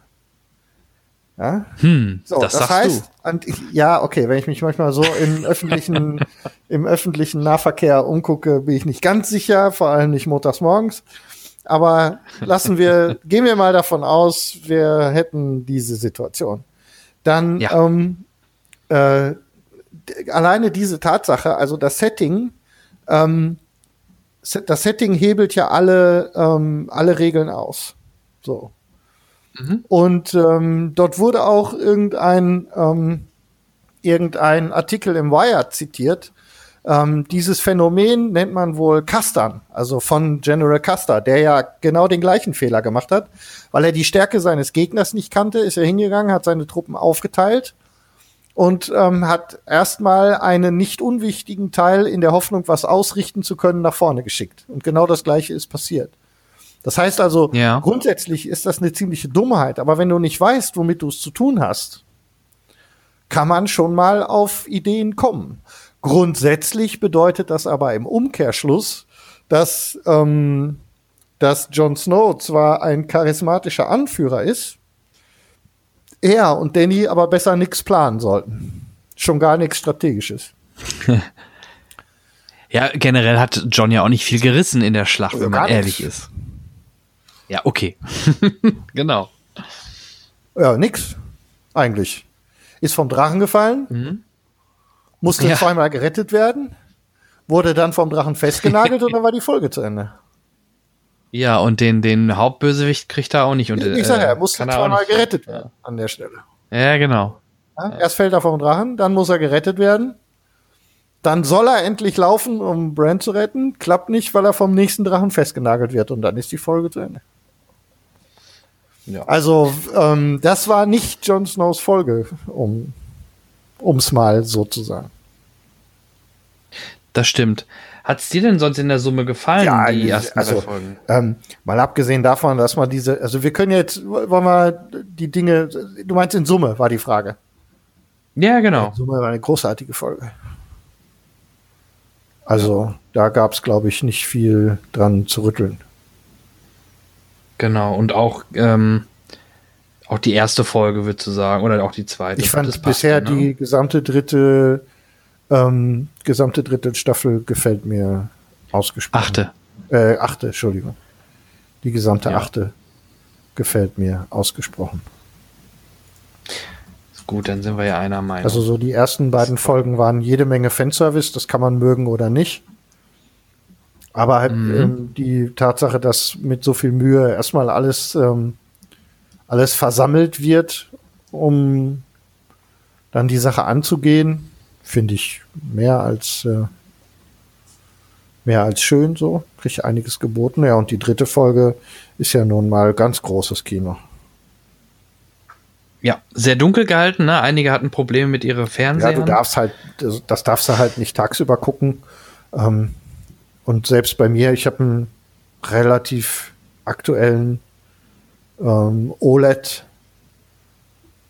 Ja? Hm, so, das, das heißt, und, ja, okay, wenn ich mich manchmal so im öffentlichen, im öffentlichen Nahverkehr umgucke, bin ich nicht ganz sicher, vor allem nicht montags morgens. Aber lassen wir, gehen wir mal davon aus, wir hätten diese Situation. Dann ja. ähm, äh, alleine diese Tatsache, also das Setting, ähm, das Setting hebelt ja alle, ähm, alle Regeln aus. So. Mhm. Und ähm, dort wurde auch irgendein, ähm, irgendein Artikel im Wire zitiert. Ähm, dieses Phänomen nennt man wohl Castan, also von General Custer, der ja genau den gleichen Fehler gemacht hat. Weil er die Stärke seines Gegners nicht kannte, ist er hingegangen, hat seine Truppen aufgeteilt und ähm, hat erstmal einen nicht unwichtigen Teil in der Hoffnung, was ausrichten zu können, nach vorne geschickt. Und genau das gleiche ist passiert. Das heißt also, ja. grundsätzlich ist das eine ziemliche Dummheit. Aber wenn du nicht weißt, womit du es zu tun hast, kann man schon mal auf Ideen kommen. Grundsätzlich bedeutet das aber im Umkehrschluss, dass, ähm, dass Jon Snow zwar ein charismatischer Anführer ist, er und Danny aber besser nichts planen sollten. Schon gar nichts Strategisches. ja, generell hat John ja auch nicht viel gerissen in der Schlacht, wenn man ehrlich ist. Ja, okay. genau. Ja, nix. Eigentlich. Ist vom Drachen gefallen, mhm. musste ja. zweimal gerettet werden, wurde dann vom Drachen festgenagelt und dann war die Folge zu Ende. Ja, und den, den Hauptbösewicht kriegt er auch nicht. Und, ich sage ja, er musste zweimal gerettet werden an der Stelle. Ja, genau. Ja, erst fällt er vom Drachen, dann muss er gerettet werden. Dann soll er endlich laufen, um Brand zu retten. Klappt nicht, weil er vom nächsten Drachen festgenagelt wird. Und dann ist die Folge zu Ende. Ja. Also, ähm, das war nicht Jon Snows Folge, um ums mal so zu sagen. Das stimmt. Hat es dir denn sonst in der Summe gefallen, ja, die ersten also, Folgen? Ähm, mal abgesehen davon, dass man diese, also wir können jetzt, wollen wir die Dinge, du meinst in Summe, war die Frage. Ja, genau. In Summe war eine großartige Folge. Also da gab es, glaube ich, nicht viel dran zu rütteln. Genau, und auch, ähm, auch die erste Folge, würde zu sagen, oder auch die zweite. Ich fand bisher ne? die gesamte dritte, ähm, gesamte dritte Staffel gefällt mir ausgesprochen. Achte. Äh, achte, Entschuldigung. Die gesamte ja. achte gefällt mir ausgesprochen. Gut, dann sind wir ja einer Meinung. Also so die ersten beiden Folgen waren jede Menge Fanservice, das kann man mögen oder nicht. Aber halt, mhm. ähm, die Tatsache, dass mit so viel Mühe erstmal alles, ähm, alles versammelt wird, um dann die Sache anzugehen, finde ich mehr als äh, mehr als schön so. Kriege einiges geboten. Ja, und die dritte Folge ist ja nun mal ganz großes Kino. Ja, sehr dunkel gehalten, ne? Einige hatten Probleme mit ihrer Fernseher. Ja, du darfst halt, das darfst du halt nicht tagsüber gucken. Ähm, und selbst bei mir, ich habe einen relativ aktuellen ähm, OLED,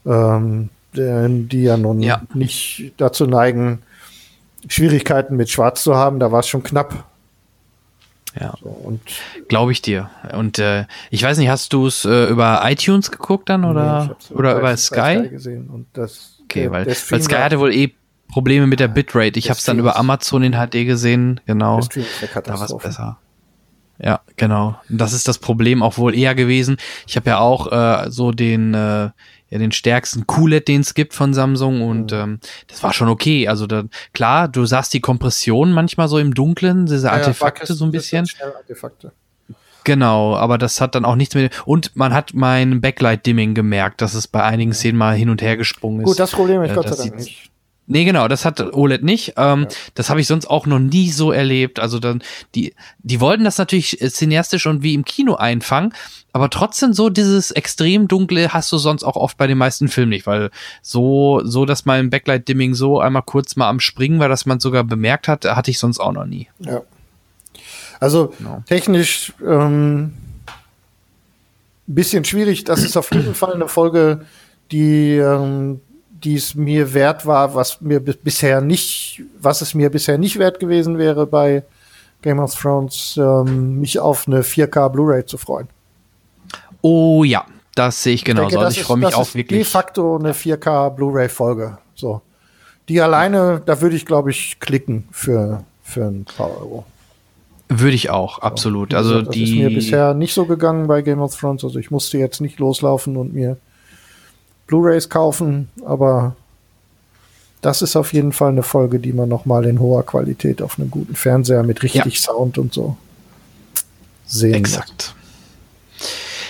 ähm, die ja nun ja. nicht dazu neigen, Schwierigkeiten mit Schwarz zu haben. Da war es schon knapp. Ja, so, glaube ich dir. Und äh, ich weiß nicht, hast du es äh, über iTunes geguckt dann oder nee, oder über Sky? Sky gesehen und das, okay, der, weil, weil Sky hatte wohl eh Probleme mit der Bitrate. Ich habe es dann über Amazon in HD gesehen, genau. Da war es besser. Ja, genau. Das ist das Problem auch wohl eher gewesen. Ich habe ja auch äh, so den äh, ja den stärksten QLED, den es gibt von Samsung und mhm. ähm, das war schon okay. Also da, klar, du sahst die Kompression manchmal so im Dunklen, diese Artefakte ja, so ein bisschen. Artefakte. Genau, aber das hat dann auch nichts mehr. Und man hat mein Backlight-Dimming gemerkt, dass es bei einigen Szenen mal hin und her gesprungen ist. Gut, das Problem ich Äh, Gott sei Dank nicht. Nee, genau, das hat OLED nicht. Ähm, Das habe ich sonst auch noch nie so erlebt. Also dann, die, die wollten das natürlich äh, cineastisch und wie im Kino einfangen, aber trotzdem so dieses extrem dunkle hast du sonst auch oft bei den meisten Filmen nicht, weil so, so, dass mein Backlight-Dimming so einmal kurz mal am Springen war, dass man sogar bemerkt hat, hatte ich sonst auch noch nie. Ja. Also Genau. technisch ähm, bisschen schwierig. Das ist auf jeden Fall eine Folge, die ähm, die es mir wert war, was mir bis- bisher nicht, was es mir bisher nicht wert gewesen wäre bei Game of Thrones, ähm, mich auf eine 4K Blu-ray zu freuen. Oh ja, das sehe ich genauso. denke, also ich ist- freue mich auch ist De wirklich. facto eine 4K Blu-ray-Folge. So. Die alleine, da würde ich, glaube ich, klicken für, für ein paar Euro. Würde ich auch, absolut. Wie Also das ist die. mir bisher nicht so gegangen bei Game of Thrones. Also ich musste jetzt nicht loslaufen und mir Blu-rays kaufen, aber das ist auf jeden Fall eine Folge, die man noch mal in hoher Qualität auf einem guten Fernseher mit richtig Sound und so sehen muss. Exakt.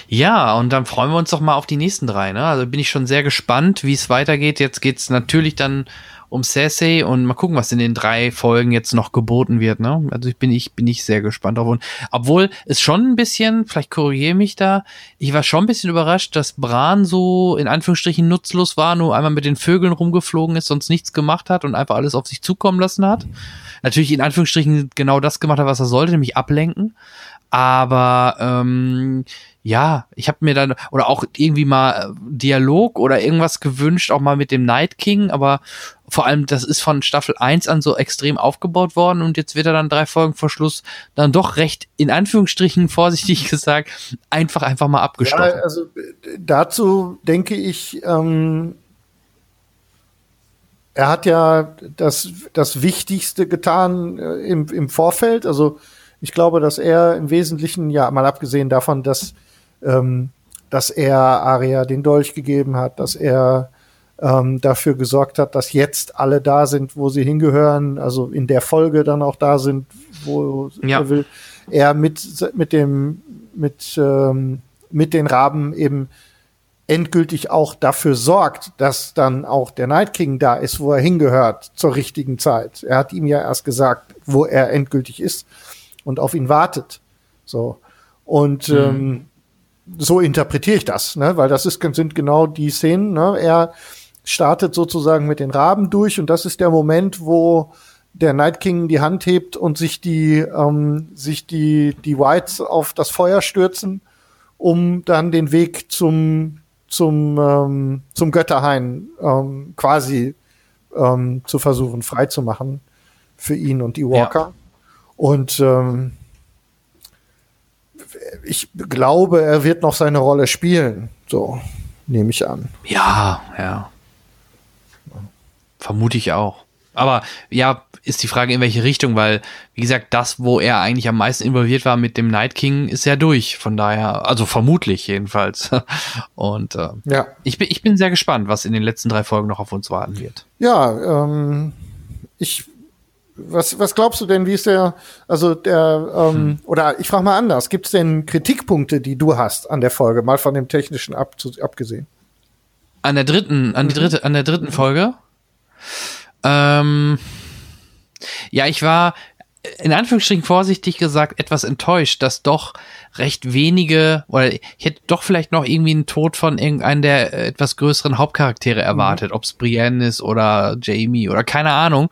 Ja, und dann freuen wir uns doch mal auf die nächsten drei. Ne? Also bin ich schon sehr gespannt, wie es weitergeht. Jetzt geht's natürlich dann um Cersei und mal gucken, was in den drei Folgen jetzt noch geboten wird. Ne? Also ich bin ich bin ich sehr gespannt drauf. Und obwohl es schon ein bisschen, vielleicht korrigiere mich da, ich war schon ein bisschen überrascht, dass Bran so in Anführungsstrichen nutzlos war, nur einmal mit den Vögeln rumgeflogen ist, sonst nichts gemacht hat und einfach alles auf sich zukommen lassen hat. Natürlich in Anführungsstrichen genau das gemacht hat, was er sollte, nämlich ablenken. Aber ähm, ja, ich habe mir dann oder auch irgendwie mal äh, Dialog oder irgendwas gewünscht, auch mal mit dem Night King, aber vor allem das ist von Staffel 1 an so extrem aufgebaut worden und jetzt wird er dann drei Folgen vor Schluss dann doch recht, in Anführungsstrichen vorsichtig gesagt, einfach einfach mal Ja, abgestochen. also äh, dazu denke ich, ähm, er hat ja das, das Wichtigste getan äh, im, im Vorfeld. Also ich glaube, dass er im Wesentlichen, ja, mal abgesehen davon, dass, ähm, dass er Aria den Dolch gegeben hat, dass er ähm, dafür gesorgt hat, dass jetzt alle da sind, wo sie hingehören, also in der Folge dann auch da sind, wo Ja. er will. Er mit, mit dem, mit, ähm, mit den Raben eben endgültig auch dafür sorgt, dass dann auch der Night King da ist, wo er hingehört, zur richtigen Zeit. Er hat ihm ja erst gesagt, wo er endgültig ist und auf ihn wartet. So. Und ähm, so interpretiere ich das, ne? weil das ist, sind genau die Szenen. Ne? Er startet sozusagen mit den Raben durch und das ist der Moment, wo der Night King die Hand hebt und sich die, ähm, sich die, die Whites auf das Feuer stürzen, um dann den Weg zum, zum, ähm, zum Götterhain ähm, quasi ähm, zu versuchen freizumachen für ihn und die Walker. Und ähm, ich glaube, er wird noch seine Rolle spielen. So nehme ich an. Ja, ja. Vermute ich auch. Aber ja, ist die Frage, in welche Richtung, weil, wie gesagt, das, wo er eigentlich am meisten involviert war mit dem Night King, ist ja durch. Von daher, also vermutlich jedenfalls. Und äh, Ja. ich, bin, ich bin sehr gespannt, was in den letzten drei Folgen noch auf uns warten wird. Ja, ähm, ich, was, was glaubst du denn, wie ist der, also der, ähm, oder ich frage mal anders, gibt es denn Kritikpunkte, die du hast an der Folge, mal von dem technischen ab, abgesehen? An der dritten, an die dritte, an der dritten Folge. Ähm, ja, ich war in Anführungsstrichen vorsichtig gesagt etwas enttäuscht, dass doch recht wenige oder ich hätte doch vielleicht noch irgendwie einen Tod von irgendeinem der äh, etwas größeren Hauptcharaktere erwartet, ob es Brienne ist oder Jamie oder keine Ahnung.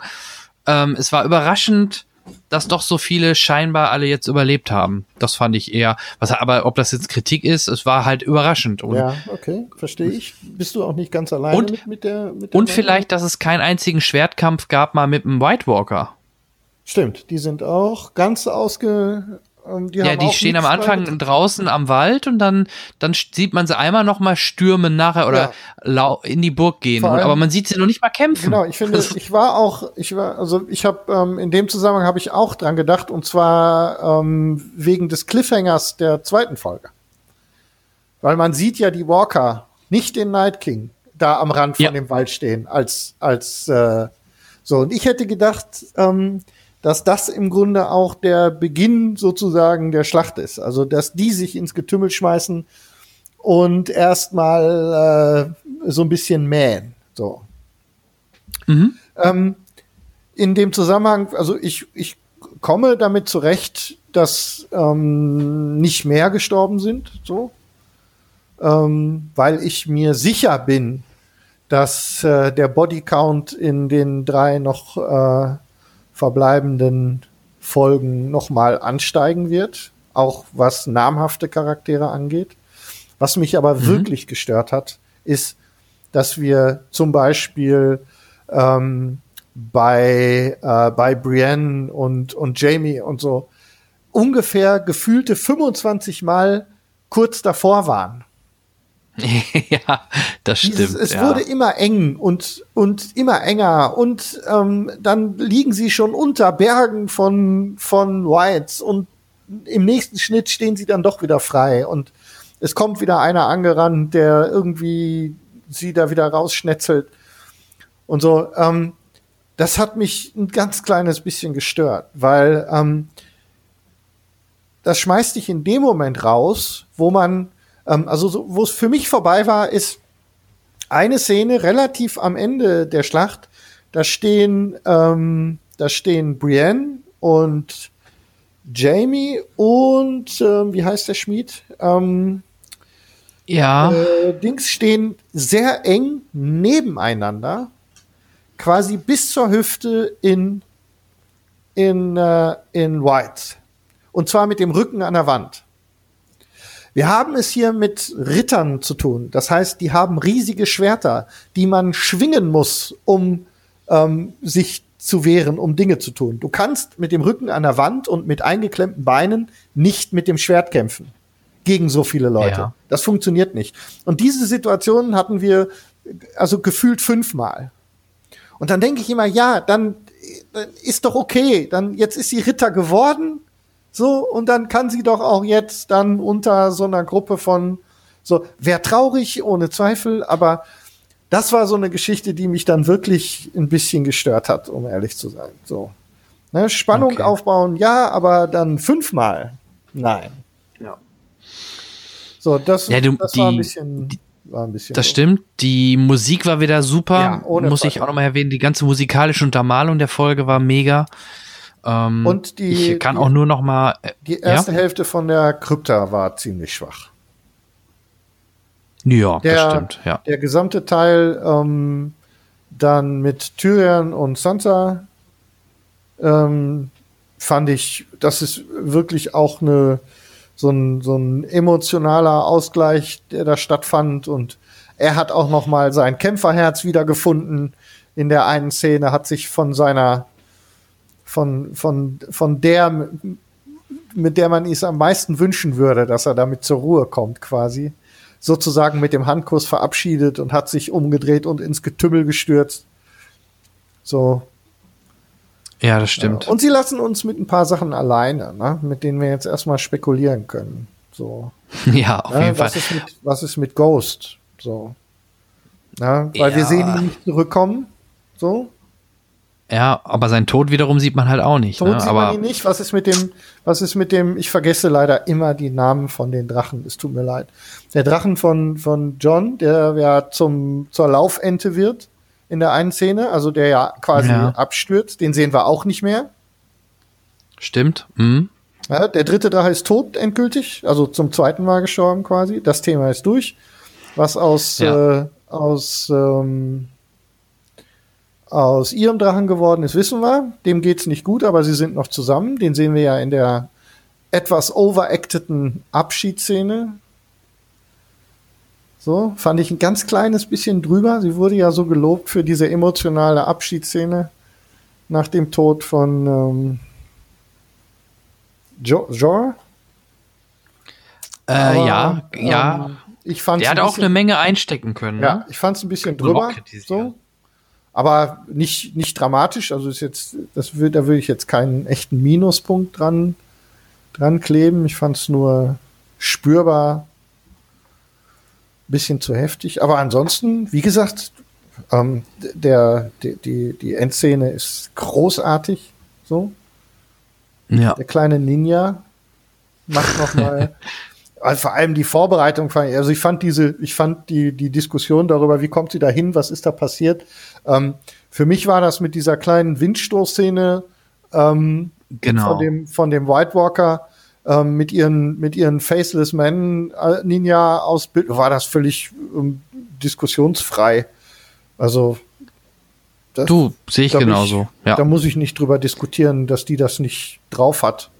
Ähm, es war überraschend, dass doch so viele scheinbar alle jetzt überlebt haben. Das fand ich eher, was aber ob das jetzt Kritik ist, es war halt überraschend. Und Ja, okay, verstehe ich. Bist du auch nicht ganz alleine Und- mit, mit der, mit der Und Meinung? vielleicht, dass es keinen einzigen Schwertkampf gab mal mit einem White Walker. Stimmt, die sind auch ganz ausge, die ja, die stehen am Anfang draußen am Wald und dann, dann sieht man sie einmal noch mal stürmen nachher oder Ja. in die Burg gehen. Allem- aber man sieht sie noch nicht mal kämpfen. Genau, ich finde, Das- ich war auch, ich war, also ich habe ähm, in dem Zusammenhang habe ich auch dran gedacht und zwar ähm, wegen des Cliffhangers der zweiten Folge, weil man sieht ja die Walker, nicht den Night King, da am Rand von Ja. dem Wald stehen als als äh, so und ich hätte gedacht, ähm, dass das im Grunde auch der Beginn sozusagen der Schlacht ist. Also, dass die sich ins Getümmel schmeißen und erstmal äh, so ein bisschen mähen. So. Mhm. Ähm, in dem Zusammenhang, also ich, ich komme damit zurecht, dass ähm, nicht mehr gestorben sind, so, ähm, weil ich mir sicher bin, dass äh, der Bodycount in den drei noch äh, verbleibenden Folgen nochmal ansteigen wird, auch was namhafte Charaktere angeht. Was mich aber mhm. wirklich gestört hat, ist, dass wir zum Beispiel ähm, bei, äh, bei Brienne und, und Jamie und so ungefähr gefühlte 25 Mal kurz davor waren. ja, das stimmt. Dieses, es ja. wurde immer eng und, und immer enger und ähm, dann liegen sie schon unter Bergen von, von Whites und im nächsten Schnitt stehen sie dann doch wieder frei und es kommt wieder einer angerannt, der irgendwie sie da wieder rausschnetzelt und so. Ähm, das hat mich ein ganz kleines bisschen gestört, weil ähm, das schmeißt dich in dem Moment raus, wo man, ähm, also so, wo es für mich vorbei war, ist eine Szene relativ am Ende der Schlacht. Da stehen, ähm, da stehen Brienne und Jamie und äh, wie heißt der Schmied? Ähm, ja. Äh, Dings stehen sehr eng nebeneinander, quasi bis zur Hüfte in in äh, in White und zwar mit dem Rücken an der Wand. Wir haben es hier mit Rittern zu tun. Das heißt, die haben riesige Schwerter, die man schwingen muss, um ähm, sich zu wehren, um Dinge zu tun. Du kannst mit dem Rücken an der Wand und mit eingeklemmten Beinen nicht mit dem Schwert kämpfen gegen so viele Leute. Ja. Das funktioniert nicht. Und diese Situationen hatten wir also gefühlt fünfmal. Und dann denke ich immer, ja, dann, dann ist doch okay. Dann jetzt ist sie Ritter geworden. So, und dann kann sie doch auch jetzt dann unter so einer Gruppe von so, wäre traurig, ohne Zweifel, aber das war so eine Geschichte, die mich dann wirklich ein bisschen gestört hat, um ehrlich zu sein. So. Ne, Spannung Okay. aufbauen, ja, aber dann fünfmal. Nein. Ja. So, das, Ja, du- das war ein die- bisschen, war ein bisschen. Das doof. stimmt. Die Musik war wieder super. Ja, ohne Muss ich Zweifel. auch nochmal erwähnen. Die ganze musikalische Untermalung der Folge war mega. Ähm, Und die- ich kann die- auch nur noch mal. äh, Die erste Hälfte von der Krypta war ziemlich schwach. Ja, ja Der, das stimmt. Ja. der gesamte Teil ähm, dann mit Tyrion und Sansa ähm, fand ich, das ist wirklich auch eine so ein, so ein emotionaler Ausgleich, der da stattfand und er hat auch noch mal sein Kämpferherz wiedergefunden in der einen Szene, hat sich von seiner von von von der mit der man es am meisten wünschen würde, dass er damit zur Ruhe kommt quasi sozusagen mit dem Handkuss verabschiedet und hat sich umgedreht und ins Getümmel gestürzt. So. ja, das stimmt. Und sie lassen uns mit ein paar Sachen alleine, ne? mit denen wir jetzt erstmal spekulieren können. So. Ja, auf Ne? jeden Fall. Was, ist mit, was ist mit Ghost? So. Ne? Weil wir Ja. sehen ihn nicht zurückkommen. So. Ja, aber sein Tod wiederum sieht man halt auch nicht. Tot Ne? sieht Aber man ihn nicht. Was ist mit dem, was ist mit dem, ich vergesse leider immer die Namen von den Drachen, es tut mir leid. Der Drachen von, von John, der ja zum, zur Laufente wird in der einen Szene, also der ja quasi Ja. abstürzt, den sehen wir auch nicht mehr. stimmt. Mhm. Ja, der dritte Drache ist tot endgültig, also zum zweiten Mal gestorben quasi. Das Thema ist durch. Was aus, Ja. äh, aus, ähm, aus ihrem Drachen geworden ist, wissen wir. Dem geht's nicht gut, aber sie sind noch zusammen. Den sehen wir ja in der etwas overacteten Abschiedsszene. So, fand ich ein ganz kleines bisschen drüber. Sie wurde ja so gelobt für diese emotionale Abschiedsszene nach dem Tod von ähm, jo Jor. Äh, Aber, ja, ja. ähm, ich fand Der hat auch eine Menge einstecken können. ja, Ne? ich fand es ein bisschen drüber, so. Aber nicht, nicht dramatisch. Also ist jetzt, das will, da würde ich jetzt keinen echten Minuspunkt dran, dran kleben. Ich fand es nur spürbar bisschen zu heftig. Aber ansonsten, wie gesagt, ähm, der, die, die, die Endszene ist großartig. So. Ja. Der kleine Ninja macht noch mal. Also vor allem die Vorbereitung fand ich, also ich fand diese, ich fand die, die Diskussion darüber, wie kommt sie da hin, was ist da passiert. Ähm, für mich war das mit dieser kleinen Windstoßszene ähm, Genau. von dem, von dem White Walker ähm, mit ihren, mit ihren Faceless Men äh, Ninja Ausbild, war das völlig ähm, diskussionsfrei. Also, das, Du, sehe ich da genauso. Ja. Da muss ich nicht drüber diskutieren, dass die das nicht drauf hat.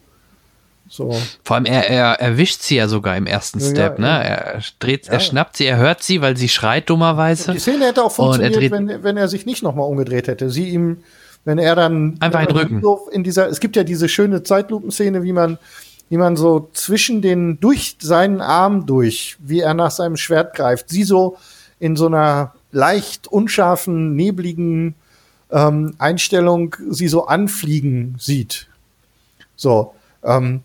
So. Vor allem, er, er erwischt sie ja sogar im ersten Ja, Step, ja, ne? Er dreht, er schnappt sie, er hört sie, weil sie schreit dummerweise. Die Szene hätte auch er funktioniert, wenn, wenn er sich nicht nochmal umgedreht hätte. Sie ihm, wenn er dann Einfach er Rücken. so in dieser, es gibt ja diese schöne Zeitlupenszene, wie man, wie man so zwischen den, durch seinen Arm durch, wie er nach seinem Schwert greift, sie so in so einer leicht unscharfen, nebligen ähm, Einstellung sie so anfliegen sieht. So, ähm,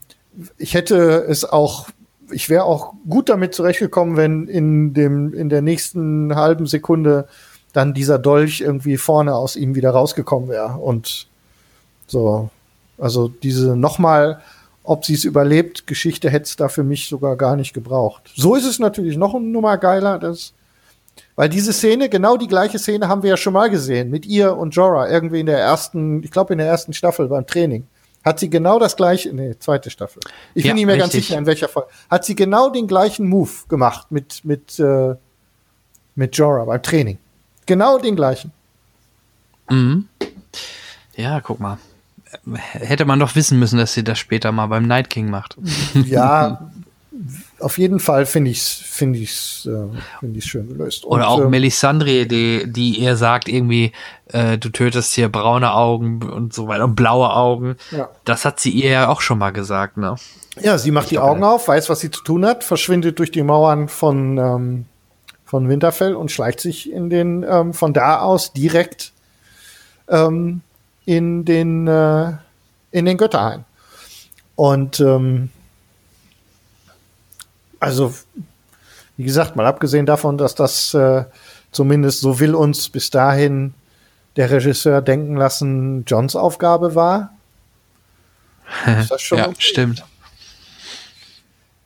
ich hätte es auch, ich wäre auch gut damit zurechtgekommen, wenn in dem, in der nächsten halben Sekunde dann dieser Dolch irgendwie vorne aus ihm wieder rausgekommen wäre und so. Also diese nochmal, ob sie es überlebt, Geschichte hätte es da für mich sogar gar nicht gebraucht. So ist es natürlich noch eine Nummer geiler, das, weil diese Szene, genau die gleiche Szene haben wir ja schon mal gesehen mit ihr und Jorah irgendwie in der ersten, ich glaube in der ersten Staffel beim Training. Hat sie genau das gleiche, nee, zweite Staffel. Ich Ja, bin nicht mehr ganz richtig. sicher, in welcher Folge. Hat sie genau den gleichen Move gemacht mit, mit, äh, mit Jorah beim Training. Genau den gleichen. Mhm. Ja, guck mal. Hätte man doch wissen müssen, dass sie das später mal beim Night King macht. Ja, auf jeden Fall finde ich's, finde ich's, äh, finde ich's schön gelöst. Oder Und, auch ähm, Melisandre, die, die ihr sagt irgendwie, äh, du tötest hier braune Augen und so weiter und blaue Augen. Ja. Das hat sie ihr ja auch schon mal gesagt, ne? Ja, sie macht die Augen auf, weiß, was sie zu tun hat, verschwindet durch die Mauern von, ähm, von Winterfell und schleicht sich in den, ähm, von da aus direkt ähm, in den, äh, in den Götterhain. Und ähm, also, wie gesagt, mal abgesehen davon, dass das äh, zumindest so will uns bis dahin der Regisseur denken lassen, Johns Aufgabe war. Ist das schon ja, okay? stimmt.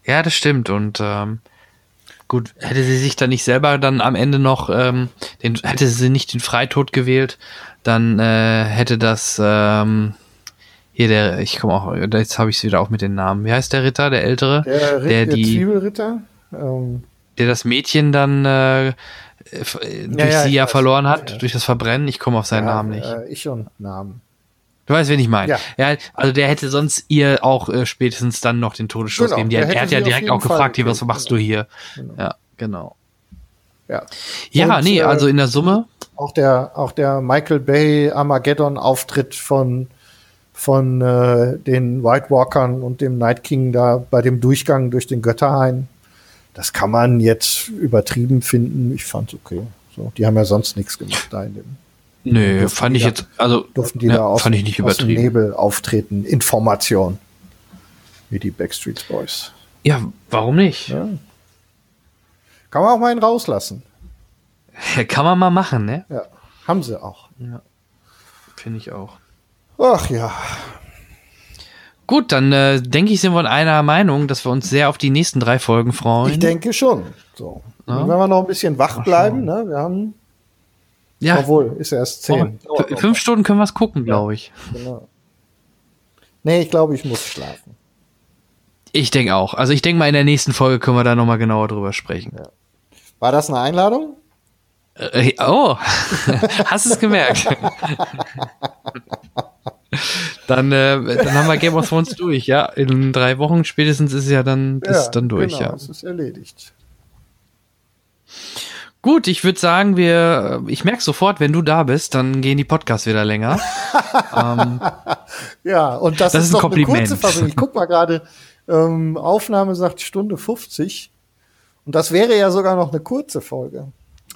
Ja, das stimmt. Und ähm, gut, hätte sie sich dann nicht selber dann am Ende noch, ähm, den, hätte sie nicht den Freitod gewählt, dann äh, hätte das ähm, hier der, ich komme auch, jetzt habe ich es wieder auch mit den Namen. Wie heißt der Ritter, der ältere, Der, Ritt, der der, die, Zwiebelritter. Ähm, der das Mädchen dann äh, äh, durch ja, sie ja verloren hat, Ja. durch das Verbrennen. Ich komme auf seinen Namen nicht. Äh, ich und Namen. Du weißt, wen ich meine. Ja. Also der hätte sonst ihr auch äh, spätestens dann noch den Todesstoß Genau, Der, hätte er hat ja direkt auch Fall gefragt, hier, was machst du hier? Ja, genau. Ja. Ja, Und, nee, äh, also in der Summe, Auch der, auch der Michael Bay Armageddon-Auftritt von, von äh, den White Walkern und dem Night King da bei dem Durchgang durch den Götterhain, das kann man jetzt übertrieben finden. Ich fand's okay. So, die haben ja sonst nichts gemacht da in dem. nö, durften fand ich da- jetzt, also Durften die ja, da aus, fand ich nicht aus dem übertrieben. Nebel auftreten? Information. Wie die Backstreet Boys. Ja, warum nicht? Ja. Kann man auch mal einen rauslassen. Kann man mal machen, ne? Ja, haben sie auch. Finde ich auch. Ach ja. Gut, dann äh, denke ich, sind wir in einer Meinung, dass wir uns sehr auf die nächsten drei Folgen freuen. Ich denke schon. So. Ja. Wenn wir noch ein bisschen wach bleiben, ne? Wir haben, ja, obwohl, ist erst zehn. f- fünf Stunden können wir es gucken, glaube ich. Genau. Nee, ich glaube, ich muss schlafen. Ich denke auch. Also ich denke mal, in der nächsten Folge können wir da nochmal genauer drüber sprechen. War das eine Einladung? Äh, oh, hast es gemerkt? dann, äh, dann haben wir Game of Thrones durch, ja. In drei Wochen spätestens ist es ja dann, ist es dann durch, genau, ja. Es ist erledigt. Gut, ich würde sagen, wir, ich merke sofort, wenn du da bist, dann gehen die Podcasts wieder länger. ähm, Ja, und das, Das ist, ist ein doch Kompliment. eine kurze Fassung. Ich guck mal gerade, ähm, Aufnahme sagt Stunde 50. Und das wäre ja sogar noch eine kurze Folge.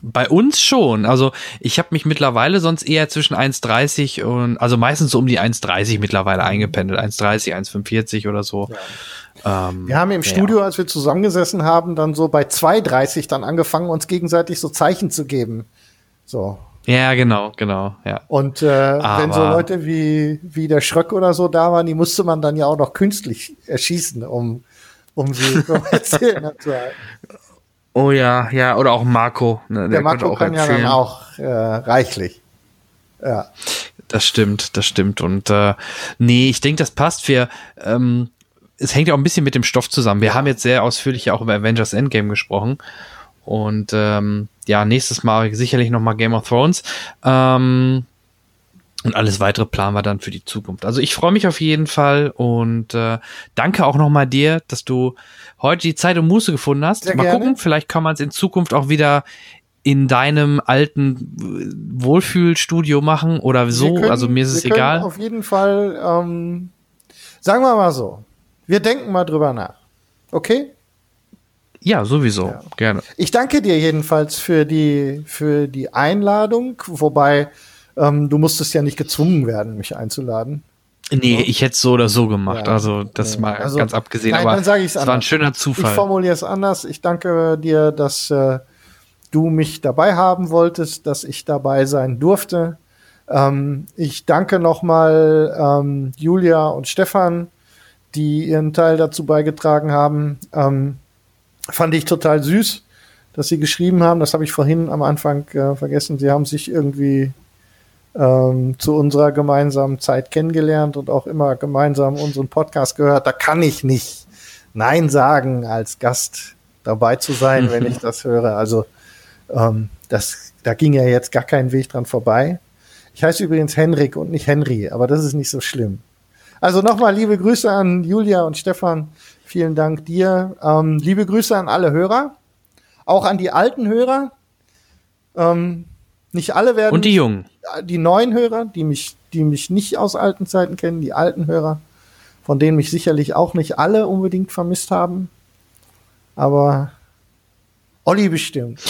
Bei uns schon. Also ich habe mich mittlerweile sonst eher zwischen 1,30 und also meistens so um die 1,30 mittlerweile eingependelt. 1,30, 1,45 oder so. Ähm, Wir haben im ja. Studio, als wir zusammengesessen haben, dann so bei 2,30 dann angefangen, uns gegenseitig so Zeichen zu geben. So. Ja, genau, genau, ja. Und äh, wenn so Leute wie, wie der Schröck oder so da waren, die musste man dann ja auch noch künstlich erschießen, um, um sie so erzählen zu halten. Oh ja, ja, oder auch Marco. Ne, Der konnte Marco kann ja dann erzählen. auch äh, reichlich. Ja. Das stimmt, das stimmt. Und äh, nee, ich denke, das passt. Wir, ähm, es hängt ja auch ein bisschen mit dem Stoff zusammen. Wir haben jetzt sehr ausführlich ja auch über Avengers Endgame gesprochen. Und ähm, ja, nächstes Mal sicherlich noch mal Game of Thrones. Ähm, und alles weitere planen wir dann für die Zukunft. Also ich freue mich auf jeden Fall und äh, danke auch noch mal dir, dass du heute die Zeit und Muße gefunden hast. Sehr mal gerne. gucken, vielleicht kann man es in Zukunft auch wieder in deinem alten äh, Wohlfühlstudio machen oder so. Können- also mir ist es egal. Auf jeden Fall, ähm, sagen wir mal so, wir denken mal drüber nach. Okay? Ja, sowieso. Gerne. Ich danke dir jedenfalls für die, für die Einladung, wobei ähm, du musstest ja nicht gezwungen werden, mich einzuladen. Nee, ich hätte es so oder so gemacht. Ja. also das Nee. mal Also, ganz abgesehen. nein, aber dann sag ich's es war ein anders. schöner Ich Zufall. formuliere es anders. Ich danke dir, dass äh, du mich dabei haben wolltest, dass ich dabei sein durfte. Ähm, ich danke nochmal ähm, Julia und Stefan, die ihren Teil dazu beigetragen haben. Ähm, fand ich total süß, dass sie geschrieben haben. Das habe ich vorhin am Anfang äh, vergessen. Sie haben sich irgendwie ähm, zu unserer gemeinsamen Zeit kennengelernt und auch immer gemeinsam unseren Podcast gehört. Da kann ich nicht Nein sagen, als Gast dabei zu sein, wenn ich das höre. Also ähm, das, da ging ja jetzt gar kein Weg dran vorbei. Ich heiße übrigens Henrik und nicht Henry, aber das ist nicht so schlimm. Also nochmal liebe Grüße an Julia und Stefan. Vielen Dank dir. Ähm, liebe Grüße an alle Hörer, auch an die alten Hörer. Ähm, nicht alle werden Und die Jungen. die neuen Hörer, die mich, die mich nicht aus alten Zeiten kennen, die alten Hörer, von denen mich sicherlich auch nicht alle unbedingt vermisst haben. Aber Olli bestimmt.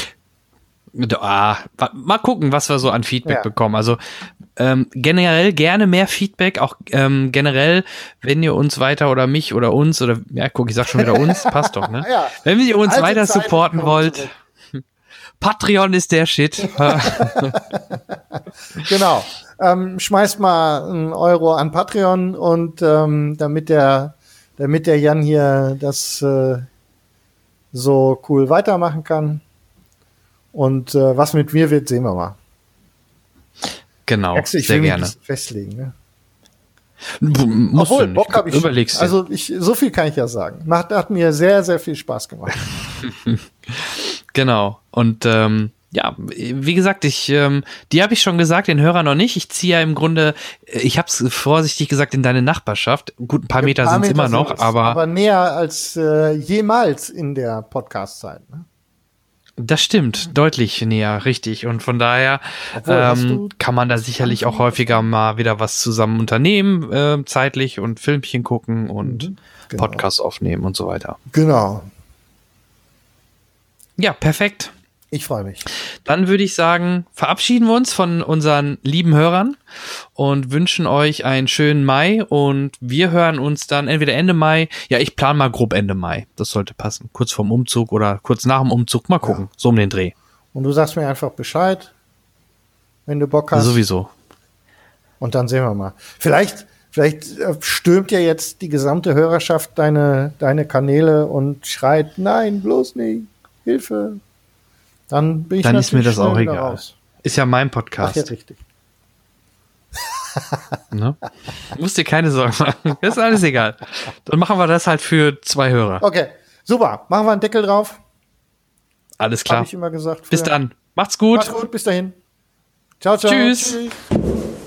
Ah, mal gucken, was wir so an Feedback Ja. bekommen. Also ähm, generell gerne mehr Feedback, auch ähm, generell, wenn ihr uns weiter oder mich oder uns oder ja, guck, ich sag schon wieder uns, passt doch, ne? Ja. Wenn ihr uns Alte weiter Zeiten supporten wollt, zurück. Patreon ist der Shit. Genau. Ähm, schmeißt mal einen Euro an Patreon und ähm, damit der, damit der Jan hier das äh, so cool weitermachen kann. Und äh, was mit mir wird, sehen wir mal. genau, ich sehr gerne. festlegen. Ne? B- Obwohl, nicht. Bock habe ich. schon. Überlegst dir. Also ich, so viel kann ich ja sagen. Macht, hat mir sehr, sehr viel Spaß gemacht. Genau. Und ähm, ja, wie gesagt, ich, ähm, die habe ich schon gesagt, den Hörer noch nicht. Ich ziehe ja im Grunde, ich habe es vorsichtig gesagt, in deine Nachbarschaft. Gut, ein paar Meter paar sind es immer Meter noch, aber, aber näher als äh, jemals in der Podcast-Zeit. Ne? das stimmt, deutlich näher, richtig. Und von daher Obwohl, ähm, kann man da sicherlich auch häufiger mal wieder was zusammen unternehmen, äh, zeitlich und Filmchen gucken und genau. Podcast aufnehmen und so weiter. Genau. Ja, perfekt. Ich freue mich. Dann würde ich sagen, verabschieden wir uns von unseren lieben Hörern und wünschen euch einen schönen Mai und wir hören uns dann entweder Ende Mai, ja, ich plane mal grob Ende Mai. Das sollte passen. Kurz vorm Umzug oder kurz nach dem Umzug. Mal gucken. So um den Dreh. Und du sagst mir einfach Bescheid, wenn du Bock hast. Sowieso. Und dann sehen wir mal. Vielleicht, vielleicht äh, stürmt ja jetzt die gesamte Hörerschaft deine, deine Kanäle und schreit, nein, bloß nicht, Hilfe. Dann bin ich Dann ist mir das auch egal. raus. Ist ja mein Ach ja, Podcast. richtig. ne? Musst dir keine Sorgen machen. Ist alles egal. Dann machen wir das halt für zwei Hörer. Okay, super. Machen wir einen Deckel drauf. Alles klar. ich immer gesagt. Bis früher. dann. Macht's gut. Macht's gut, bis dahin. Ciao, ciao. Tschüss. Tschüss.